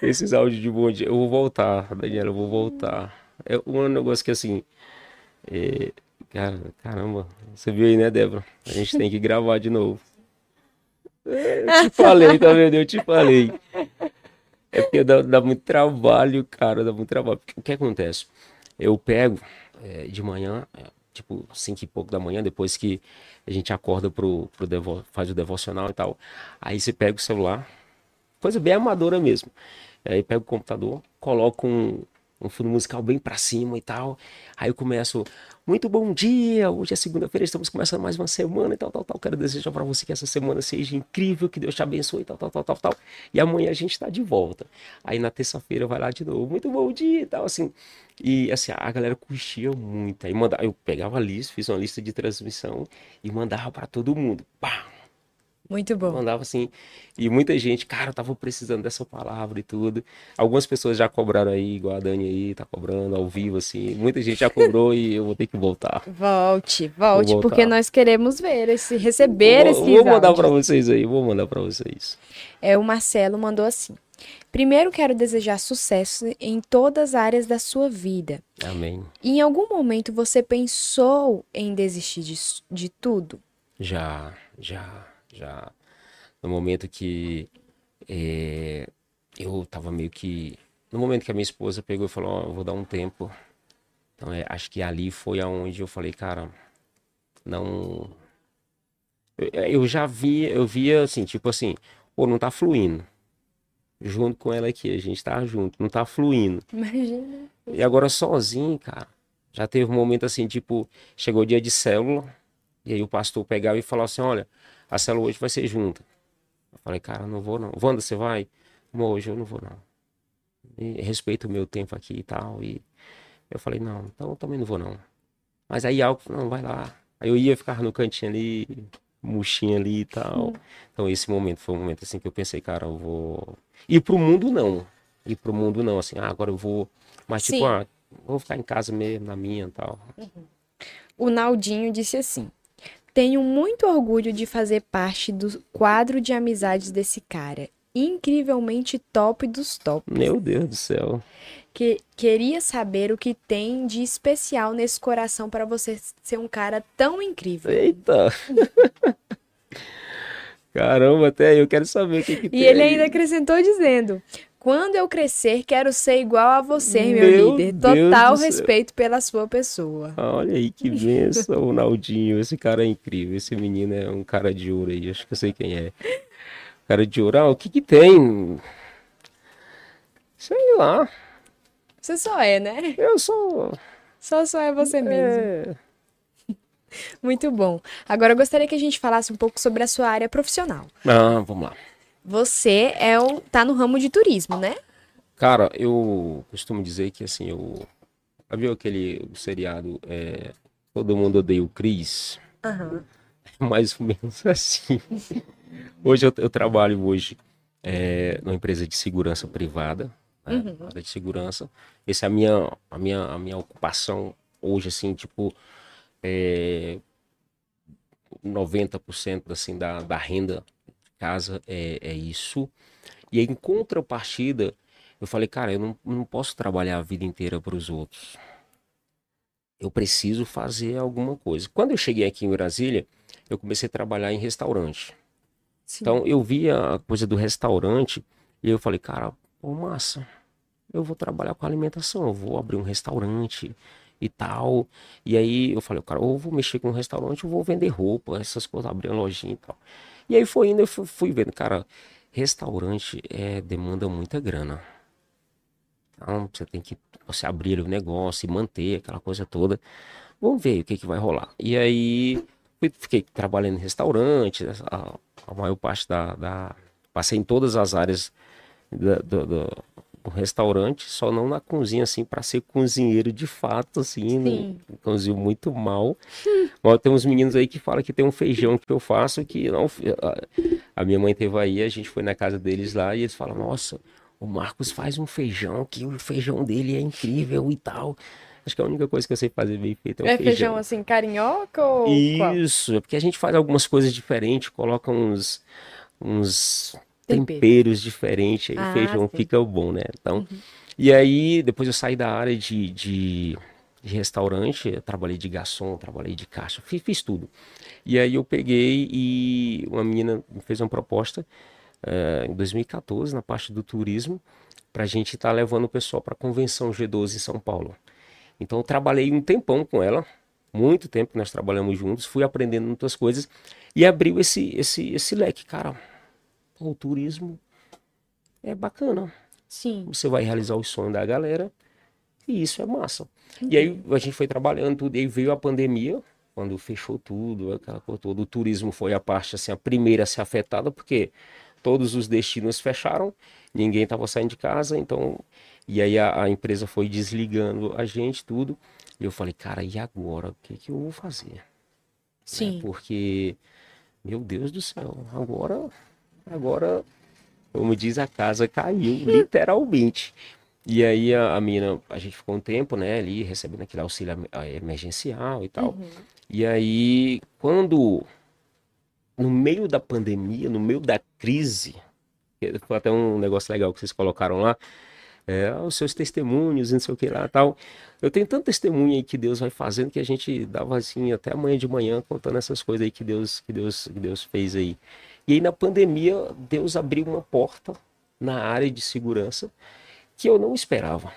Esses áudios de bom dia. Eu vou voltar, Daniela, eu vou voltar. É um negócio que assim. é, cara, caramba, você viu aí, né, Débora? A gente tem que gravar de novo. É, Eu te falei, tá vendo? Eu te falei. É porque dá, dá muito trabalho, cara, dá muito trabalho. Porque o que acontece? Eu pego é, de manhã, é, tipo, cinco e pouco da manhã, depois que a gente acorda pro, pro devo, faz o devocional e tal. Aí você pega o celular, coisa bem amadora mesmo. Aí pega o computador, coloca um, um fundo musical bem pra cima e tal. Aí eu começo, muito bom dia, hoje é segunda-feira, estamos começando mais uma semana e tal, tal, tal. Quero desejar pra você que essa semana seja incrível, que Deus te abençoe e tal, tal, tal, tal, tal. E amanhã a gente tá de volta. Aí na terça-feira vai lá de novo, muito bom dia e tal, assim. E assim, a galera curtia muito. Aí mandava, eu pegava a lista, fiz uma lista de transmissão e mandava pra todo mundo. Pá! Muito bom. Mandava assim. E muita gente, cara, eu tava precisando dessa palavra e tudo. Algumas pessoas já cobraram aí, igual a Dani aí, tá cobrando ao vivo, assim. Muita gente já cobrou e eu vou ter que voltar. Volte, volte, porque nós queremos ver esse, receber vou, esses vou mandar pra vocês aí, vou mandar pra vocês. É, o Marcelo mandou assim. Primeiro quero desejar sucesso em todas as áreas da sua vida. Amém. E em algum momento você pensou em desistir de, de tudo? Já, já, já. No momento que é, eu tava meio que. No momento que a minha esposa pegou e falou: eu vou dar um tempo. Então, é, acho que ali foi aonde eu falei, cara, não. Eu, eu já via, eu via assim, tipo assim, pô, não tá fluindo. Junto com ela aqui, a gente tá junto, não tá fluindo. Imagina. E agora sozinho, cara. Já teve um momento assim, tipo, chegou o dia de célula, e aí o pastor pegava e falava assim: olha, a célula hoje vai ser junta. Eu falei, cara, não vou não. Wanda, você vai? Não, hoje eu não vou não. E respeito o meu tempo aqui e tal. E eu falei, não, então eu também não vou não. Mas aí algo, não, vai lá. Aí eu ia ficar no cantinho ali, murchinho ali e tal. Então esse momento foi um momento assim que eu pensei, cara, eu vou. Ir pro mundo não. Ir pro mundo não, assim, ah, agora eu vou. Mas tipo, ah, vou ficar em casa mesmo, na minha e tal. O Naldinho disse assim: Tenho muito orgulho de fazer parte do quadro de amizades desse cara. Incrivelmente top dos tops. Meu Deus do céu. Que queria saber o que tem de especial nesse coração para você ser um cara tão incrível. Eita! Caramba, até eu quero saber o que, que E tem. ele aí. ainda acrescentou dizendo: Quando eu crescer, quero ser igual a você, meu, Meu líder. Deus Total céu. respeito pela sua pessoa. Olha aí que benção, o Naldinho. Esse cara é incrível. Esse menino é um cara de ouro aí. Acho que eu sei quem é. Cara de ouro. Ah, o que que tem? Sei lá. Você só é, né? Eu sou. Só só é você mesmo. É... Muito bom. Agora eu gostaria que a gente falasse um pouco sobre a sua área profissional. Ah, vamos lá. Você é o, tá no ramo de turismo, né? Cara, eu costumo dizer que assim, eu. Já viu aquele seriado é, Todo Mundo Odeia o Chris? Aham. mais ou menos assim. Hoje eu, eu trabalho hoje é, numa empresa de segurança privada, né, Uhum. área de segurança. Essa é a minha, a minha, a minha ocupação hoje, assim, tipo, é, 90% assim, da, da renda de casa é, é isso. E aí, em contrapartida, eu falei, cara, eu não, não posso trabalhar a vida inteira para os outros. Eu preciso fazer alguma coisa. Quando eu cheguei aqui em Brasília, eu comecei a trabalhar em restaurante. Sim. Então eu via a coisa do restaurante e eu falei, cara, pô, massa, eu vou trabalhar com alimentação, eu vou abrir um restaurante e tal. E aí eu falei, cara, ou vou mexer com um restaurante, ou vou vender roupa, essas coisas, abrir uma lojinha e tal. E aí foi indo, eu fui, fui vendo, cara, restaurante é, demanda muita grana. Então você tem que você abrir o negócio e manter aquela coisa toda. Vamos ver o que, que vai rolar. E aí fui- fiquei trabalhando em restaurante, a, a maior parte da, da- Passei em todas as áreas do, do- do restaurante, só não na cozinha, assim, para ser cozinheiro de fato, assim, não- Sim. cozinho muito mal. Mas tem uns meninos aí que falam que tem um feijão que eu faço que não. A, a minha mãe teve aí, a gente foi na casa deles lá e eles falam: Nossa, o Marcos faz um feijão que o feijão dele é incrível e tal. Acho que a única coisa que eu sei fazer bem feito é o É feijão. feijão assim, carinhoca ou qual? Isso, é porque a gente faz algumas coisas diferentes, coloca uns, uns Tempero. temperos diferentes, aí Ah, o feijão sim. fica bom, né? Então, e aí depois eu saí da área de, de, de restaurante, trabalhei de garçom, trabalhei de caixa, fiz, fiz tudo. E aí eu peguei e uma menina me fez uma proposta eh, em 2014, na parte do turismo, para a gente estar levando o pessoal para a convenção G12 em São Paulo. Então eu trabalhei um tempão com ela, muito tempo que nós trabalhamos juntos, fui aprendendo muitas coisas e abriu esse, esse, esse leque, cara. O turismo é bacana. Sim. Você vai realizar o sonho da galera e isso é massa. E aí a gente foi trabalhando tudo, e aí veio a pandemia, quando fechou tudo, aquela coisa toda. O turismo foi a parte, assim, a primeira a ser afetada, porque todos os destinos fecharam, ninguém estava saindo de casa, então. E aí a, a empresa foi desligando a gente, tudo. E eu falei, cara, e agora? O que, que eu vou fazer? né? Sim. Porque, meu Deus do céu, agora, agora, como diz, a casa caiu, literalmente. E aí a, a mina, a gente ficou um tempo, né, ali, recebendo aquele auxílio eh, emergencial e tal. Uhum. E aí, quando, no meio da pandemia, no meio da crise, Foi até um negócio legal que vocês colocaram lá. É, os seus testemunhos, não sei o que lá tal. Eu tenho tanto testemunho aí que Deus vai fazendo que a gente dava assim até amanhã de manhã contando essas coisas aí que Deus, que Deus, que Deus fez aí. E aí na pandemia, Deus abriu uma porta na área de segurança que eu não esperava.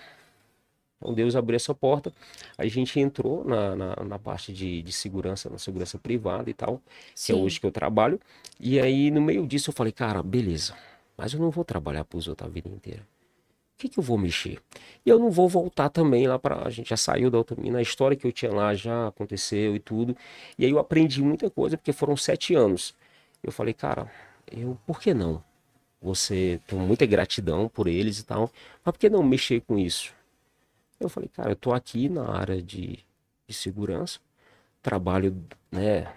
Então Deus abriu essa porta, a gente entrou na, na, na parte de, de, segurança, na segurança privada e tal, Sim. que é hoje que eu trabalho. E aí no meio disso eu falei, cara, beleza, mas eu não vou trabalhar para os outros a vida inteira. O que, que eu vou mexer? E eu não vou voltar também lá para. A gente já saiu da Automina, a história que eu tinha lá já aconteceu e tudo. E aí eu aprendi muita coisa, porque foram sete anos. Eu falei, cara, eu, por que não? Você tem muita gratidão por eles e tal, mas por que não mexer com isso? Eu falei, cara, eu tô aqui na área de, de segurança, trabalho, né,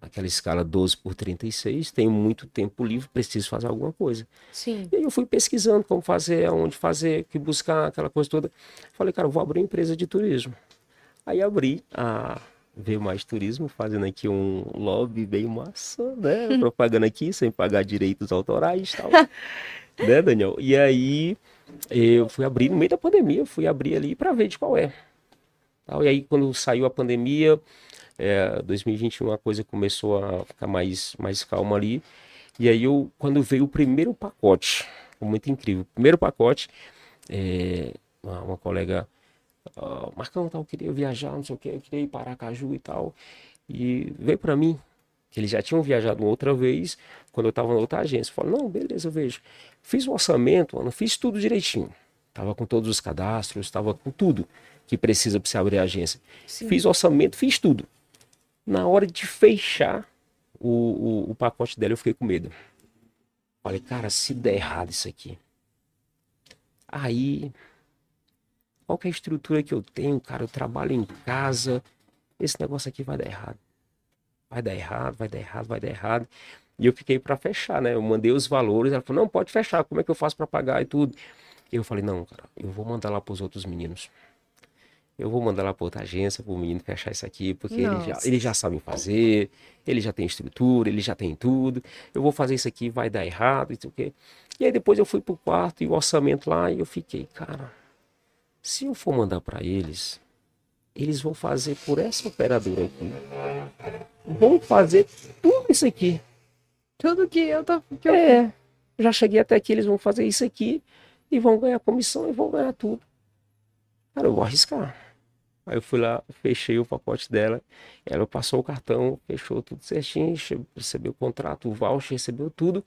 naquela escala 12 por 36, tenho muito tempo livre, preciso fazer alguma coisa. Sim. E aí eu fui pesquisando como fazer, aonde fazer, que buscar, aquela coisa toda. Falei, cara, vou abrir uma empresa de turismo. Aí abri a Veio Mais Turismo, fazendo aqui um lobby bem massa, né? Propaganda aqui, sem pagar direitos autorais e tal. né, Daniel? E aí eu fui abrir, no meio da pandemia, fui abrir ali para ver de qual é. E aí, quando saiu a pandemia, é, 2021 a coisa começou a ficar mais, mais calma ali. E aí, eu, quando veio o primeiro pacote, muito incrível, o primeiro pacote, é, uma, uma colega uh, Marcão, tal, eu queria viajar, não sei o que, eu queria ir para Aracaju e tal. E veio para mim, que eles já tinham viajado outra vez, quando eu estava na outra agência. Falei, não, beleza, eu vejo. Fiz o orçamento, mano, fiz tudo direitinho. Tava com todos os cadastros, estava com tudo que precisa para você abrir a agência. Sim. Fiz o orçamento, fiz tudo. Na hora de fechar o, o, o pacote dela, eu fiquei com medo. Falei, cara, se der errado isso aqui. Aí qual é a estrutura que eu tenho, cara? Eu trabalho em casa. Esse negócio aqui vai dar errado. Vai dar errado, vai dar errado, vai dar errado. E eu fiquei para fechar, né? Eu mandei os valores. Ela falou: não, pode fechar. Como é que eu faço para pagar e tudo? Eu falei: não, cara, eu vou mandar lá para os outros meninos. Eu vou mandar lá para outra agência, para o menino fechar isso aqui, porque eles já, eles já sabem fazer, ele já tem estrutura, ele já tem tudo. Eu vou fazer isso aqui, vai dar errado, e o quê. E aí depois eu fui pro quarto e o orçamento lá, e eu fiquei, cara, se eu for mandar para eles, eles vão fazer por essa operadora aqui. Vão fazer tudo isso aqui. Tudo que eu tô. Que eu... É. Já cheguei até aqui, eles vão fazer isso aqui e vão ganhar comissão e vão ganhar tudo. Cara, eu vou arriscar. Aí eu fui lá, fechei o pacote dela. Ela passou o cartão, fechou tudo certinho, recebeu o contrato, o voucher, recebeu tudo.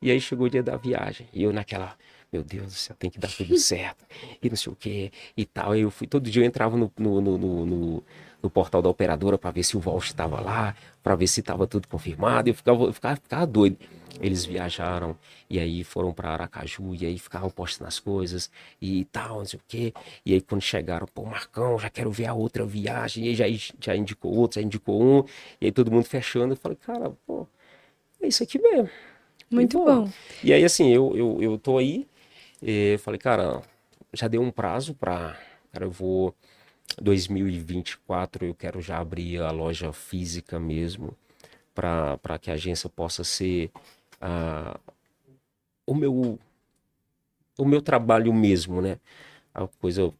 E aí chegou o dia da viagem. E eu naquela meu Deus do céu, tem que dar tudo certo, e não sei o que, e tal. Aí eu fui, todo dia eu entrava no, no, no, no, no portal da operadora para ver se o voucher estava lá, para ver se estava tudo confirmado, e eu ficava, eu ficava, ficava doido. Eles viajaram e aí foram para Aracaju e aí ficavam postando as coisas e tal, não sei o que. E aí quando chegaram, pô, Marcão, já quero ver a outra viagem. E aí já, já indicou outro, já indicou um. E aí todo mundo fechando. Eu falei, cara, pô, é isso aqui mesmo. Muito bom. E aí, assim, eu, eu, eu tô aí, e falei, cara, já deu um prazo para. Cara, eu vou. 2024 eu quero já abrir a loja física mesmo, para que a agência possa ser uh, o meu o meu trabalho mesmo, né? A coisa,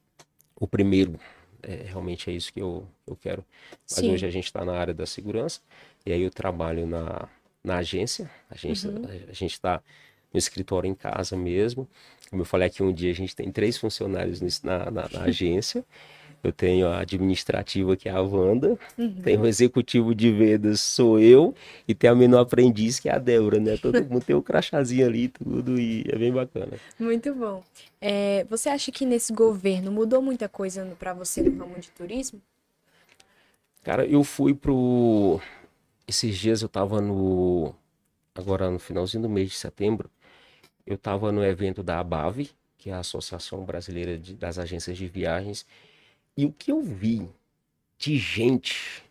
o primeiro, é, realmente é isso que eu, eu quero. Mas Sim. hoje a gente está na área da segurança, e aí eu trabalho na, na agência, a, uhum. gente está no escritório em casa mesmo. Como eu falei aqui um dia, a gente tem três funcionários na, na, na agência. Eu tenho a administrativa, que é a Wanda. Uhum. Tem o executivo de vendas, sou eu. E tem a menor aprendiz, que é a Débora, né? Todo mundo tem o um crachazinho ali tudo. E é bem bacana. Muito bom. É, você acha que nesse governo mudou muita coisa para você no ramo de turismo? Cara, eu fui pro... Esses dias eu tava no... Agora no finalzinho do mês de setembro eu estava no evento da ABAV, que é a Associação Brasileira de, das Agências de Viagens, e o que eu vi de gente,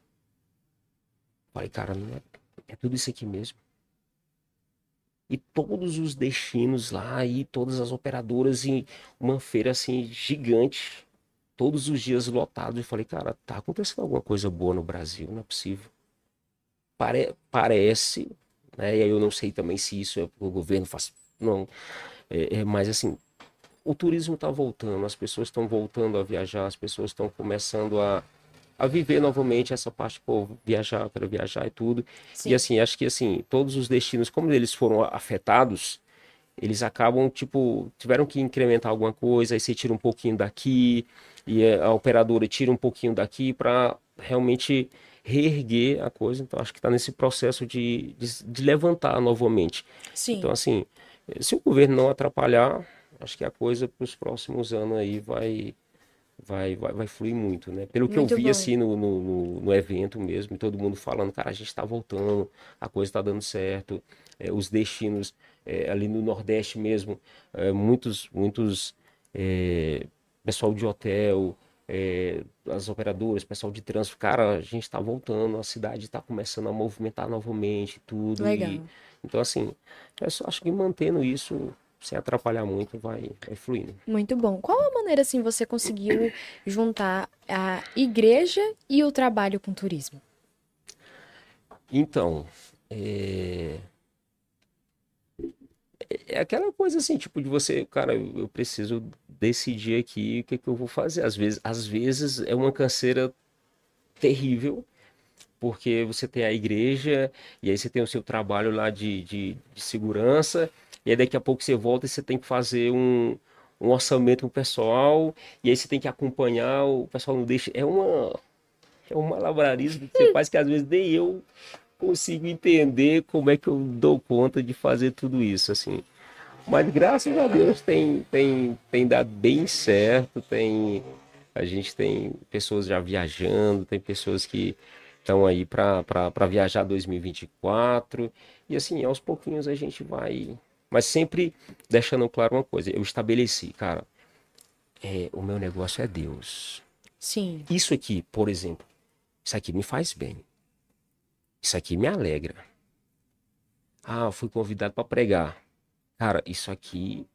falei, cara, não é, é tudo isso aqui mesmo. E todos os destinos lá, e todas as operadoras em uma feira assim gigante, todos os dias lotados. E falei, cara, tá acontecendo alguma coisa boa no Brasil, não é possível. Pare parece, né? E aí eu não sei também se isso é o governo faz não. É, é, mas assim, o turismo está voltando, as pessoas estão voltando a viajar, as pessoas estão começando a, a viver novamente essa parte, pô, viajar, quero viajar e tudo. Sim. E assim, acho que assim, todos os destinos, como eles foram afetados, eles acabam, tipo, tiveram que incrementar alguma coisa, aí você tira um pouquinho daqui, e a operadora tira um pouquinho daqui para realmente reerguer a coisa. Então, acho que está nesse processo de, de, de, levantar novamente. Sim. Então, assim, se o governo não atrapalhar, acho que a coisa para os próximos anos aí vai, vai, vai, vai fluir muito, né? Pelo que Muito eu vi, bom. assim, no, no, no, evento mesmo, todo mundo falando, cara, a gente está voltando, a coisa está dando certo, é, os destinos é, ali no Nordeste mesmo, é, muitos, muitos é, pessoal de hotel, é, as operadoras, pessoal de trânsito, cara, a gente está voltando, a cidade está começando a movimentar novamente, tudo. Legal. E, então, assim, eu só acho que mantendo isso, sem atrapalhar muito, vai, vai fluindo. Muito bom. Qual a maneira assim você conseguiu juntar a igreja e o trabalho com turismo? Então, é... é aquela coisa assim, tipo, de você, cara, eu preciso decidir aqui o que que eu vou fazer. Às vezes, às vezes é uma canseira terrível, porque você tem a igreja, e aí você tem o seu trabalho lá de, de, de segurança, e aí daqui a pouco você volta e você tem que fazer um, um orçamento com o pessoal, e aí você tem que acompanhar, o pessoal não deixa. É uma, é um malabarismo que você faz que às vezes nem eu consigo entender como é que eu dou conta de fazer tudo isso, assim. Mas graças a Deus tem, tem, tem dado bem certo, tem, a gente tem pessoas já viajando, tem pessoas que estão aí para viajar 2024, e assim, aos pouquinhos a gente vai, mas sempre deixando claro uma coisa, eu estabeleci, cara, é, o meu negócio é Deus. Sim. Isso aqui, por exemplo, isso aqui me faz bem. Isso aqui me alegra. Ah, eu fui convidado para pregar. Cara, isso aqui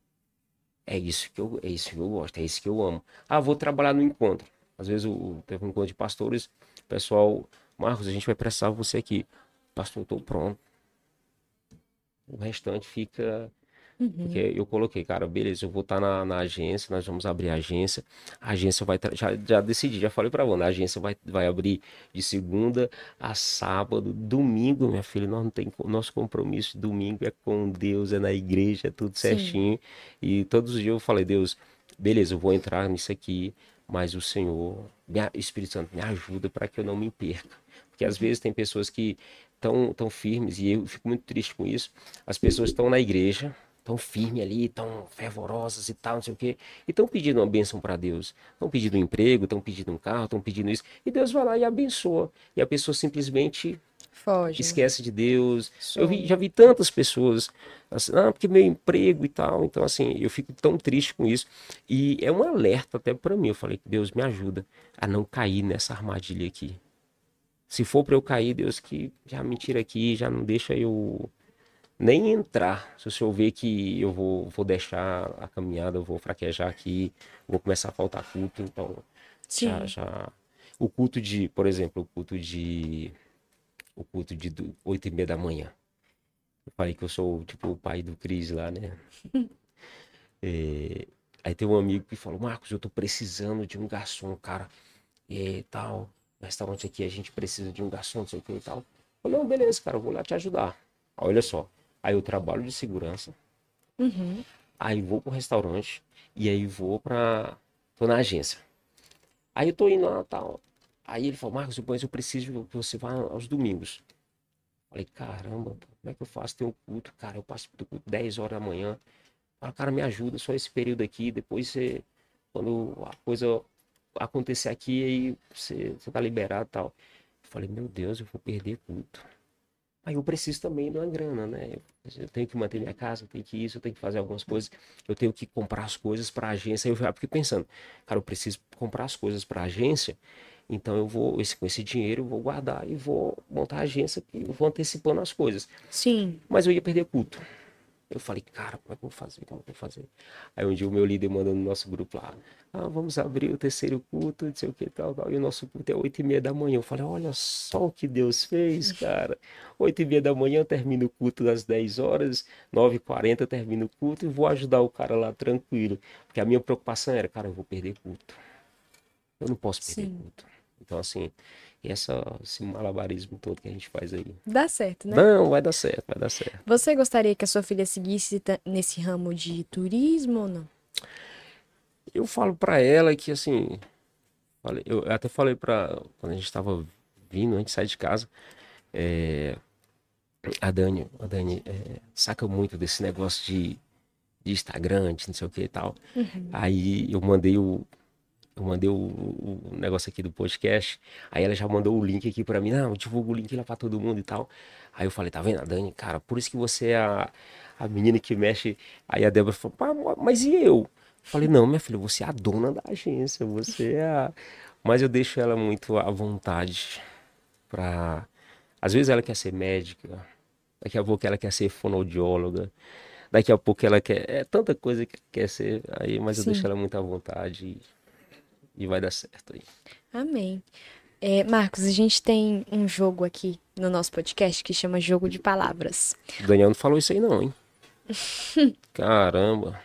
é isso que eu, é isso que eu gosto, é isso que eu amo. Ah, vou trabalhar no encontro. Às vezes o, o- teve um encontro de pastores, o pessoal, Marcos, a gente vai precisar de você aqui. Pastor, estou pronto. O restante fica Uhum. porque eu coloquei, cara, beleza, eu vou estar na, na agência, nós vamos abrir a agência. A agência vai. Já, já decidi, já falei pra Wanda, a agência vai, vai abrir de segunda a sábado. Domingo, minha filha, nós não tem. Nosso compromisso domingo é com Deus, é na igreja, é tudo Sim. certinho. E todos os dias eu falei, Deus, beleza, eu vou entrar nisso aqui, mas o Senhor, me a- Espírito Santo, me ajuda para que eu não me perca. Porque às vezes tem pessoas que estão tão firmes, e eu fico muito triste com isso. As pessoas estão na igreja, tão firme ali, tão fervorosas e tal, não sei o quê, e estão pedindo uma bênção para Deus. Estão pedindo um emprego, estão pedindo um carro, estão pedindo isso, e Deus vai lá e abençoa. E a pessoa simplesmente Foge. esquece de Deus. Sou. Eu vi- já vi tantas pessoas, assim, ah, porque meu emprego e tal. Então, assim, eu fico tão triste com isso. E é um alerta até para mim. Eu falei, Deus me ajuda a não cair nessa armadilha aqui. Se for para eu cair, Deus que já me tira aqui, já não deixa eu nem entrar. Se o senhor ver que eu vou, vou deixar a caminhada, eu vou fraquejar aqui, vou começar a faltar culto, então Sim. já, já... O culto de, por exemplo, o culto de o culto de oito e meia da manhã. Eu falei que eu sou tipo o pai do Cris lá, né? É, Aí tem um amigo que falou, Marcos, eu tô precisando de um garçom, cara. E tal, restaurante aqui a gente precisa de um garçom, não sei o que e tal. Eu falei, não, beleza, cara, eu vou lá te ajudar. Olha só, aí eu trabalho de segurança, Uhum. aí vou pro restaurante e aí vou pra. tô na agência. Aí eu tô indo lá tal. Aí ele falou, Marcos, mas eu preciso que você vá aos domingos. Falei, caramba, como é que eu faço? Tem um culto, cara, eu passo do culto 10 horas da manhã. Fala, cara, me ajuda só esse período aqui, depois você, quando a coisa acontecer aqui, aí você, você tá liberado e tal. Falei, meu Deus, eu vou perder culto. Aí eu preciso também de uma grana, né? Eu tenho que manter minha casa, eu tenho que isso, eu tenho que fazer algumas coisas, eu tenho que comprar as coisas para a agência. Aí eu já fiquei pensando, cara, eu preciso comprar as coisas para a agência, então eu vou, esse, com esse dinheiro, eu vou guardar e vou montar a agência e eu vou antecipando as coisas. Sim. Mas eu ia perder culto. Eu falei, cara, como é que eu vou fazer? Como é que eu vou fazer? Aí um dia o meu líder mandou no nosso grupo lá, ah, vamos abrir o terceiro culto, não sei o que, tal, tal. E o nosso culto é oito e meia da manhã. Eu falei, olha só o que Deus fez, cara. Oito e meia da manhã termina o culto às 10 horas, nove e quarenta termina o culto e vou ajudar o cara lá tranquilo. Porque a minha preocupação era, cara, eu vou perder culto. Eu não posso perder Sim. culto. Então, assim, essa, esse malabarismo todo que a gente faz aí. Dá certo, né? Não, vai dar certo, vai dar certo. Você gostaria que a sua filha seguisse nesse ramo de turismo ou não? Eu falo pra ela que assim, eu até falei pra quando a gente tava vindo, antes de sair de casa, é, a Dani, a Dani é, saca muito desse negócio de, de Instagram, de não sei o que e tal. Aí eu mandei o eu mandei o, o negócio aqui do podcast, aí ela já mandou o link aqui pra mim, não, divulga o link lá pra todo mundo e tal. Aí eu falei, tá vendo, Dani, cara, por isso que você é a, a menina que mexe. Aí a Débora falou, "Pá, mas e eu? Falei, não, minha filha, você é a dona da agência, você é a... Mas eu deixo ela muito à vontade pra... Às vezes ela quer ser médica, daqui a pouco ela quer ser fonoaudióloga, daqui a pouco ela quer... É tanta coisa que quer ser, aí, mas eu Sim. deixo ela muito à vontade e, vai dar certo aí. Amém. É, Marcos, a gente tem um jogo aqui no nosso podcast que chama Jogo de Palavras, O Daniel não falou isso aí não, hein? Caramba.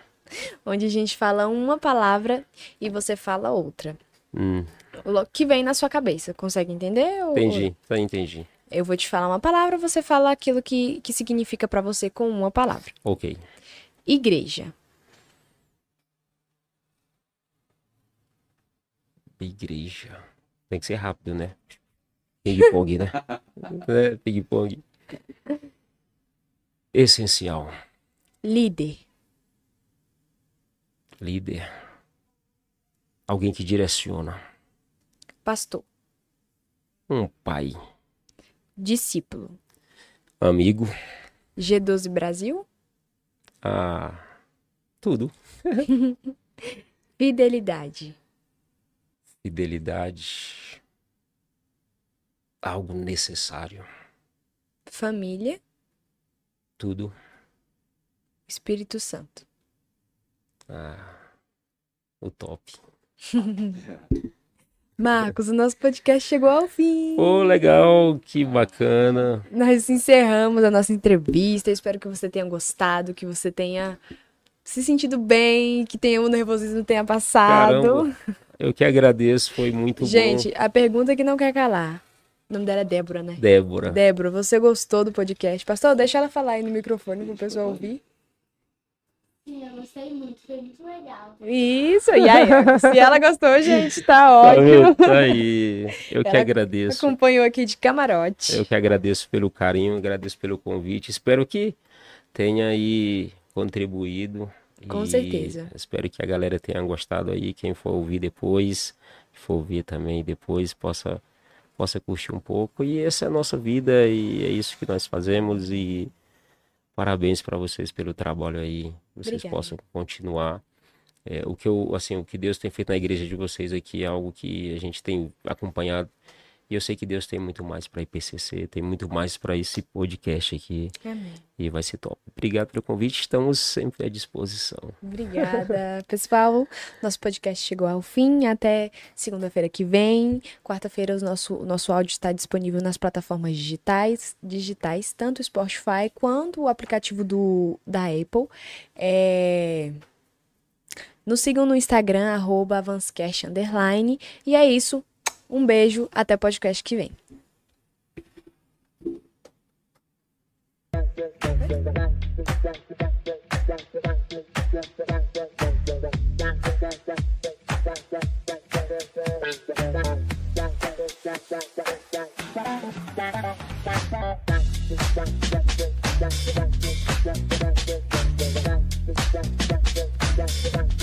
onde a gente fala uma palavra e você fala outra. Hum, O que vem na sua cabeça, consegue entender? ou- entendi, tá, entendi. Eu vou te falar uma palavra, você fala aquilo que, que significa pra você com uma palavra. Ok. Igreja. Igreja. Tem que ser rápido, né? Ping-pong, né? é, ping-pong. Essencial. Líder. Líder. Alguém que direciona. Pastor. Um pai. Discípulo. Amigo. G12 Brasil. Ah, tudo. Fidelidade. Fidelidade. Algo necessário. Família. Tudo. Espírito Santo. Ah, o top. Marcos, o nosso podcast chegou ao fim. Pô, legal, que bacana. Nós encerramos a nossa entrevista. Espero que você tenha gostado, que você tenha se sentido bem, que tenha o nervosismo tenha passado. Caramba, eu que agradeço, foi muito Gente, bom. a pergunta que não quer calar. O nome dela é Débora, né? Débora. Débora, você gostou do podcast? Pastor, deixa ela falar aí no microfone pro pessoal ouvir. Sim, eu gostei muito, foi muito legal. Isso, e aí, se ela gostou, gente, tá Tá ótimo. vendo? Tá aí. Eu que Ela agradeço. Acompanhou aqui de camarote. Eu que agradeço pelo carinho, agradeço pelo convite. Espero que tenha aí contribuído. Com E certeza. Espero que a galera tenha gostado aí. Quem for ouvir depois, que for ouvir também depois, possa, possa curtir um pouco. E essa é a nossa vida e é isso que nós fazemos. E parabéns para vocês pelo trabalho aí. Vocês Obrigada. possam continuar. É, o que eu, assim, o que Deus tem feito na igreja de vocês aqui é algo que a gente tem acompanhado. E eu sei que Deus tem muito mais para IPCC, tem muito mais para esse podcast aqui Amém. e vai ser top. Obrigado pelo convite, estamos sempre à disposição. Obrigada, pessoal. Nosso podcast chegou ao fim. Até segunda-feira que vem. Quarta-feira, o nosso, o nosso áudio está disponível nas plataformas digitais, digitais, tanto o Spotify quanto o aplicativo do, da Apple. É... Nos sigam no Instagram, arroba avancecast, underline. E é isso. Um beijo, até podcast que vem. Thank you.